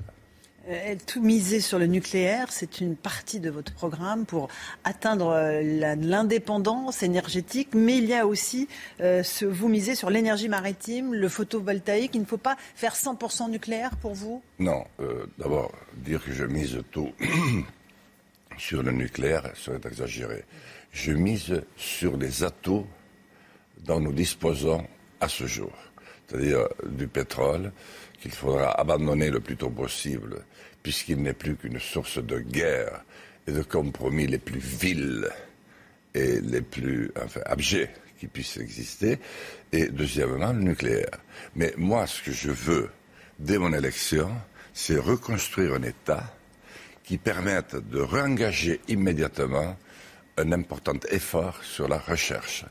Euh, tout miser sur le nucléaire, c'est une partie de votre programme pour atteindre euh, l'indépendance énergétique, mais il y a aussi, euh, ce, vous misez sur l'énergie maritime, le photovoltaïque. Il ne faut pas faire 100% nucléaire pour vous? Non, d'abord, dire que je mise tout sur le nucléaire serait exagéré. Je mise sur les atouts dont nous disposons à ce jour, c'est-à-dire du pétrole qu'il faudra abandonner le plus tôt possible, puisqu'il n'est plus qu'une source de guerre et de compromis les plus vils et les plus enfin, abjets qui puissent exister, et deuxièmement le nucléaire. Mais moi, ce que je veux, dès mon élection, c'est reconstruire un État qui permette de réengager immédiatement un important effort sur la recherche.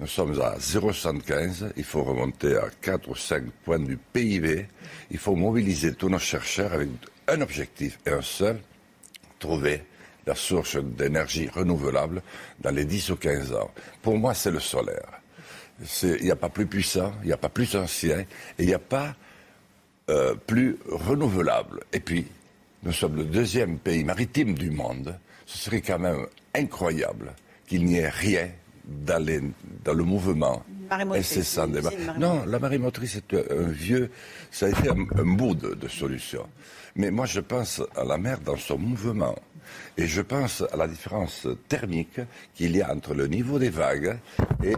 Nous sommes à 0,75. Il faut remonter à 4 ou 5 points du PIB. Il faut mobiliser tous nos chercheurs avec un objectif et un seul, trouver la source d'énergie renouvelable dans les 10 ou 15 ans. Pour moi, c'est le solaire. Il n'y a pas plus puissant, il n'y a pas plus ancien, et il n'y a pas euh, plus renouvelable. Et puis, nous sommes le deuxième pays maritime du monde. Ce serait quand même incroyable qu'il n'y ait rien dans, dans le mouvement incessant des Non, la marée motrice est un vieux, ça a été un, bout de, solution. Mais moi, je pense à la mer dans son mouvement. Et je pense à la différence thermique qu'il y a entre le niveau des vagues et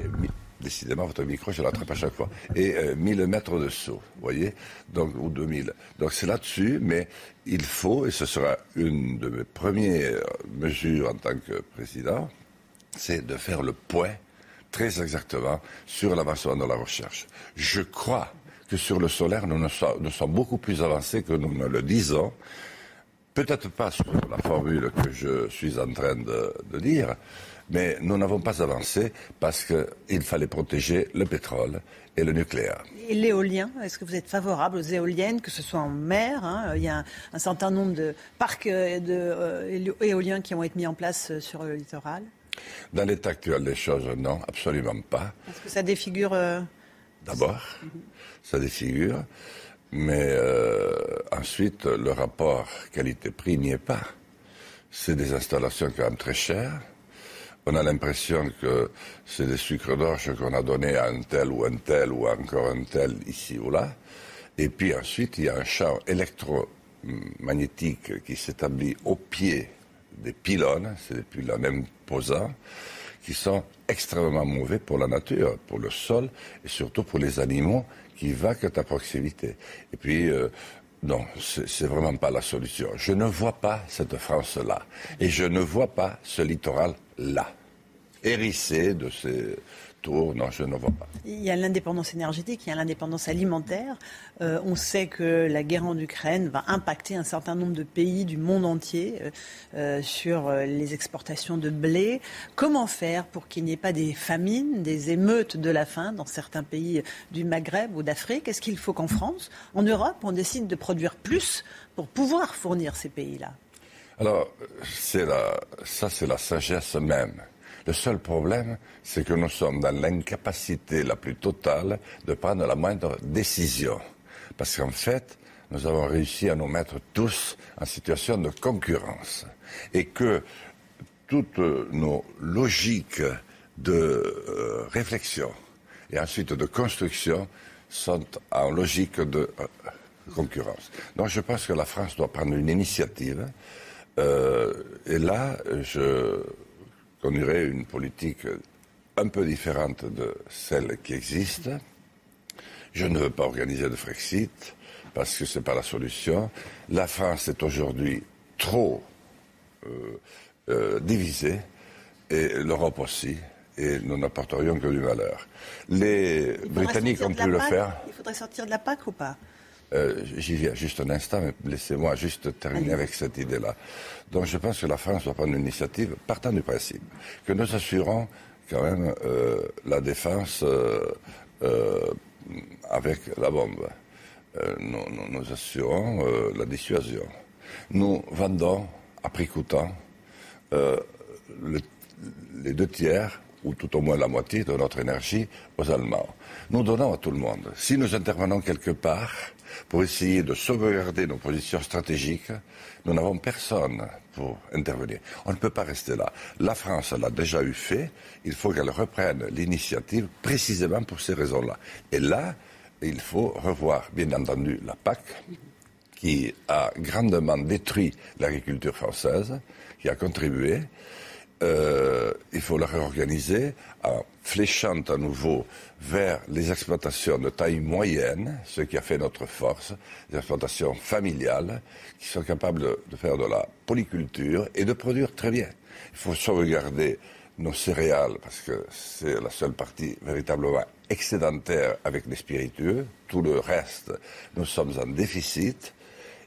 décidément, votre micro, je l'attrape à chaque fois. Et 1000 euh, mètres de saut, vous voyez Donc, ou 2000. Donc, c'est là-dessus, mais il faut, et ce sera une de mes premières mesures en tant que président, c'est de faire le point très exactement sur l'avancement de la recherche. Je crois que sur le solaire, nous, sommes, beaucoup plus avancés que nous ne le disons. Peut-être pas sur la formule que je suis en train de, dire, mais nous n'avons pas avancé parce qu'il fallait protéger le pétrole et le nucléaire. Et l'éolien, est-ce que vous êtes favorable aux éoliennes, que ce soit en mer hein? Il y a un, certain nombre de parcs euh, euh, éoliens qui ont été mis en place sur le littoral dans l'état actuel des choses, non, absolument pas. Est-ce que ça défigure euh, D'abord, ça défigure, mais euh, ensuite, le rapport qualité-prix n'y est pas. c'est des installations quand même très chères. On a l'impression que c'est des sucres d'orge qu'on a donnés à un tel ou un tel ou encore un tel ici ou là. Et puis ensuite, il y a un champ électromagnétique qui s'établit au pied des pylônes, c'est des pylônes même posants, qui sont extrêmement mauvais pour la nature, pour le sol et surtout pour les animaux qui vaquent à proximité. Et puis, euh, non, c'est vraiment pas la solution. Je ne vois pas cette France-là. Et je ne vois pas ce littoral-là. Hérissé de ces non, je ne vois pas. Il y a l'indépendance énergétique, il y a l'indépendance alimentaire. Euh, on sait que la guerre en Ukraine va impacter un certain nombre de pays du monde entier euh, euh, sur les exportations de blé. Comment faire pour qu'il n'y ait pas des famines, des émeutes de la faim dans certains pays du Maghreb ou d'Afrique? Est-ce qu'il faut qu'en France, en Europe, on décide de produire plus pour pouvoir fournir ces pays-là? Alors, ça c'est la sagesse même le seul problème, c'est que nous sommes dans l'incapacité la plus totale de prendre la moindre décision. Parce qu'en fait, nous avons réussi à nous mettre tous en situation de concurrence. Et que toutes nos logiques de euh, réflexion et ensuite de construction sont en logique de euh, concurrence. Donc je pense que la France doit prendre une initiative. Euh, et là, je conduirait une politique un peu différente de celle qui existe. Je ne veux pas organiser de Frexit parce que ce n'est pas la solution. La France est aujourd'hui trop euh, euh, divisée et l'Europe aussi. Et nous n'apporterions que du malheur. Les Britanniques ont pu le faire. Il faudrait sortir de la PAC ou pas? Euh, J'y viens juste un instant, mais laissez-moi juste terminer avec cette idée-là. Donc je pense que la France doit prendre une initiative partant du principe que nous assurons quand même euh, la défense euh, avec la bombe. Nous, nous, assurons la dissuasion. Nous vendons à prix coûtant les deux tiers ou tout au moins la moitié de notre énergie aux Allemands. Nous donnons à tout le monde. Si nous intervenons quelque part, pour essayer de sauvegarder nos positions stratégiques, nous n'avons personne pour intervenir. On ne peut pas rester là. La France l'a déjà eu fait. Il faut qu'elle reprenne l'initiative précisément pour ces raisons-là. Et là, il faut revoir, bien entendu, la PAC, qui a grandement détruit l'agriculture française, qui a contribué. Euh, il faut la réorganiser en fléchant à nouveau vers les exploitations de taille moyenne, ce qui a fait notre force, des exploitations familiales qui sont capables de, faire de la polyculture et de produire très bien. Il faut sauvegarder nos céréales parce que c'est la seule partie véritablement excédentaire avec les spiritueux. Tout le reste, nous sommes en déficit.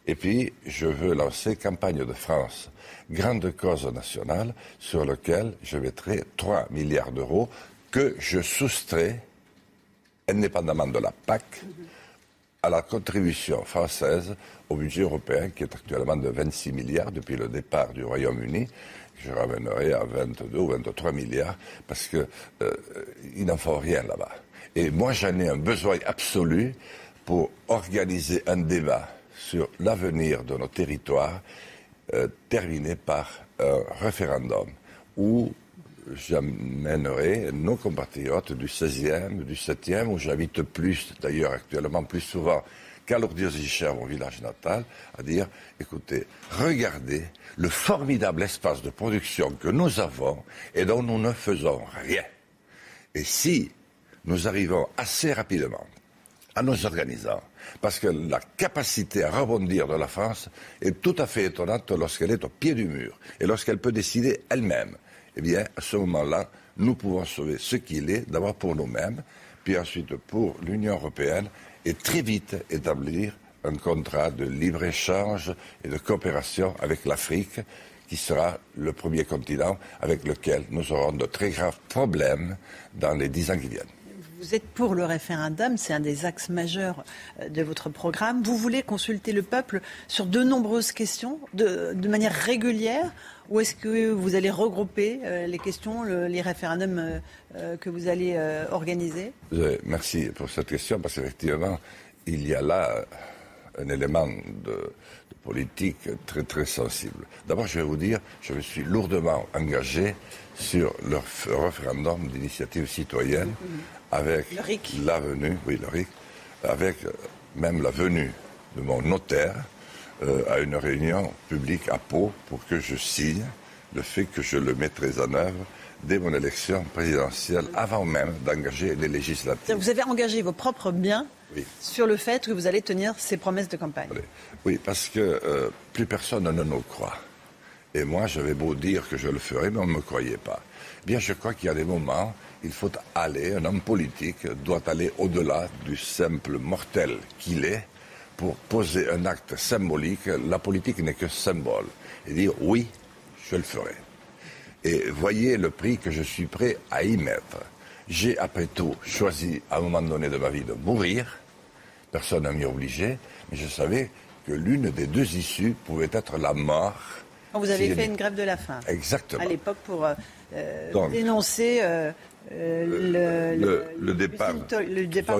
Et puis, je veux lancer campagne de France, grande cause nationale, sur laquelle je mettrai 3 milliards d'euros que je soustrais indépendamment de la PAC, à la contribution française au budget européen, qui est actuellement de 26 milliards depuis le départ du Royaume-Uni. Je ramènerai à 22 ou 23 milliards, parce qu'il euh, n'en faut rien là-bas. Et moi, j'en ai un besoin absolu pour organiser un débat sur l'avenir de nos territoires, euh, terminé par un référendum où j'amènerai nos compatriotes du 16e, du 7e, où j'habite plus, d'ailleurs actuellement plus souvent qu'à l'Ordiosicher, mon village natal, à dire, écoutez, regardez le formidable espace de production que nous avons et dont nous ne faisons rien. Et si nous arrivons assez rapidement à nous organiser, parce que la capacité à rebondir de la France est tout à fait étonnante lorsqu'elle est au pied du mur et lorsqu'elle peut décider elle-même eh bien, à ce moment-là, nous pouvons sauver ce qu'il est, d'abord pour nous-mêmes, puis ensuite pour l'Union européenne, et très vite établir un contrat de libre-échange et de coopération avec l'Afrique, qui sera le premier continent avec lequel nous aurons de très graves problèmes dans les dix ans qui viennent. Vous êtes pour le référendum, c'est un des axes majeurs euh, de votre programme. Vous voulez consulter le peuple sur de nombreuses questions, de, de manière régulière ou est-ce que vous allez regrouper euh, les questions, les référendums euh, euh, que vous allez organiser? Merci pour cette question, parce qu'effectivement, il y a là un élément de, politique très très sensible. D'abord, je vais vous dire, je me suis lourdement engagé sur le référendum d'initiative citoyenne avec la venue, oui, le RIC, avec même la venue de mon notaire euh, à une réunion publique à Pau pour que je signe le fait que je le mettrai en œuvre dès mon élection présidentielle, avant même d'engager les législatives. Vous avez engagé vos propres biens sur le fait que vous allez tenir ces promesses de campagne. Oui, parce que euh, plus personne ne nous croit. Et moi, j'avais beau dire que je le ferais, mais on ne me croyait pas. Eh bien, je crois qu'il y a des moments, il faut aller, un homme politique doit aller au-delà du simple mortel qu'il est pour poser un acte symbolique. La politique n'est que symbole. Et dire oui, je le ferai. Et voyez le prix que je suis prêt à y mettre. J'ai, après tout, choisi à un moment donné de ma vie de mourir. Personne n'a m'y obligé. Mais je savais que l'une des deux issues pouvait être la mort. Vous avez fait une grève de la faim. Exactement. À l'époque pour euh, euh, dénoncer euh, le, départ, le départ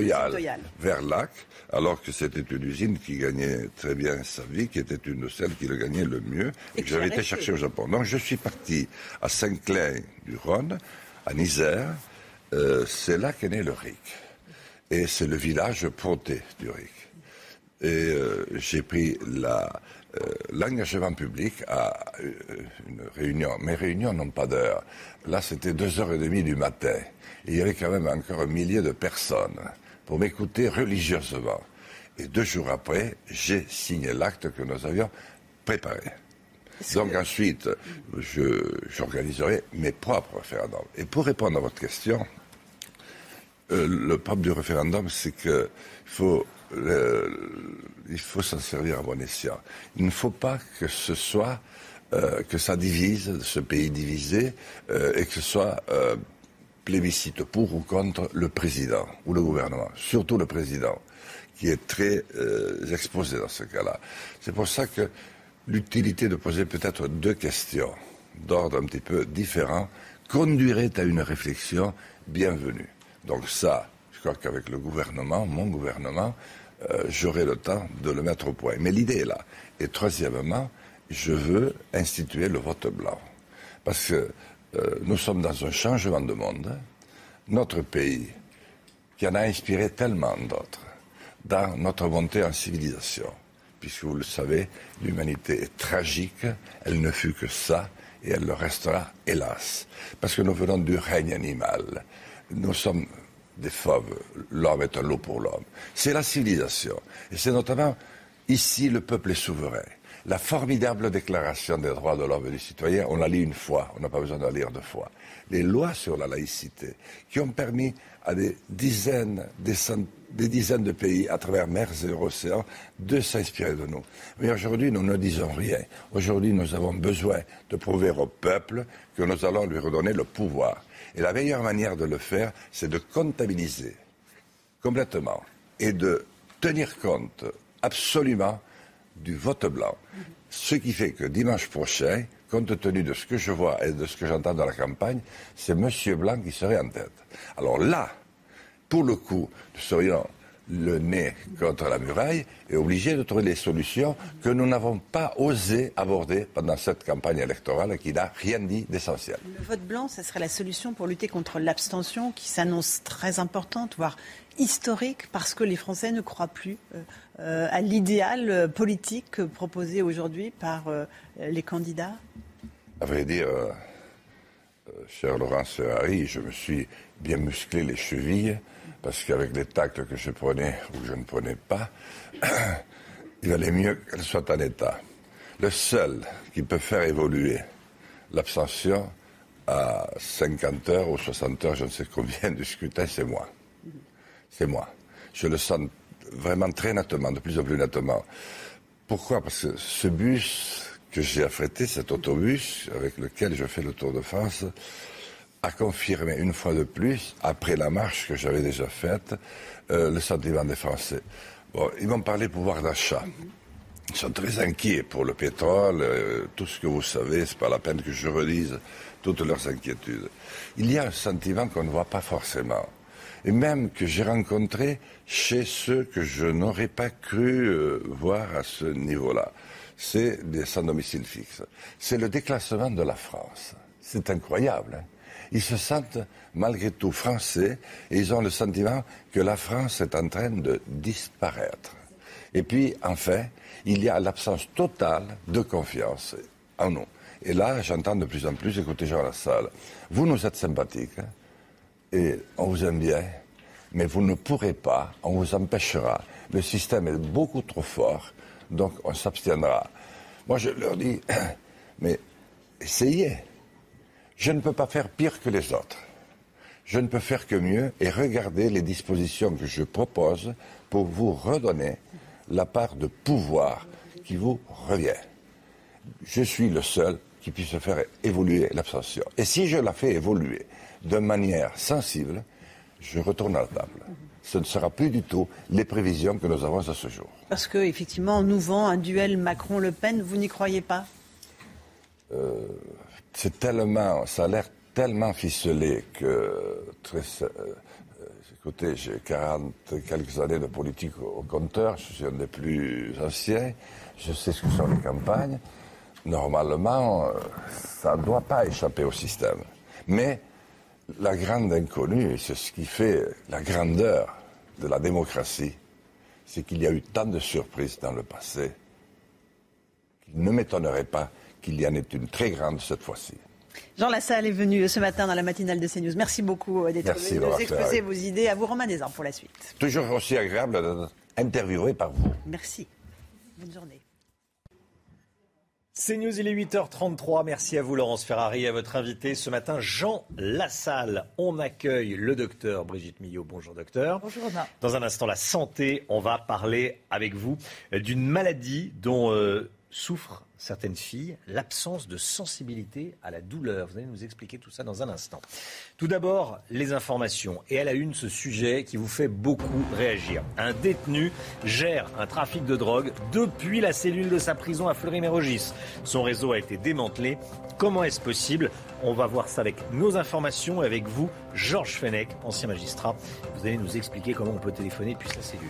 vers Lac, alors que c'était une usine qui gagnait très bien sa vie, qui était une de celles qui le gagnait le mieux, et, que j'avais été chercher au Japon. Donc je suis parti à Saint-Clair du Rhône, à Isère. c'est là qu'est né le RIC. Et c'est le village proté du RIC. Et euh, j'ai pris euh, l'engagement public à euh, une réunion. Mes réunions n'ont pas d'heure. Là, c'était deux heures et demie du matin. Et il y avait quand même encore un millier de personnes pour m'écouter religieusement. Et deux jours après, j'ai signé l'acte que nous avions préparé. Donc ensuite, j'organiserai mes propres référendums. Et pour répondre à votre question, le propre du référendum, c'est qu'il faut il faut s'en servir à bon escient. Il ne faut pas que ce soit euh, que ça divise, ce pays divisé, euh, et que ce soit euh, plébiscite pour ou contre le président ou le gouvernement, surtout le président, qui est très exposé dans ce cas-là. C'est pour ça que l'utilité de poser peut-être deux questions d'ordre un petit peu différent conduirait à une réflexion bienvenue. Donc ça, crois qu'avec le gouvernement, mon gouvernement, euh, j'aurai le temps de le mettre au point. Mais l'idée est là. Et troisièmement, je veux instituer le vote blanc. Parce que euh, nous sommes dans un changement de monde. Notre pays, qui en a inspiré tellement d'autres, dans notre montée en civilisation, puisque vous le savez, l'humanité est tragique, elle ne fut que ça, et elle le restera, hélas. Parce que nous venons du règne animal. Nous sommes des fauves, l'homme est un lot pour l'homme. C'est la civilisation. Et c'est notamment ici le peuple est souverain. La formidable déclaration des droits de l'homme et du citoyen, on la lit une fois, on n'a pas besoin de la lire deux fois. Les lois sur la laïcité, qui ont permis à des dizaines, des, des dizaines de pays à travers mers et océans de s'inspirer de nous. Mais aujourd'hui, nous ne disons rien. Aujourd'hui, nous avons besoin de prouver au peuple que nous allons lui redonner le pouvoir. Et la meilleure manière de le faire, c'est de comptabiliser complètement et de tenir compte absolument du vote blanc. Ce qui fait que dimanche prochain, compte tenu de ce que je vois et de ce que j'entends dans la campagne, c'est M. Blanc qui serait en tête. Alors là, pour le coup, nous serions le nez contre la muraille et obligé de trouver des solutions que nous n'avons pas osé aborder pendant cette campagne électorale qui n'a rien dit d'essentiel. Le vote blanc, ce serait la solution pour lutter contre l'abstention qui s'annonce très importante, voire historique, parce que les Français ne croient plus euh, euh, à l'idéal politique proposé aujourd'hui par euh, les candidats À vrai dire, cher Laurence Ferrari, je me suis bien musclé les chevilles parce qu'avec les tacles que je prenais ou que je ne prenais pas, il valait mieux qu'elle soit en état. Le seul qui peut faire évoluer l'abstention à 50 heures ou 60 heures, je ne sais combien du scrutin, c'est moi. C'est moi. Je le sens vraiment très nettement, de plus en plus nettement. Pourquoi? Parce que ce bus que j'ai affrété, cet autobus avec lequel je fais le Tour de France, a confirmé une fois de plus, après la marche que j'avais déjà faite, euh, le sentiment des Français. Bon, ils m'ont parlé pouvoir d'achat. Ils sont très inquiets pour le pétrole, euh, tout ce que vous savez, c'est pas la peine que je relise toutes leurs inquiétudes. Il y a un sentiment qu'on ne voit pas forcément, et même que j'ai rencontré chez ceux que je n'aurais pas cru euh, voir à ce niveau-là. c'est des sans domicile fixe. C'est le déclassement de la France. C'est incroyable. Hein. Ils se sentent malgré tout français et ils ont le sentiment que la France est en train de disparaître. Et puis, enfin, il y a l'absence totale de confiance en nous. Et là, j'entends de plus en plus, écoutez Jean Lassalle, vous nous êtes sympathique hein, et on vous aime bien, mais vous ne pourrez pas, on vous empêchera. Le système est beaucoup trop fort, donc on s'abstiendra. Moi, je leur dis, mais essayez. Je ne peux pas faire pire que les autres. Je ne peux faire que mieux et regardez les dispositions que je propose pour vous redonner la part de pouvoir qui vous revient. Je suis le seul qui puisse faire évoluer l'abstention. Et si je la fais évoluer de manière sensible, je retourne à la table. Ce ne sera plus du tout les prévisions que nous avons à ce jour. Parce qu'effectivement, on nous vend un duel Macron-Le Pen, vous n'y croyez pas? Euh, C'est tellement, ça a l'air tellement ficelé que très, euh, Écoutez, j'ai 40 quelques années de politique au compteur, je suis un des plus anciens, je sais ce que sont les campagnes. Normalement, euh, ça ne doit pas échapper au système. Mais la grande inconnue, c'est ce qui fait la grandeur de la démocratie, c'est qu'il y a eu tant de surprises dans le passé qu'il ne m'étonnerait pas qu'il y en ait une très grande cette fois-ci. Jean Lassalle est venu ce matin dans la matinale de CNews. Merci beaucoup euh, d'être venu nous exposer vos idées. À vous, Romain Desarmes, pour la suite. Toujours aussi agréable d'être interviewé par vous. Merci. Bonne journée. CNews, il est 8h33. Merci à vous, Laurence Ferrari, et à votre invité ce matin, Jean Lassalle. On accueille le docteur Brigitte Millot. Bonjour, docteur. Bonjour, Romain. Dans un instant, la santé. On va parler avec vous d'une maladie dont euh, souffrent certaines filles, l'absence de sensibilité à la douleur. Vous allez nous expliquer tout ça dans un instant. Tout d'abord, les informations. Et à la une, ce sujet qui vous fait beaucoup réagir. Un détenu gère un trafic de drogue depuis la cellule de sa prison à Fleury-Mérogis. Son réseau a été démantelé. Comment est-ce possible? On va voir ça avec nos informations et avec vous, Georges Fenech, ancien magistrat. Vous allez nous expliquer comment on peut téléphoner depuis sa cellule.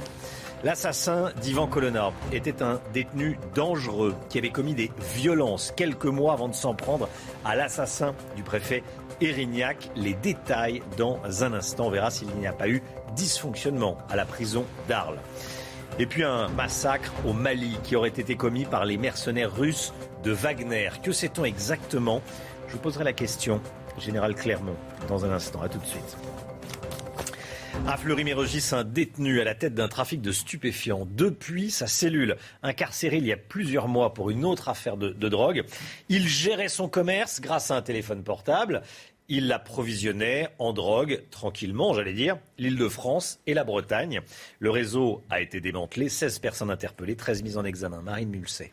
L'assassin d'Ivan Colonna était un détenu dangereux qui avait commis des violences quelques mois avant de s'en prendre à l'assassin du préfet Erignac. Les détails dans un instant. On verra s'il n'y a pas eu dysfonctionnement à la prison d'Arles. Et puis un massacre au Mali qui aurait été commis par les mercenaires russes de Wagner. Que sait-on exactement? Je vous poserai la question, Général Clermont, dans un instant. A tout de suite. À Fleury-Mérogis, un détenu à la tête d'un trafic de stupéfiants. Depuis sa cellule, incarcéré il y a plusieurs mois pour une autre affaire de, drogue, il gérait son commerce grâce à un téléphone portable. Il l'approvisionnait en drogue tranquillement, j'allais dire, l'Île-de-France et la Bretagne. Le réseau a été démantelé, 16 personnes interpellées, 13 mises en examen. Marine Mulset.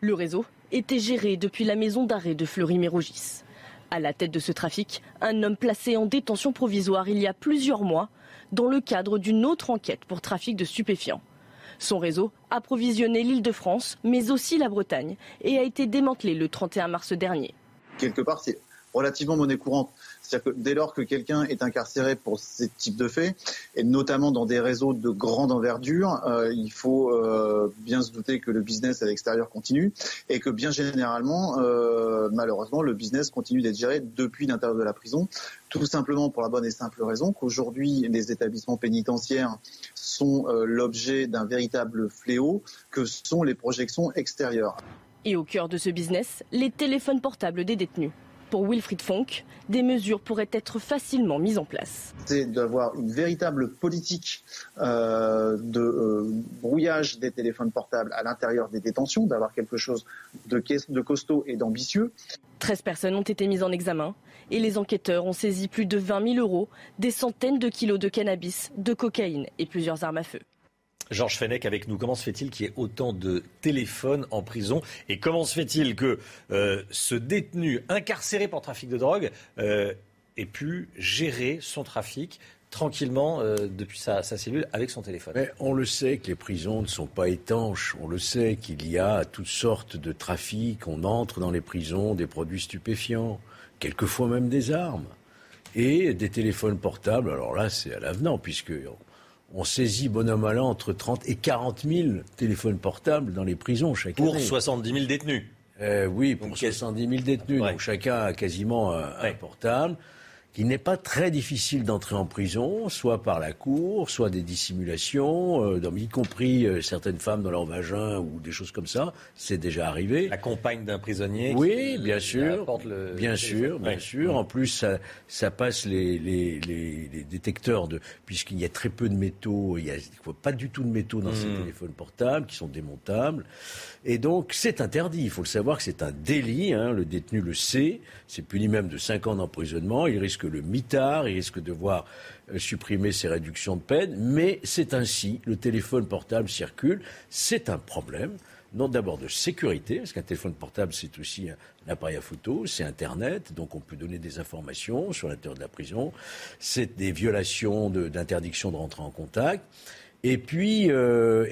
Le réseau était géré depuis la maison d'arrêt de Fleury-Mérogis. À la tête de ce trafic, un homme placé en détention provisoire il y a plusieurs mois dans le cadre d'une autre enquête pour trafic de stupéfiants. Son réseau approvisionné l'Île-de-France, mais aussi la Bretagne, et a été démantelé le 31 mars dernier. Quelque part, c'est relativement monnaie courante. C'est-à-dire que dès lors que quelqu'un est incarcéré pour ce type de faits, et notamment dans des réseaux de grande envergure, euh, il faut euh, bien se douter que le business à l'extérieur continue et que bien généralement, euh, malheureusement, le business continue d'être géré depuis l'intérieur de la prison, tout simplement pour la bonne et simple raison qu'aujourd'hui, les établissements pénitentiaires sont l'objet d'un véritable fléau que sont les projections extérieures. Et au cœur de ce business, les téléphones portables des détenus. Pour Wilfried Fonck, des mesures pourraient être facilement mises en place. C'est d'avoir une véritable politique euh, de euh, brouillage des téléphones portables à l'intérieur des détentions, d'avoir quelque chose de, de costaud et d'ambitieux. 13 personnes ont été mises en examen et les enquêteurs ont saisi plus de 20 000 euros, des centaines de kilos de cannabis, de cocaïne et plusieurs armes à feu. Georges Fenech avec nous. Comment se fait-il qu'il y ait autant de téléphones en prison Et comment se fait-il que euh, ce détenu incarcéré pour trafic de drogue euh, ait pu gérer son trafic tranquillement euh, depuis sa, cellule avec son téléphone? On le sait que les prisons ne sont pas étanches. On le sait qu'il y a toutes sortes de trafics. On entre dans les prisons des produits stupéfiants, quelquefois même des armes. Et des téléphones portables. Alors là, c'est à l'avenant, puisque on saisit bonhomme à entre 30 et 40 000 téléphones portables dans les prisons chaque Pour année. 70 000 détenus. Euh, oui, pour 70 000 détenus. Donc chacun a quasiment un, un portable. Il n'est pas très difficile d'entrer en prison, soit par la cour, soit des dissimulations, euh, dans- y compris euh, certaines femmes dans leur vagin ou des choses comme ça. C'est déjà arrivé. La compagne d'un prisonnier. Oui, qui, bien euh, sûr. apporte le- bien sûr, bien Ouais. sûr. En plus, ça, ça passe les, les, les- les détecteurs de, puisqu'il y a très peu de métaux, il n'y a pas du tout de métaux dans ces Mm. téléphones portables qui sont démontables. Et donc, c'est interdit. Il faut le savoir que c'est un délit. hein. Le détenu le sait. C'est puni même de 5 ans d'emprisonnement. Il risque le mitard. Il risque de voir euh, supprimer ses réductions de peine. Mais c'est ainsi. Le téléphone portable circule. C'est un problème. Non, d'abord de sécurité, parce qu'un téléphone portable, c'est aussi un, appareil à photo, c'est Internet, donc on peut donner des informations sur l'intérieur de la prison. C'est des violations d'interdiction de, rentrer en contact. Et puis, euh,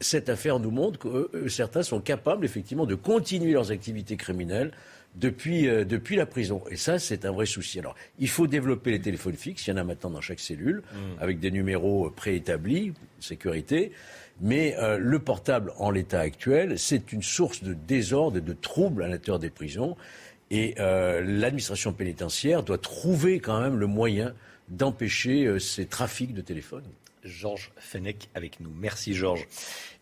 cette affaire nous montre que euh, certains sont capables, effectivement, de continuer leurs activités criminelles depuis, euh, depuis la prison. Et ça, c'est un vrai souci. Alors, il faut développer les téléphones fixes. Il y en a maintenant dans chaque cellule, avec des numéros euh, préétablis, sécurité. Mais euh, le portable, en l'état actuel, c'est une source de désordre et de troubles à l'intérieur des prisons. Et euh, l'administration pénitentiaire doit trouver quand même le moyen d'empêcher ces trafics de téléphones. Georges Fenech avec nous. Merci Georges.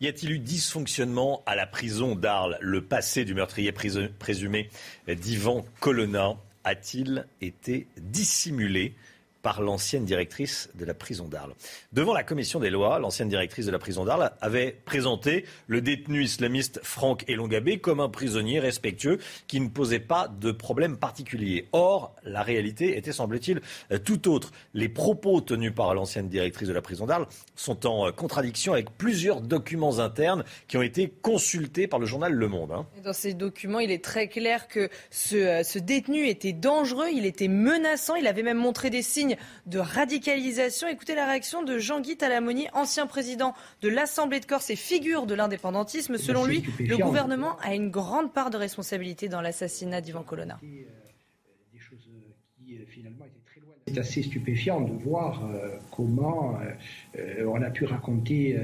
Y a-t-il eu dysfonctionnement à la prison d'Arles Le passé du meurtrier présumé d'Ivan Colonna? A-t-il été dissimulé? Par l'ancienne directrice de la prison d'Arles. Devant la commission des lois, l'ancienne directrice de la prison d'Arles avait présenté le détenu islamiste Franck Elongabé comme un prisonnier respectueux qui ne posait pas de problème particulier. Or, la réalité était, semble-t-il, tout autre. Les propos tenus par l'ancienne directrice de la prison d'Arles sont en contradiction avec plusieurs documents internes qui ont été consultés par le journal Le Monde. hein. Dans ces documents, il est très clair que ce, euh, ce détenu était dangereux, il était menaçant, il avait même montré des signes de radicalisation. Écoutez la réaction de Jean-Guy Talamoni, ancien président de l'Assemblée de Corse et figure de l'indépendantisme. Selon lui, le gouvernement a une grande part de responsabilité dans l'assassinat d'Ivan Colonna. des choses qui euh, finalement étaient très loin. C'est assez stupéfiant de voir euh, comment euh, euh, on a pu raconter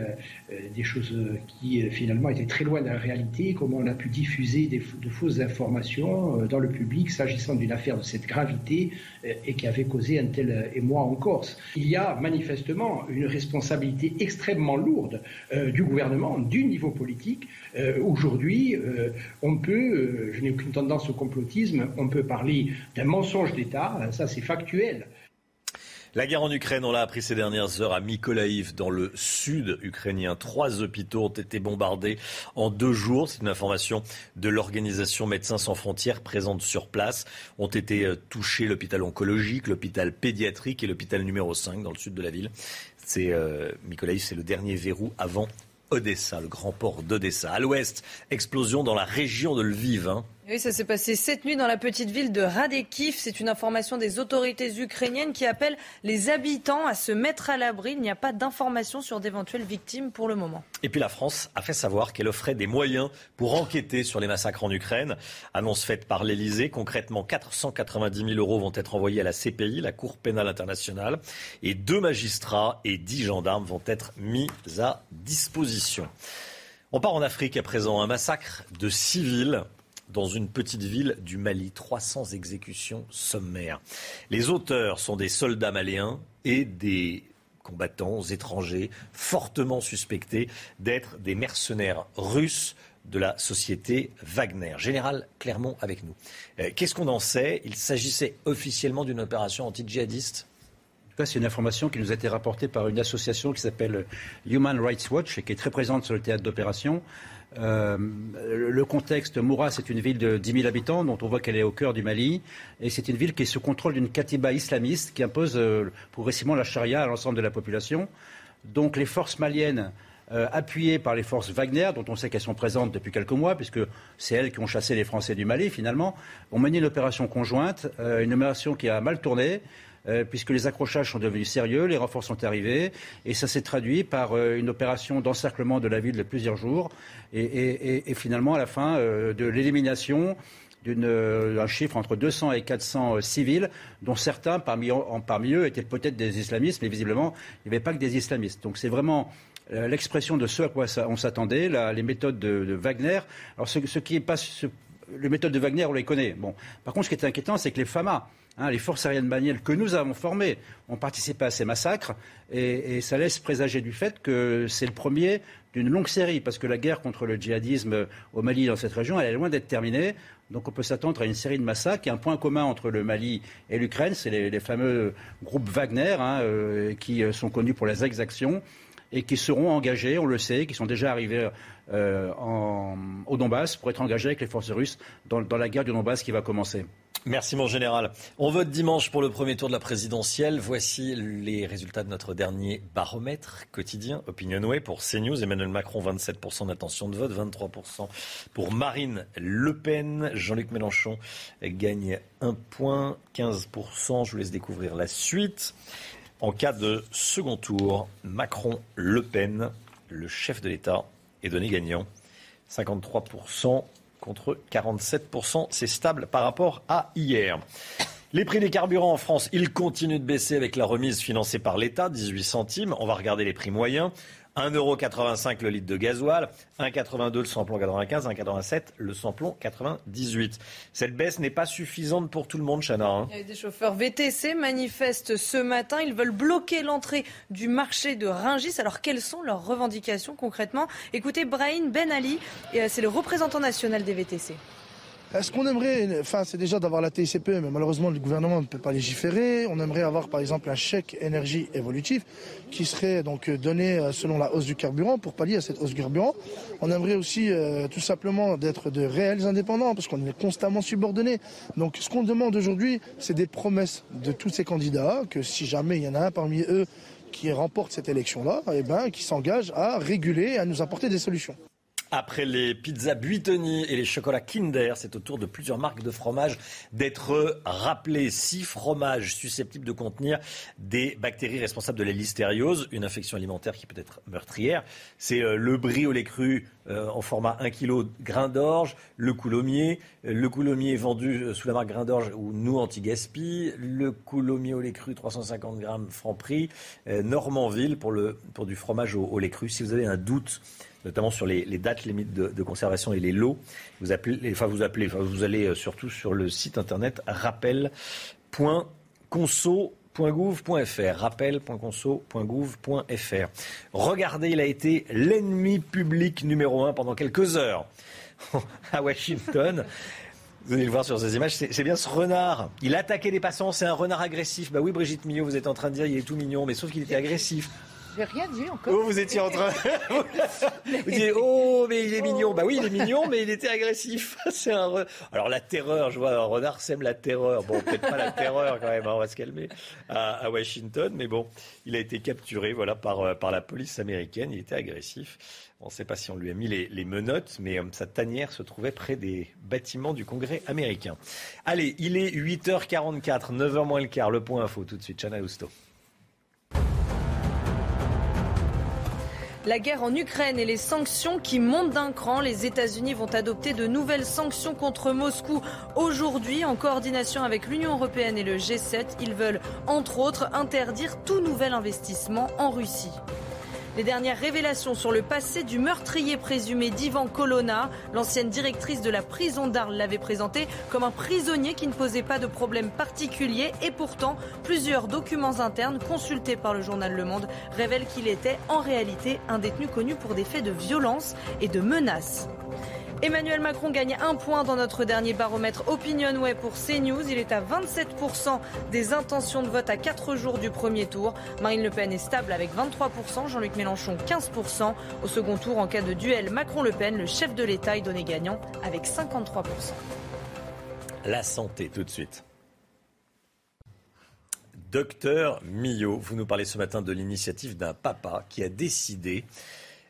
des choses qui finalement étaient très loin de la réalité, comment on a pu diffuser de fausses informations dans le public s'agissant d'une affaire de cette gravité et qui avait causé un tel émoi en Corse. Il y a manifestement une responsabilité extrêmement lourde du gouvernement, du niveau politique. Euh, Aujourd'hui, euh, on peut, euh, je n'ai aucune tendance au complotisme, on peut parler d'un mensonge d'État, ça c'est factuel. La guerre en Ukraine, on l'a appris ces dernières heures à Mykolaïv, dans le sud ukrainien. Trois hôpitaux ont été bombardés en deux jours. C'est une information de l'organisation Médecins sans frontières présente sur place. Ont été touchés l'hôpital oncologique, l'hôpital pédiatrique et l'hôpital numéro 5 dans le sud de la ville. C'est euh, Mykolaïv, c'est le dernier verrou avant Odessa, le grand port d'Odessa. À l'ouest, explosion dans la région de Lviv. hein. Oui, ça s'est passé cette nuit dans la petite ville de Radekiv. C'est une information des autorités ukrainiennes qui appellent les habitants à se mettre à l'abri. Il n'y a pas d'informations sur d'éventuelles victimes pour le moment. Et puis la France a fait savoir qu'elle offrait des moyens pour enquêter sur les massacres en Ukraine. Annonce faite par l'Elysée. Concrètement, 490 000 euros vont être envoyés à la CPI, la Cour pénale internationale. Et deux magistrats et dix gendarmes vont être mis à disposition. On part en Afrique à présent. Un massacre de civils dans une petite ville du Mali. 300 exécutions sommaires. Les auteurs sont des soldats maliens et des combattants étrangers fortement suspectés d'être des mercenaires russes de la société Wagner. Général Clermont avec nous. Euh, Qu'est-ce qu'on en sait? Il s'agissait officiellement d'une opération anti-djihadiste c'est une information qui nous a été rapportée par une association qui s'appelle Human Rights Watch et qui est très présente sur le théâtre d'opération. Euh, le contexte, Moura, c'est une ville de 10 000 habitants dont on voit qu'elle est au cœur du Mali. Et c'est une ville qui est sous contrôle d'une katiba islamiste qui impose euh, progressivement la charia à l'ensemble de la population. Donc les forces maliennes, euh, appuyées par les forces Wagner, dont on sait qu'elles sont présentes depuis quelques mois, puisque c'est elles qui ont chassé les Français du Mali finalement, ont mené une opération conjointe, une opération qui a mal tourné. Euh, puisque les accrochages sont devenus sérieux, les renforts sont arrivés, et ça s'est traduit par euh, une opération d'encerclement de la ville de plusieurs jours, et, finalement, à la fin, euh, de l'élimination d'un chiffre entre 200 et 400 civils, dont certains parmi, parmi eux étaient peut-être des islamistes, mais visiblement, il n'y avait pas que des islamistes. Donc c'est vraiment l'expression de ce à quoi on s'attendait, les méthodes de, Wagner. Alors ce, qui est pas... les méthodes de Wagner, on les connaît. Bon. Par contre, ce qui est inquiétant, c'est que les FAMA, Hein, les forces aériennes maliennes que nous avons formées ont participé à ces massacres et, ça laisse présager du fait que c'est le premier d'une longue série parce que la guerre contre le djihadisme au Mali dans cette région est loin d'être terminée. Donc on peut s'attendre à une série de massacres. Il y a un point commun entre le Mali et l'Ukraine, c'est les, fameux groupes Wagner hein, euh, qui euh, sont connus pour les exactions et qui seront engagés, on le sait, qui sont déjà arrivés euh, au Donbass pour être engagés avec les forces russes dans la guerre du Donbass qui va commencer. Merci mon général. On vote dimanche pour le premier tour de la présidentielle. Voici les résultats de notre dernier baromètre quotidien Opinionway pour CNews. Emmanuel Macron 27% d'intention de vote, 23% pour Marine Le Pen. Jean-Luc Mélenchon gagne 1 point, 15%. Je vous laisse découvrir la suite. En cas de second tour, Macron-Le Pen, le chef de l'État, est donné gagnant. 53% contre 47%. C'est stable par rapport à hier. Les prix des carburants en France, ils continuent de baisser avec la remise financée par l'État, 18 centimes. On va regarder les prix moyens. 1,85€ le litre de gasoil, 1,82€ le samplon 95, 1,87€ le samplon 98. Cette baisse n'est pas suffisante pour tout le monde, Chana. Hein. des chauffeurs VTC manifestent ce matin. Ils veulent bloquer l'entrée du marché de Ringis. Alors, quelles sont leurs revendications concrètement? Écoutez, Brahim Ben Ali, euh, c'est le représentant national des VTC. Ce qu'on aimerait, enfin, c'est déjà d'avoir la TICPE, mais malheureusement, le gouvernement ne peut pas légiférer. On aimerait avoir, par exemple, un chèque énergie évolutif qui serait donc donné euh, selon la hausse du carburant pour pallier à cette hausse du carburant. On aimerait aussi, euh, tout simplement, d'être de réels indépendants parce qu'on est constamment subordonnés. Donc, ce qu'on demande aujourd'hui, c'est des promesses de tous ces candidats que si jamais il y en a un parmi eux qui remporte cette élection-là, eh ben, qui s'engage à réguler à nous apporter des solutions. Après les pizzas Buitoni et les chocolats Kinder, c'est au tour de plusieurs marques de fromage d'être rappelées. Six fromages susceptibles de contenir des bactéries responsables de la listériose, une infection alimentaire qui peut être meurtrière. C'est euh, le brie au lait cru euh, en format 1 kg grain d'orge, le coulommiers, euh, le coulommiers vendu sous la marque grain d'orge ou nous anti-gaspi, le coulommiers au lait cru 350 grammes franc prix, Normandville pour, le, pour du fromage au lait cru. Si vous avez un doute, notamment sur les, dates limites de, conservation et les lots. Vous appelez, enfin vous appelez, enfin vous allez euh, surtout sur le site internet rappel.conso.gouv.fr rappel.conso.gouv.fr. Regardez, il a été l'ennemi public numéro un pendant quelques heures à Washington. Vous allez le voir sur ces images, c'est bien ce renard. Il attaquait des passants, c'est un renard agressif. Bah oui, Brigitte Millot, vous êtes en train de dire il est tout mignon, mais sauf qu'il était agressif. J'ai rien dit encore. Oh, vous étiez en train. vous disiez, oh, mais il est mignon. Bah oui, il est mignon, mais il était agressif. C'est un. Alors la terreur, je vois, un renard sème la terreur. Bon, peut-être pas la terreur quand même. Hein, on va se calmer à, Washington, mais bon, il a été capturé, voilà, par euh, par la police américaine. Il était agressif. On ne sait pas si on lui a mis les, menottes, mais euh, sa tanière se trouvait près des bâtiments du Congrès américain. Allez, il est 8h44, 9h moins le quart. Le point info tout de suite, Chana Housto. La guerre en Ukraine et les sanctions qui montent d'un cran. Les États-Unis vont adopter de nouvelles sanctions contre Moscou aujourd'hui en coordination avec l'Union européenne et le G7. Ils veulent, entre autres, interdire tout nouvel investissement en Russie. Les dernières révélations sur le passé du meurtrier présumé d'Ivan Colonna, l'ancienne directrice de la prison d'Arles l'avait présenté comme un prisonnier qui ne posait pas de problème particulier et pourtant plusieurs documents internes consultés par le journal Le Monde révèlent qu'il était en réalité un détenu connu pour des faits de violence et de menaces. Emmanuel Macron gagne un point dans notre dernier baromètre OpinionWay pour CNews. Il est à 27% des intentions de vote à 4 jours du premier tour. Marine Le Pen est stable avec 23%, Jean-Luc Mélenchon 15%. Au second tour, en cas de duel Macron-Le Pen, le chef de l'État est donné gagnant avec 53%. La santé tout de suite. Docteur Millot, vous nous parlez ce matin de l'initiative d'un papa qui a décidé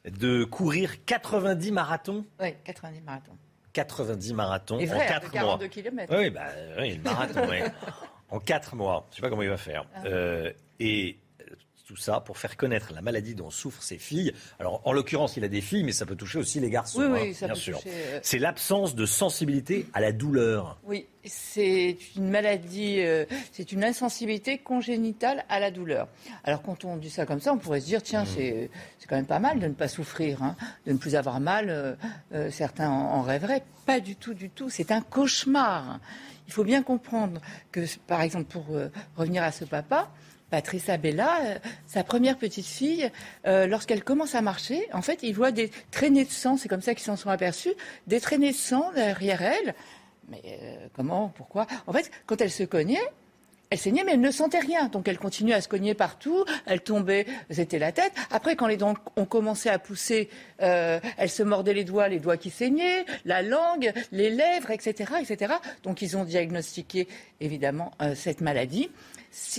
de courir 90 marathons. Oui, 90 marathons. 90 marathons en 4 mois. Km. Oui, bah, oui, le marathon, en 4 mois. Je ne sais pas comment il va faire. Ah. Euh, et tout ça pour faire connaître la maladie dont souffrent ses filles. Alors, en l'occurrence, il a des filles, mais ça peut toucher aussi les garçons, Oui, hein, ça bien peut sûr. toucher, euh, C'est l'absence de sensibilité à la douleur. Oui, c'est une maladie, euh, c'est une insensibilité congénitale à la douleur. Alors quand on dit ça comme ça, on pourrait se dire, tiens, c'est c'est quand même pas mal de ne pas souffrir, hein, de ne plus avoir mal. euh, euh, certains en, en rêveraient. Pas du tout, du tout. C'est un cauchemar. Il faut bien comprendre que, par exemple, pour revenir à ce papa, Patricia Bella, euh, sa première petite fille, euh, lorsqu'elle commence à marcher, en fait, il voit des traînées de sang, c'est comme ça qu'ils s'en sont aperçus, des traînées de sang derrière elle. Mais euh, comment Pourquoi? En fait, quand elle se cognait, elle saignait, mais elle ne sentait rien. Donc elle continuait à se cogner partout, elle tombait, c'était la tête. Après, quand les dents ont commencé à pousser, elle se mordait les doigts, les doigts qui saignaient, la langue, les lèvres, etc. etc. Donc ils ont diagnostiqué, évidemment, cette maladie.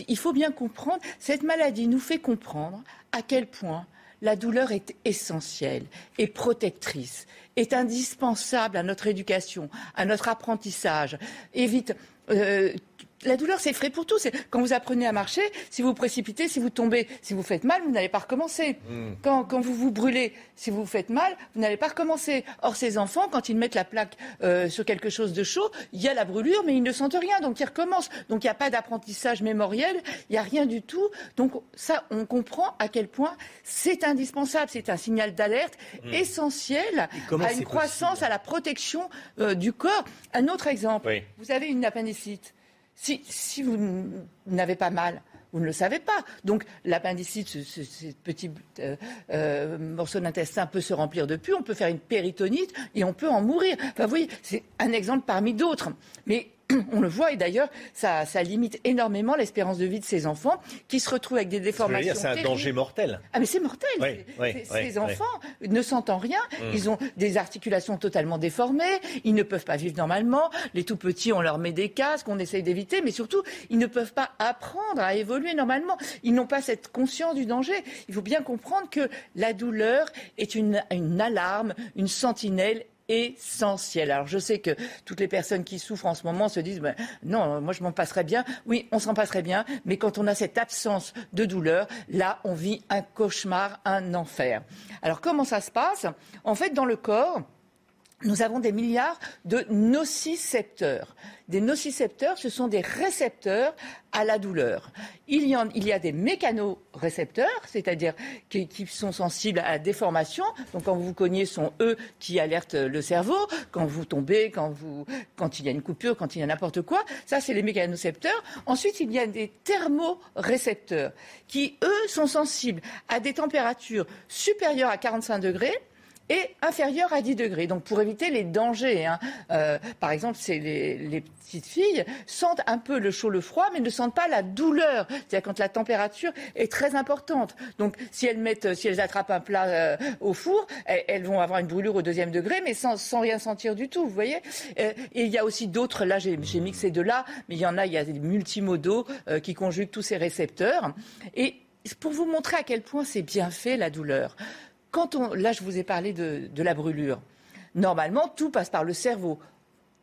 Il faut bien comprendre, cette maladie nous fait comprendre à quel point la douleur est essentielle et protectrice, est indispensable à notre éducation, à notre apprentissage, évite. euh, la douleur, c'est frais pour tout. Quand vous apprenez à marcher, si vous vous précipitez, si vous tombez, si vous faites mal, vous n'allez pas recommencer. Quand, quand vous vous brûlez, si vous vous faites mal, vous n'allez pas recommencer. Or, ces enfants, quand ils mettent la plaque euh, sur quelque chose de chaud, il y a la brûlure, mais ils ne sentent rien, donc ils recommencent. Donc il n'y a pas d'apprentissage mémoriel, il n'y a rien du tout. Donc ça, on comprend à quel point c'est indispensable. C'est un signal d'alerte Mm. essentiel à une croissance, à la protection euh, du corps. Un autre exemple, Oui. vous avez une appendicite. Si, vous n'avez pas mal, vous ne le savez pas. Donc l'appendicite, ce petit euh, euh, morceau d'intestin peut se remplir de pus, on peut faire une péritonite et on peut en mourir. Enfin, vous voyez, c'est un exemple parmi d'autres. Mais on le voit et d'ailleurs, ça, ça limite énormément l'espérance de vie de ces enfants qui se retrouvent avec des déformations. C'est un terribles. danger mortel. Ah mais c'est mortel. Oui, C'est- oui, c'est- oui, ces enfants ne sentent rien. Mm. Ils ont des articulations totalement déformées. Ils ne peuvent pas vivre normalement. Les tout petits, on leur met des casques, on essaye d'éviter, mais surtout, ils ne peuvent pas apprendre à évoluer normalement. Ils n'ont pas cette conscience du danger. Il faut bien comprendre que la douleur est une, une alarme, une sentinelle essentielle. Alors je sais que toutes les personnes qui souffrent en ce moment se disent ben, non, moi je m'en passerais bien. Oui, on s'en passerait bien, mais quand on a cette absence de douleur, là on vit un cauchemar, un enfer. Alors comment ça se passe? En fait, dans le corps, nous avons des milliards de nocicepteurs. Des nocicepteurs, ce sont des récepteurs à la douleur. Il y, a des mécanorécepteurs, c'est-à-dire qui, sont sensibles à la déformation. Donc quand vous cognez, ce sont eux qui alertent le cerveau. Quand vous tombez, quand, il y a une coupure, quand il y a n'importe quoi, ça c'est les mécanorécepteurs. Ensuite, il y a des thermorécepteurs qui, eux, sont sensibles à des températures supérieures à 45 degrés et inférieure à 10 degrés. Donc pour éviter les dangers, hein, euh, par exemple, c'est les, les petites filles sentent un peu le chaud, le froid, mais ne sentent pas la douleur. C'est-à-dire quand la température est très importante. Donc si elles mettent, si elles attrapent un plat euh, au four, elles, vont avoir une brûlure au deuxième degré, mais sans, rien sentir du tout. Vous voyez Euh, il y a aussi d'autres. Là, j'ai mixé de là, mais il y en a. Il y a des multimodaux qui conjuguent tous ces récepteurs. Et pour vous montrer à quel point c'est bien fait la douleur. Quand on, là, je vous ai parlé de, de la brûlure. Normalement, tout passe par le cerveau.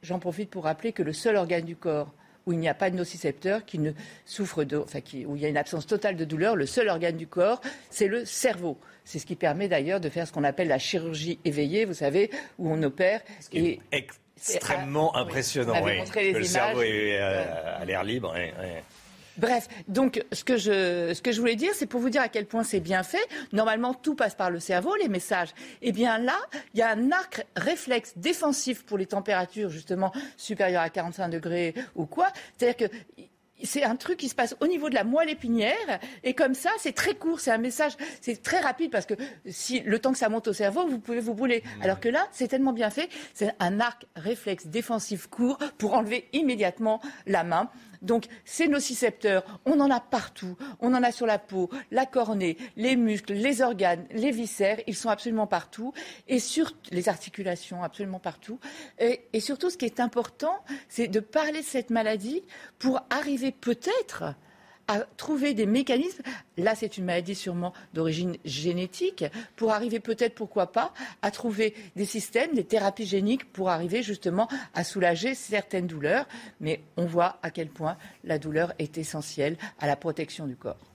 J'en profite pour rappeler que le seul organe du corps où il n'y a pas de nocicepteur, qui ne souffre de, enfin, qui- où il y a une absence totale de douleur, le seul organe du corps, c'est le cerveau. C'est ce qui permet d'ailleurs de faire ce qu'on appelle la chirurgie éveillée, vous savez, où on opère. Et Extrêmement Ah, impressionnant. Oui. les le images. cerveau est euh, à l'air libre. oui, oui. Bref, donc ce que je, ce que je voulais dire, c'est pour vous dire à quel point c'est bien fait. Normalement, tout passe par le cerveau, les messages. Eh bien là, il y a un arc réflexe défensif pour les températures justement supérieures à 45 degrés ou quoi. C'est-à-dire que c'est un truc qui se passe au niveau de la moelle épinière et comme ça, c'est très court, c'est un message, c'est très rapide parce que si le temps que ça monte au cerveau, vous pouvez vous brûler. Alors que là, c'est tellement bien fait, c'est un arc réflexe défensif court pour enlever immédiatement la main. Donc, ces nocicepteurs, on en a partout. On en a sur la peau, la cornée, les muscles, les organes, les viscères. Ils sont absolument partout. Et sur les articulations, absolument partout. Et, et surtout, ce qui est important, c'est de parler de cette maladie pour arriver peut-être à trouver des mécanismes. Là, c'est une maladie sûrement d'origine génétique, pour arriver peut-être, pourquoi pas, à trouver des systèmes, des thérapies géniques pour arriver justement à soulager certaines douleurs. Mais on voit à quel point la douleur est essentielle à la protection du corps.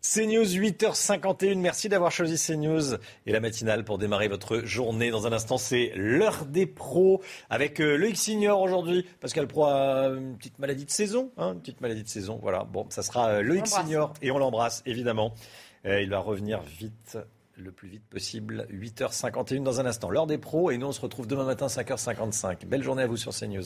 CNews 8h51, merci d'avoir choisi CNews et la matinale pour démarrer votre journée. Dans un instant, c'est l'heure des pros avec euh, Loïc Signor aujourd'hui. Pascal Pro a une petite maladie de saison, hein, une petite maladie de saison. Voilà, bon, ça sera euh, Loïc Signor et on l'embrasse évidemment. Euh, il va revenir vite, le plus vite possible. 8h51 dans un instant, l'heure des pros et nous on se retrouve demain matin 5h55. Belle journée à vous sur CNews.